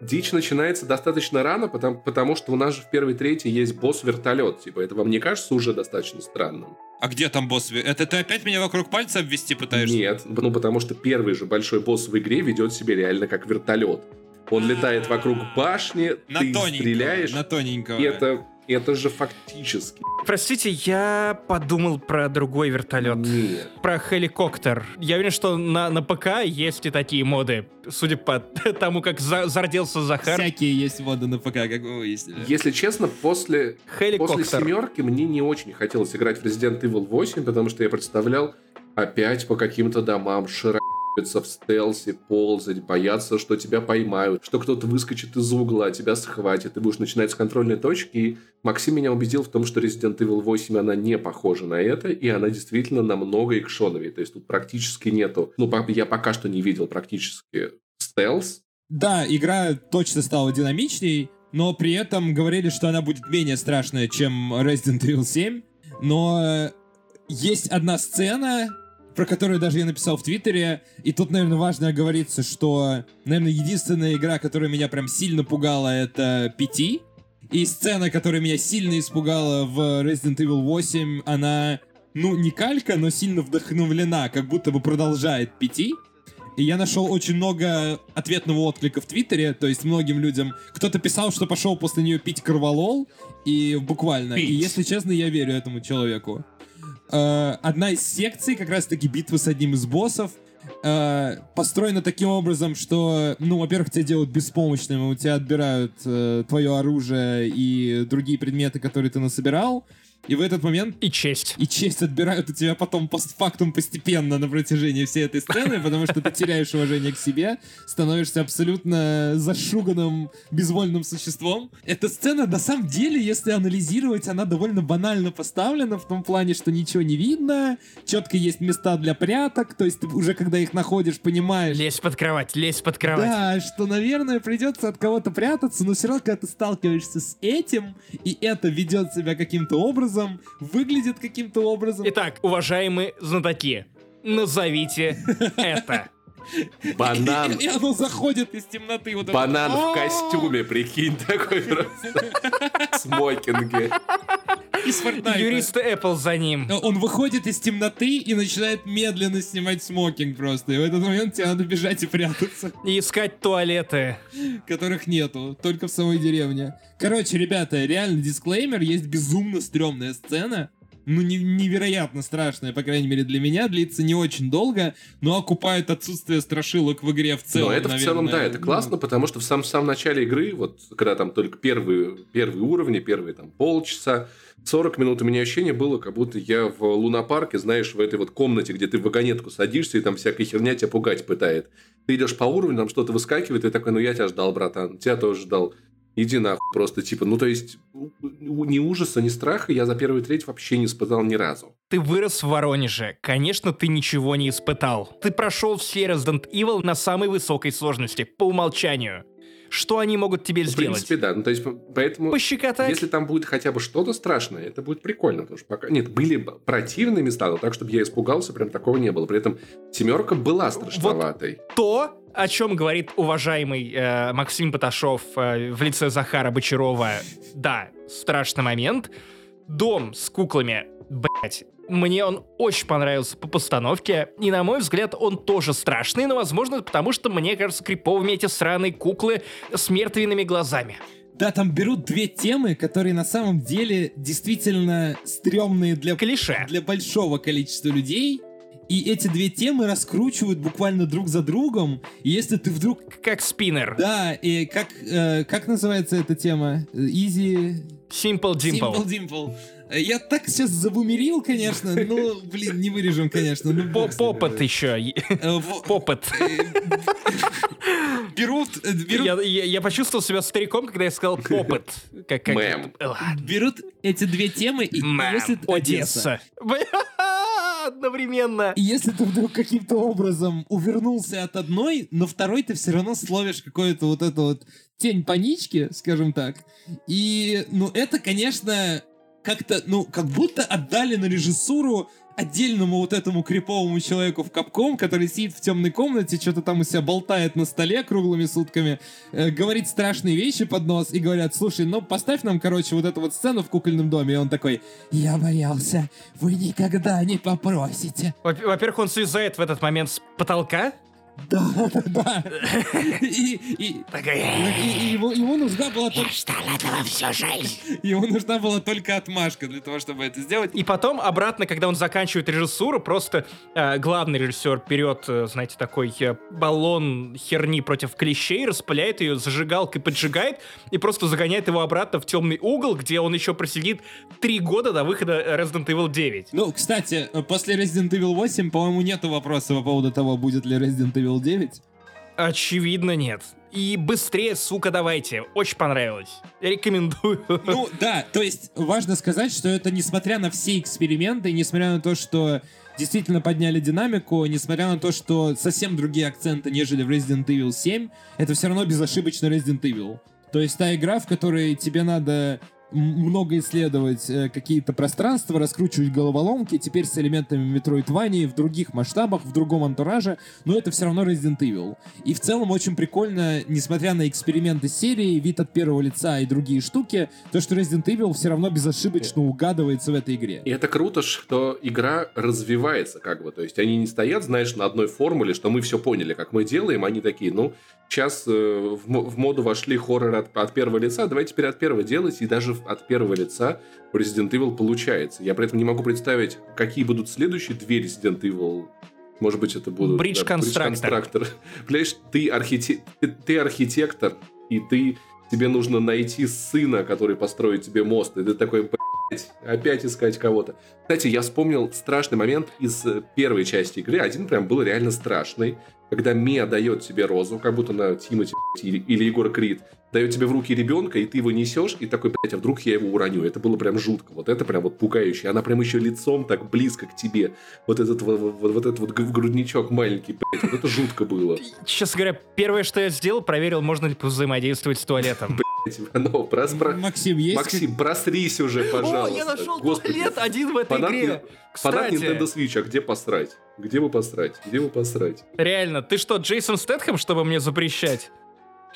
Дичь начинается достаточно рано, потому, потому что у нас же в первой трети есть босс-вертолет. Типа, это вам не кажется уже достаточно странным? А где там босс? Это ты опять меня вокруг пальца обвести пытаешься? Нет, ну потому что первый же большой босс в игре ведет себя реально как вертолет. Он летает вокруг башни, На ты тоненького. стреляешь, На тоненького. и это, это же фактически Простите, я подумал про другой вертолет. нет. Про хеликоптер. Я уверен, что на, на ПК есть и такие моды. Судя по тому, как за- зарделся Захар. Всякие есть моды на ПК, как вы выяснили. Если честно, после, после семерки мне не очень хотелось играть в Resident Evil 8, потому что я представлял опять по каким-то домам шарабиться в стелсе, ползать, бояться, что тебя поймают, что кто-то выскочит из угла, тебя схватит, ты будешь начинать с контрольной точки. И Максим меня убедил в том, что Resident Evil 8, она не похожа на это, и она действительно намного экшоновее. То есть тут практически нету... Ну, я пока что не видел практически стелс, Да, игра точно стала динамичней, но при этом говорили, что она будет менее страшная, чем Resident Evil 7. Но э, есть одна сцена, про которую даже я написал в Твиттере, и тут, наверное, важно оговориться, что, наверное, единственная игра, которая меня прям сильно пугала, это PT. И сцена, которая меня сильно испугала в Resident Evil 8, она, ну, не калька, но сильно вдохновлена, как будто бы продолжает PT. И я нашел очень много ответного отклика в Твиттере, то есть многим людям... Кто-то писал, что пошел после нее пить корвалол, и буквально. И Пить. если честно, я верю этому человеку. Э, одна из секций, как раз-таки битвы с одним из боссов, э, построена таким образом, что, ну, во-первых, тебя делают беспомощным, у тебя отбирают э, твое оружие и другие предметы, которые ты насобирал, и в этот момент И честь. и честь отбирают у тебя потом постфактум постепенно на протяжении всей этой сцены, потому что ты теряешь уважение к себе, становишься абсолютно зашуганным, безвольным существом. Эта сцена, на самом деле, если анализировать, она довольно банально поставлена в том плане, что ничего не видно, четко есть места для пряток, то есть ты уже когда их находишь, понимаешь, Лезь под кровать, лезь под кровать. да, что, наверное, придется от кого-то прятаться, но все равно, когда ты сталкиваешься с этим, и это ведет себя каким-то образом, выглядит каким-то образом. Итак, уважаемые знатоки, назовите это. Банан. И, и оно заходит из темноты. Вот Банан в костюме, прикинь, такой просто. Смокинге. Из Fortnite. Юрист Apple за ним. Он выходит из темноты и начинает медленно снимать смокинг просто. И в этот момент тебе надо бежать и прятаться, И искать туалеты. которых нету, только в самой деревне. Короче, ребята, реально дисклеймер, есть безумно стрёмная сцена. Ну, не- невероятно страшная, по крайней мере, для меня. Длится не очень долго, но окупает отсутствие страшилок в игре в целом, Но это в целом, да, наверное. это классно, потому что в самом, самом начале игры, вот когда там только первые, первые уровни, первые там полчаса, 40 минут у меня ощущение было, как будто я в лунопарке, знаешь, в этой вот комнате, где ты в вагонетку садишься, и там всякая херня тебя пугать пытает. Ты идешь по уровню, там что-то выскакивает, и такой, ну я тебя ждал, братан, тебя тоже ждал. Иди нахуй просто, типа, ну то есть, ни ужаса, ни страха я за первый треть вообще не испытал ни разу. Ты вырос в Воронеже. Конечно, ты ничего не испытал. Ты прошел все Resident Evil на самой высокой сложности, по умолчанию. Что они могут тебе В сделать? принципе, да, ну то есть, поэтому... Пощекотать? Если там будет хотя бы что-то страшное, это будет прикольно. Потому что пока... Нет, были противные места, но так, чтобы я испугался, прям такого не было. При этом семерка была страшноватой. то, о чем говорит уважаемый э, Максим Поташов э, в лице Захара Бочарова. Да, страшный момент. Дом с куклами, блять. Мне он очень понравился по постановке, и на мой взгляд он тоже страшный, но возможно потому, что мне кажется криповыми эти сраные куклы с мертвенными глазами. Да, там берут две темы, которые на самом деле действительно стрёмные для, Клише. для большого количества людей. И эти две темы раскручивают буквально друг за другом. И если ты вдруг... Как спиннер. Да, и как, э, как называется эта тема? Easy... Simple Dimple. Simple Dimple. Э, Я так сейчас забумерил, конечно, но, блин, не вырежем, конечно. Ну. Попот еще. Э, Попот. Берут, э, берут Я, я- я почувствовал себя стариком, когда я сказал попот. Как, как... Мэм. Берут эти две темы, и, Мэм. если Одесса. Одновременно. И если ты вдруг каким-то образом увернулся от одной, но второй ты все равно словишь какую-то вот эту вот тень панички, скажем так. И, ну, это, конечно, как-то, ну, как будто отдали на режиссуру отдельному вот этому криповому человеку в капком, который сидит в темной комнате, что-то там у себя болтает на столе круглыми сутками, э, говорит страшные вещи под нос и говорят, слушай, ну поставь нам, короче, вот эту вот сцену в кукольном доме. И он такой, я боялся, вы никогда не попросите. Во- Во-первых, он слезает в этот момент с потолка. Да, да, да. И, и- и- и ему, ему нужна была только, ждал этого всю жизнь. ему нужна была только отмашка для того, чтобы это сделать. И потом обратно, когда он заканчивает режиссуру, просто э, главный режиссер берет, э, знаете, такой э, баллон херни против клещей, распыляет ее зажигалкой, поджигает и просто загоняет его обратно в темный угол, где он еще просидит три года до выхода Resident Evil 9. Ну, кстати, после Resident Evil 8, по-моему, нету вопроса по поводу того, будет ли Resident Evil 9. Очевидно, нет. И быстрее, сука, давайте. Очень понравилось. Рекомендую. Ну, да, то есть важно сказать, что это несмотря на все эксперименты, несмотря на то, что действительно подняли динамику, несмотря на то, что совсем другие акценты, нежели в Resident Evil 7, это все равно безошибочно Resident Evil. То есть та игра, в которой тебе надо много исследовать э, какие-то пространства, раскручивать головоломки, теперь с элементами Metroidvania в других масштабах, в другом антураже, но это все равно Resident Evil. И в целом очень прикольно, несмотря на эксперименты серии, вид от первого лица и другие штуки, то, что Resident Evil все равно безошибочно угадывается в этой игре. И это круто, что игра развивается, как бы. То есть они не стоят, знаешь, на одной формуле, что мы все поняли, как мы делаем. Они такие, ну, сейчас э, в, в моду вошли хорроры от, от первого лица, давайте теперь от первого делать. И даже в- от первого лица у Resident Evil получается. Я при этом не могу представить, какие будут следующие две Resident Evil. Может быть, это будут... Bridge Constructor. Constructor. Понимаешь, ты, архите- ты, архитектор, и ты тебе нужно найти сына, который построит тебе мост. И ты такой, «Блядь, опять искать кого-то. Кстати, я вспомнил страшный момент из первой части игры. Один прям был реально страшный. Когда Мия дает тебе розу, как будто на Тимати или, Егор Крид, дает тебе в руки ребенка, и ты его несешь, и такой, блядь, а вдруг я его уроню? Это было прям жутко. Вот это прям вот пугающе. Она прям еще лицом так близко к тебе. Вот этот вот, вот, вот этот вот грудничок маленький, блядь, вот это жутко было. Честно говоря, первое, что я сделал, проверил, можно ли взаимодействовать с туалетом. Иванова, прос- про- Максим, есть... Максим, просрись уже, пожалуйста. О, я нашел Господи. туалет один в этой Фанат, игре. фанат Кстати, Nintendo Switch, а где посрать? Где вы посрать? Где вы посрать? реально, ты что, Джейсон Стэтхэм, чтобы мне запрещать?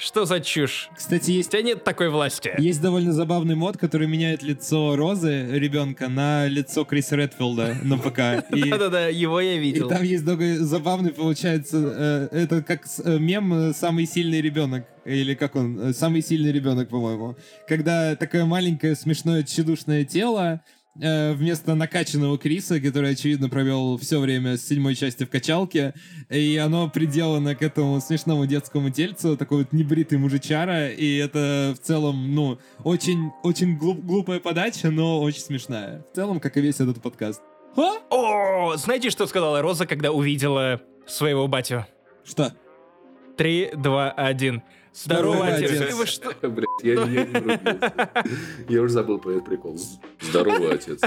Что за чушь? Кстати, У есть тебя нет такой власти. Есть довольно забавный мод, который меняет лицо Розы, ребенка, на лицо Криса Редфилда на ПК. И, Да-да-да, его я и видел. там есть забавный, получается, э, это как э, мем э, «Самый сильный ребенок». Или как он? «Самый сильный ребенок», по-моему. Когда такое маленькое, смешное, тщедушное тело вместо накачанного Криса, который, очевидно, провел все время с седьмой части в качалке, и оно приделано к этому смешному детскому тельцу, такой вот небритый мужичара, и это в целом, ну, очень, очень глуп- глупая подача, но очень смешная. В целом, как и весь этот подкаст. А? О, знаете, что сказала Роза, когда увидела своего батю? Что? Три, два, один. Здорово, отец. отец. Вы что? Блять, я, я не врубился. Я уже забыл про этот прикол. Здорово, отец.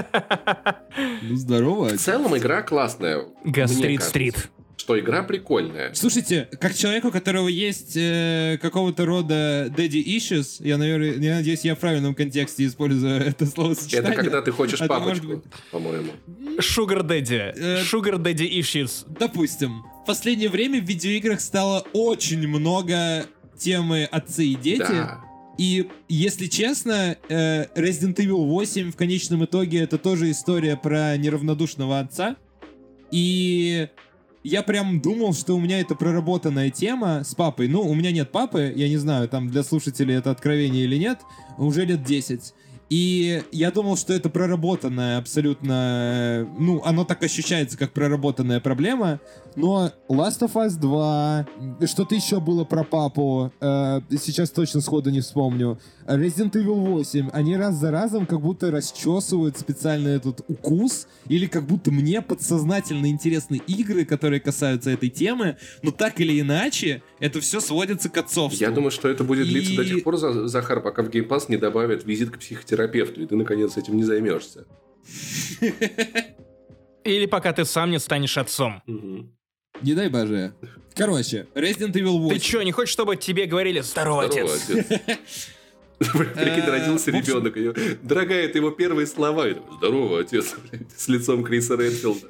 Ну, здорово. В целом игра классная. мне Гастрит кажется. стрит. Что игра прикольная. Слушайте, как человеку, у которого есть э, какого-то рода daddy issues, я, наверное, я надеюсь, я в правильном контексте использую это словосочетание. Это когда ты хочешь А может по-моему. Sugar Daddy. Э, Sugar Daddy issues. Допустим. В последнее время в видеоиграх стало очень много темы отцы и дети. Да. И, если честно, э, Resident Evil 8 в конечном итоге это тоже история про неравнодушного отца. И я прям думал, что у меня это проработанная тема с папой. Ну, у меня нет папы, я не знаю, там для слушателей это откровение или нет, уже лет 10. И я думал, что это проработанная абсолютно... Ну, оно так ощущается, как проработанная проблема. Но Last of Us 2, что-то еще было про папу, э, сейчас точно сходу не вспомню. Resident Evil 8, они раз за разом как будто расчесывают специально этот укус, или как будто мне подсознательно интересны игры, которые касаются этой темы, но так или иначе, это все сводится к отцовству. Я думаю, что это будет длиться И- до тех пор, За- Захар, пока в Game Pass не добавят визит к психотерапевту, и ты, наконец, этим не займешься. Или пока ты сам не станешь отцом. Не дай боже. Короче, Resident Evil 8. Ты чё, не хочешь, чтобы тебе говорили «Здорово, Здорово, отец»? отец. Прикинь, Э, родился общем- ребенок. и, Дорогая, это его первые слова. Здорово, отец. С лицом Криса Редфилда.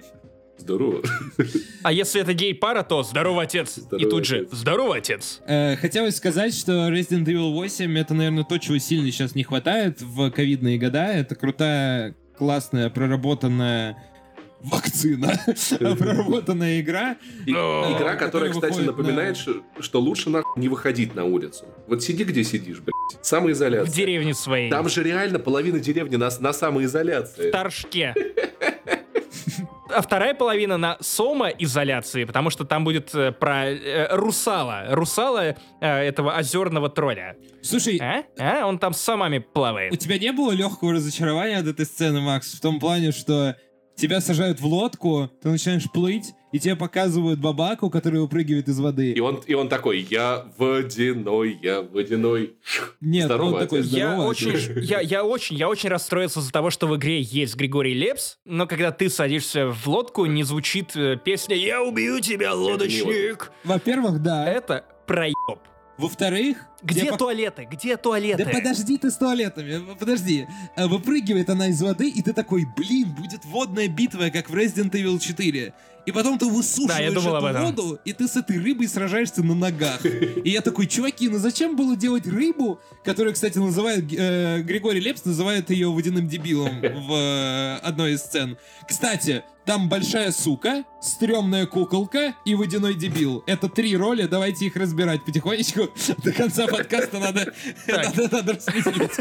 Здорово. А если это гей-пара, то «Здорово, отец». И Здорово, тут же отец. «Здорово, отец». Э, хотелось сказать, что Resident Evil 8 это, наверное, то, чего сильно сейчас не хватает в ковидные года. Это крутая, классная, проработанная вакцина, проработанная игра. И- О, Игра, которая, кстати, напоминает, на- что- лучше нахуй не выходить на улицу. Вот сиди, где сидишь, блядь. В Самоизоляция. деревне своей. Там же реально половина деревни на, на самоизоляции. В Торжке. А вторая половина на самоизоляции, потому что там будет э, про э, русала. Русала э, этого озерного тролля. Слушай, А? А? Он там с самами у плавает. тебя не было легкого разочарования от этой сцены, Макс? В том плане, что тебя сажают в лодку, ты начинаешь плыть, и тебе показывают бабаку, которая выпрыгивает из воды. И он, и он такой, я водяной, я водяной. Нет, Здорово, он такой. Я очень, я, я очень, я очень расстроился из-за того, что в игре есть Григорий Лепс, но когда ты садишься в лодку, не звучит э, песня «Я убью тебя, лодочник». Во-первых, да. Это проеб. Во-вторых, Где пок- туалеты? Где туалеты? Да подожди ты с туалетами, подожди. А, Выпрыгивает она из воды, и ты такой, блин, будет водная битва, как в Resident Evil 4. И потом ты высушиваешь Да, я эту воду, и ты с этой рыбой сражаешься на ногах. И я такой, чуваки, ну зачем было делать рыбу, которую, кстати, называют, э, Григорий Лепс называет ее водяным дебилом в э, одной из сцен. Кстати, там большая сука, стрёмная куколка и водяной дебил. Это три роли, давайте их разбирать потихонечку. До конца подкаста надо, надо, надо распределить.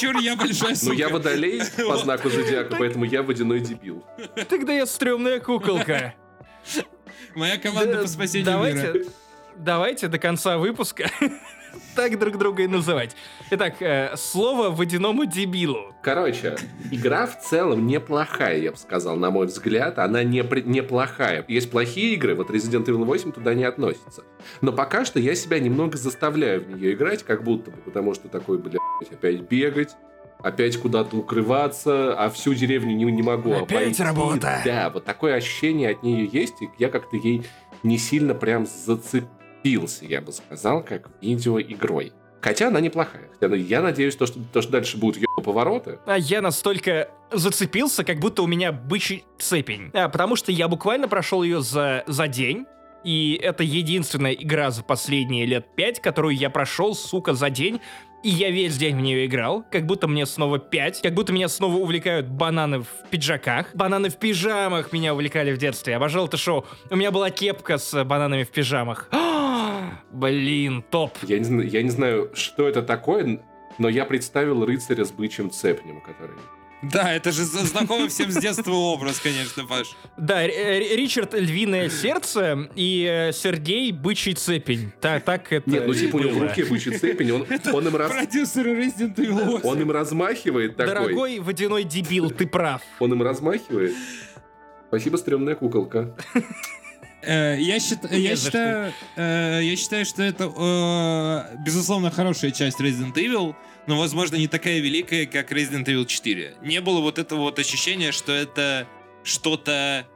Чур, я большая Ну, сука. я водолей по знаку зодиака, поэтому я водяной дебил. Тогда я стрёмная куколка. Моя команда Да, по спасению мира. Давайте до конца выпуска так друг друга и называть. Итак, э, слово водяному дебилу. Короче, игра в целом неплохая, я бы сказал, на мой взгляд. Она не, при- неплохая. Есть плохие игры, вот Resident Evil 8 туда не относится. Но пока что я себя немного заставляю в нее играть, как будто бы, потому что такой, блядь, опять бегать, опять куда-то укрываться, а всю деревню не, не могу Опять обойти. работа. Да, вот такое ощущение от нее есть, и я как-то ей не сильно прям зацепился, я бы сказал, как видеоигрой. Хотя она неплохая. Хотя Я надеюсь, то, что, то, что дальше будут ее повороты. А я настолько зацепился, как будто у меня бычий цепень. А, потому что я буквально прошел ее за, за день. И это единственная игра за последние лет пять, которую я прошел, сука, за день. И я весь день в нее играл, как будто мне снова пять, как будто меня снова увлекают бананы в пиджаках. Бананы в пижамах меня увлекали в детстве. Обожал это шоу. У меня была кепка с бананами в пижамах. Блин, топ. Я не, я не знаю, что это такое, но я представил рыцаря с бычьим цепнем, который... Да, это же знакомый всем с детства образ, конечно, Паш. Да, Ричард Львиное сердце и э, Сергей Бычий цепень. Так, так это Нет, ну типа у него в руке бычий цепень, он, он им раз... Продюсер Resident Evil 8. Он им размахивает такой. Дорогой водяной дебил, ты прав. Он им размахивает. Спасибо, стрёмная куколка. Э, я, считаю, я, считаю, э, я считаю, что это, э, безусловно, хорошая часть Resident Evil, но, возможно, не такая великая, как Resident Evil 4. Не было вот этого вот ощущения, что это что-то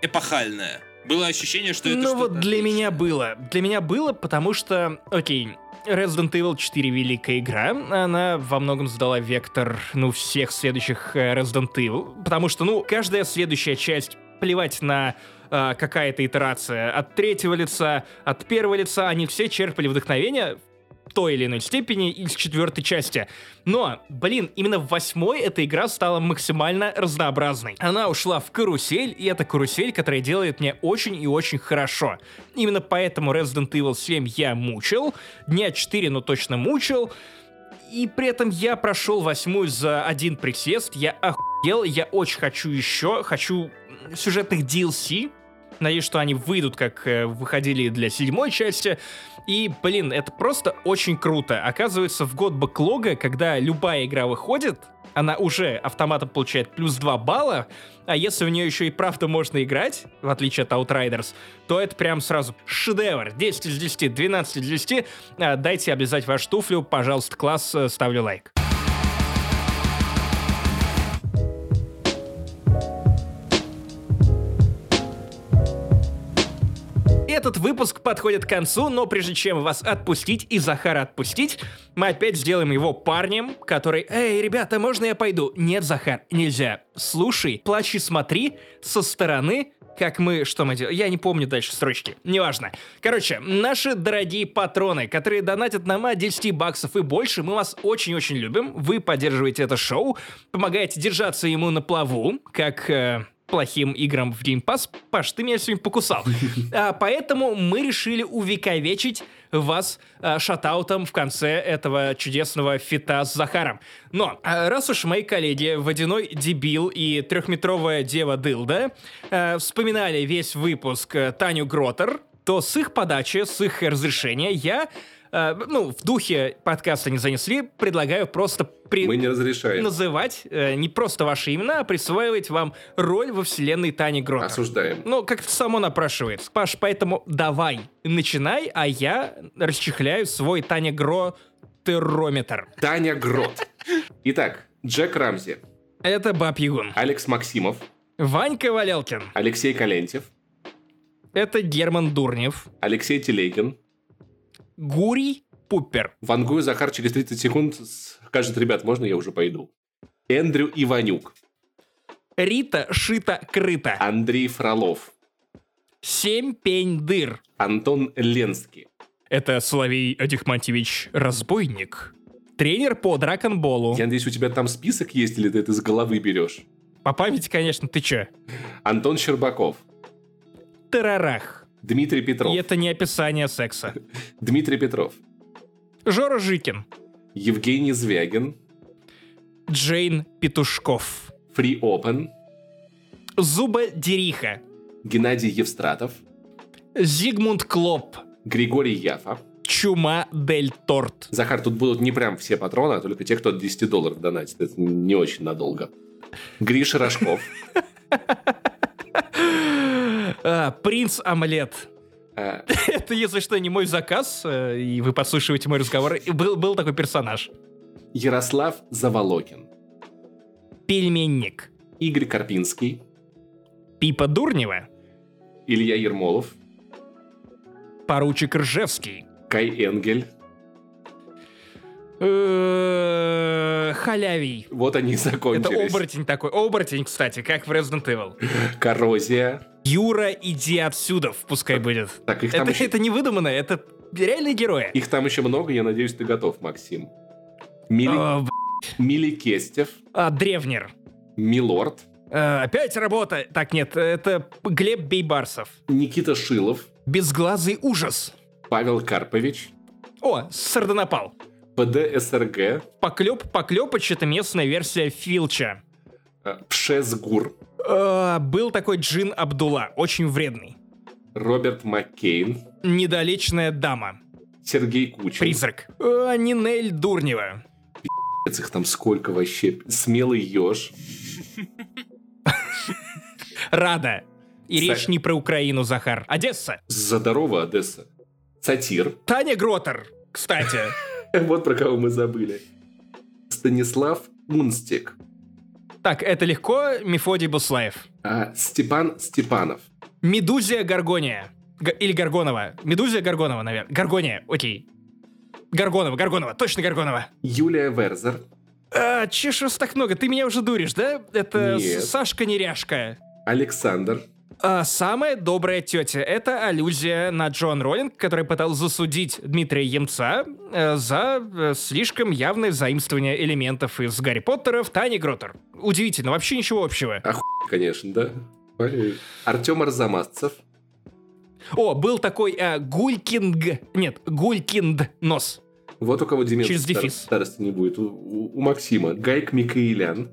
эпохальное. Было ощущение, что это Ну вот для меня было. Для меня было, потому что, окей, Resident Evil 4 великая игра. Она во многом задала вектор, ну, всех следующих Resident Evil. Потому что, ну, каждая следующая часть плевать на э, какая-то итерация от третьего лица, от первого лица, они все черпали вдохновение той или иной степени из четвертой части. Но, блин, именно в восьмой эта игра стала максимально разнообразной. Она ушла в карусель, и это карусель, которая делает мне очень и очень хорошо. Именно поэтому Resident Evil 7 я мучил, дня 4, но точно мучил, и при этом я прошел восьмую за один присест, я охуел, я очень хочу еще, хочу сюжетных DLC. Надеюсь, что они выйдут, как э, выходили для седьмой части. И, блин, это просто очень круто. Оказывается, в год бэклога, когда любая игра выходит, она уже автоматом получает плюс 2 балла, а если в нее еще и правда можно играть, в отличие от Outriders, то это прям сразу шедевр. 10 из 10, 12 из 10. А, дайте облизать вашу туфлю, пожалуйста, класс, э, ставлю лайк. Этот выпуск подходит к концу, но прежде чем вас отпустить и Захара отпустить, мы опять сделаем его парнем, который «Эй, ребята, можно я пойду?» «Нет, Захар, нельзя. Слушай, плачь и смотри со стороны, как мы... Что мы делаем? Я не помню дальше строчки. Неважно. Короче, наши дорогие патроны, которые донатят нам от 10 баксов и больше, мы вас очень-очень любим. Вы поддерживаете это шоу, помогаете держаться ему на плаву, как... Э, плохим играм в Game Pass. Паш, ты меня сегодня покусал. А, поэтому мы решили увековечить вас а, шатаутом в конце этого чудесного фита с Захаром. Но а, раз уж мои коллеги Водяной Дебил и трехметровая Дева Дылда а, вспоминали весь выпуск а, Таню Гротер, то с их подачи, с их разрешения я э, ну, в духе подкаста не занесли, предлагаю просто при... Мы не разрешаем. называть э, не просто ваши имена, а присваивать вам роль во вселенной Тани Гротер. Осуждаем. Ну, как-то само напрашивается. Паш, поэтому давай, начинай, а я расчехляю свой Таня Гро террометр. Таня Грот. Итак, Джек Рамзи. Это Баб Ягун. Алекс Максимов. Ванька Валялкин. Алексей Калентьев. Это Герман Дурнев. Алексей Телегин. Гурий Пупер. Вангую Захар через 30 секунд скажет, ребят, можно я уже пойду? Эндрю Иванюк. Рита Шита-Крыта. Андрей Фролов. Семь пень дыр. Антон Ленский. Это Соловей Адихматьевич Разбойник. Тренер по драконболу. Я надеюсь, у тебя там список есть, или ты это из головы берешь? По памяти, конечно, ты чё? Антон Щербаков. Тарарах. Дмитрий Петров. И это не описание секса. Дмитрий Петров. Жора Жикин. Евгений Звягин. Джейн Петушков. Free Open. Зуба Дериха. Геннадий Евстратов. Зигмунд Клоп. Григорий Яфа. Чума Дель Торт. Захар, тут будут не прям все патроны, а только те, кто от 10 долларов донатит. Это не очень надолго. Гриша Рожков. А, Принц Омлет. А, Это, если что, не мой заказ, э, и вы подслушиваете мой разговор. И был, был такой персонаж. Ярослав Заволокин. Пельменник. Игорь Карпинский. Пипа Дурнева. Илья Ермолов. Поручик Ржевский. Кай Энгель. Э, Халявий. Вот они и Это закончились. оборотень такой. Оборотень, кстати, как в Resident Evil. Коррозия. Юра, иди отсюда, пускай будет. Так, их там, Это, еще, это не выдумано, это реальные герои. их там еще много, я надеюсь, ты готов, Максим. Мили, А, б- Мили Кестев, а, Древнер. Милорд, А, опять работа. Так, нет, это Глеб Бейбарсов. Никита Шилов, Безглазый ужас. Павел Карпович, О, Сардонапал. ПД СРГ, Поклеп, Поклепыч — это местная версия Филча. э, Пшезгур, А, был такой Джин Абдулла, очень вредный. Роберт Маккейн, Недолечная дама. Сергей Кучин. Призрак. А, Нинель Дурнева. Их там сколько вообще? Смелый еж. Рада. И речь не про Украину, Захар. Одесса. Задорова, Одесса. Сатир. Таня Гротер, кстати. Вот про кого мы забыли. Станислав Мунстик. Так, это легко. Мефодий Буслаев. А, Степан Степанов. Медузия Гаргония. Г- или Гаргонова. Медузия Гаргонова, наверное. Гаргония, окей. Гаргонова, Гаргонова, точно Гаргонова. Юлия Верзер. А, че ж вас так много? Ты меня уже дуришь, да? Это Нет. Сашка Неряшка. Александр. А самая добрая тетя — это аллюзия на Джон Роллинг, который пытался засудить Дмитрия Емца э, за э, слишком явное заимствование элементов из Гарри Поттера в Тани Гротер. Удивительно, вообще ничего общего. Конечно, да. Артем Арзамасцев. О, был такой э, Гулькинг... Нет, Гулькинд Нос. Вот у кого деменции Через стар- дефис. старости не будет. У, у- у Максима. Гайк Микаэлян.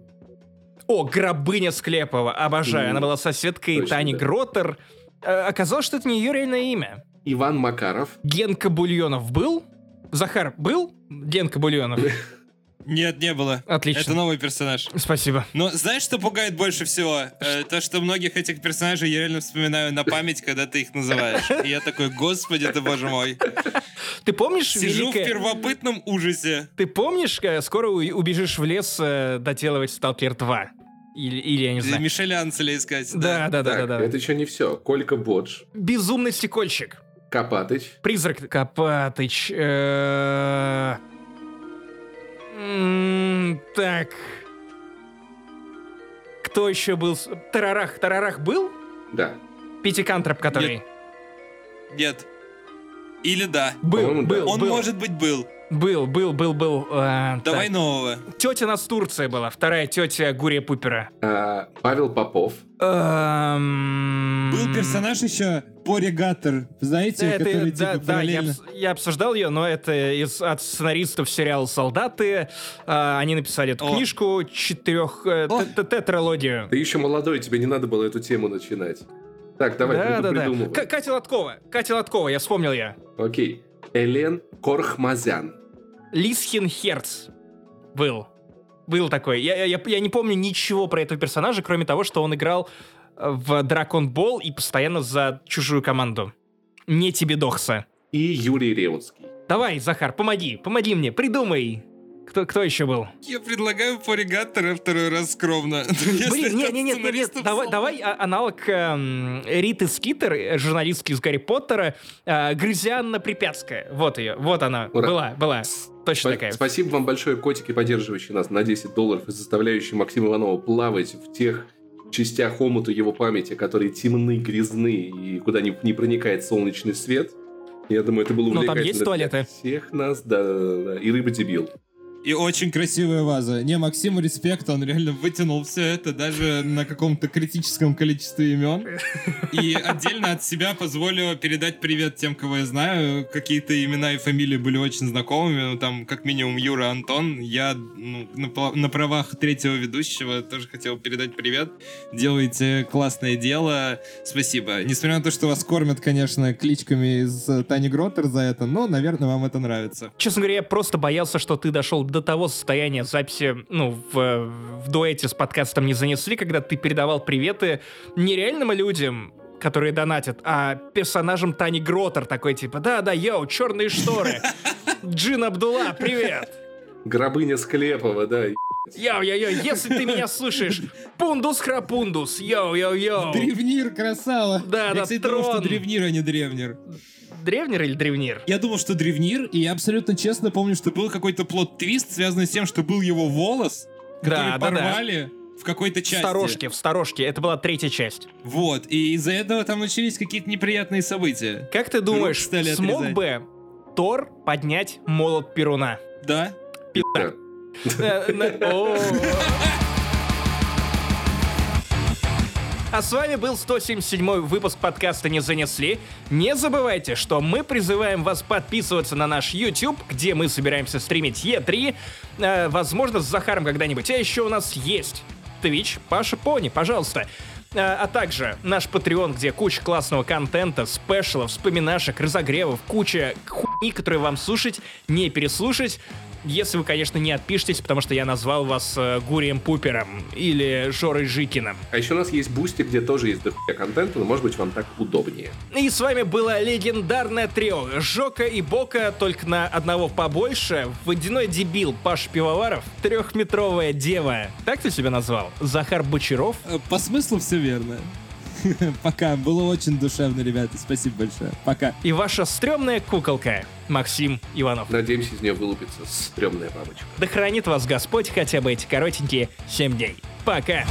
О, Грабыня Склепова, обожаю. Она была соседкой точно, Тани да. Гротер. Э, оказалось, что это не ее реальное имя. Иван Макаров. Генка Бульонов был? Захар был? Генка Бульонов. Нет, не было. Отлично. Это новый персонаж. Спасибо. Но знаешь, что пугает больше всего? Э, то, что многих этих персонажей я реально вспоминаю на память, когда ты их называешь. И я такой, господи ты, боже мой. Ты помнишь Сижу в великое... первобытном ужасе. Ты помнишь, э, скоро убежишь в лес э, доделывать Сталкер 2? Или, или я не знаю. Мишеля Анцеля искать. Да, да, да, так, да, да. это еще не все. Колька Бодж. Безумный стекольщик. Копатыч. Призрак Копатыч. э, м, Так. Кто еще был? Тарарах. Тарарах был? Да. Пятикантроп, который. Нет. Или да. Был, был, Он был, может быть был. Был, был, был, был. э, Давай так. нового. Тетя нас Турция была, вторая тетя Гурия Пупера. А, Павел Попов. Эм, Был персонаж еще Поригатор, знаете, Это- который да, типа да, я, параллельно... обс- я обсуждал ее, но это из, от сценаристов сериала «Солдаты». А, они написали эту О. книжку, четырех... э, тетралогию. Ты еще молодой, тебе не надо было эту тему начинать. Так, давай, да, да, да. К- Катя Лоткова. Катя Лоткова, я вспомнил я. Окей. Элен Корхмазян. Лисхин Херц был. Был такой. Я, я, я не помню ничего про этого персонажа, кроме того, что он играл э, в Дракон Бол и постоянно за чужую команду. Не тебе дохса. И Юрий Реутский. Давай, Захар, помоги, помоги мне, придумай. Кто, кто еще был? Я предлагаю Поригатора второй раз скромно. Блин, нет, нет, нет, нет, давай, давай а- аналог эм, Риты Скитер, э, журналистки из Гарри Поттера, э, Грызианна Припятская. Вот ее, вот она, Ура. была, была, точно такая. Спасибо вам большое, котики, поддерживающие нас на 10 долларов и заставляющие Максима Иванова плавать в тех частях омута его памяти, которые темны, грязны и куда не, не проникает солнечный свет. Я думаю, это было Но там увлекательно есть для туалеты. всех нас, да, да, да. И рыба-дебил. И очень Красивая ваза. Не, Максиму респект, он реально вытянул все это даже на каком-то критическом количестве имен. И отдельно от себя позволю передать привет тем, кого я знаю. Какие-то имена и фамилии были очень знакомыми. Ну, там, как минимум, Юра Антон. Я ну, на, на правах третьего ведущего тоже хотел передать привет. Делаете классное дело. Спасибо. Несмотря на то, что вас кормят, конечно, кличками из э, Тани Гротер за это, но, наверное, вам это нравится. Честно говоря, я просто боялся, что ты дошел до того состояния записи, ну, в, в дуэте с подкастом не занесли, когда ты передавал приветы нереальным людям, которые донатят, а персонажам Тани Гротер такой типа, да-да, йоу, черные шторы, Джин Абдулла, привет! Гробыня Склепова, да. Йоу-йоу-йоу, если ты меня слышишь, пундус храпундус, йоу-йоу-йоу. Древнир, красава! Да, Я, да, кстати, думал, что трон. древнир, а не древнир. Древнер или древнир? Я думал, что древнир, и я абсолютно честно помню, что был какой-то plot twist, связанный с тем, что был его волос, который Да, да, да. порвали в какой-то В части. сторожке, в сторожке. Это была третья часть. Вот, и из-за этого там начались какие-то неприятные события. Как ты думаешь, стали смог отрезать. бы Тор поднять молот Перуна? Да? Да. А с вами был 177 выпуск подкаста «Не занесли». Не забывайте, что мы призываем вас подписываться на наш YouTube, где мы собираемся стримить Е3. Э, возможно, с Захаром когда-нибудь. А еще у нас есть Twitch, Паша Пони, пожалуйста. А, а также наш Patreon, где куча классного контента, спешалов, вспоминашек, разогревов, куча хуйни, которые вам слушать, не переслушать. Если вы, конечно, не отпишетесь, потому что я назвал вас э, Гурием Пупером или Жорой Жикиным. А еще у нас есть Boosty, где тоже есть дохуя контента, но может быть вам так удобнее. И с вами было легендарное трио Жока и Бока, только на одного побольше, водяной дебил Паш Пивоваров, трехметровая дева. Так ты себя назвал? Захар Бочаров? Э, По смыслу все верно. Пока. Было очень душевно, ребята. Спасибо большое. Пока. И ваша стрёмная куколка Максим Иванов. Надеемся, из нее вылупится стрёмная бабочка. Да хранит вас Господь хотя бы эти коротенькие 7 дней. Пока!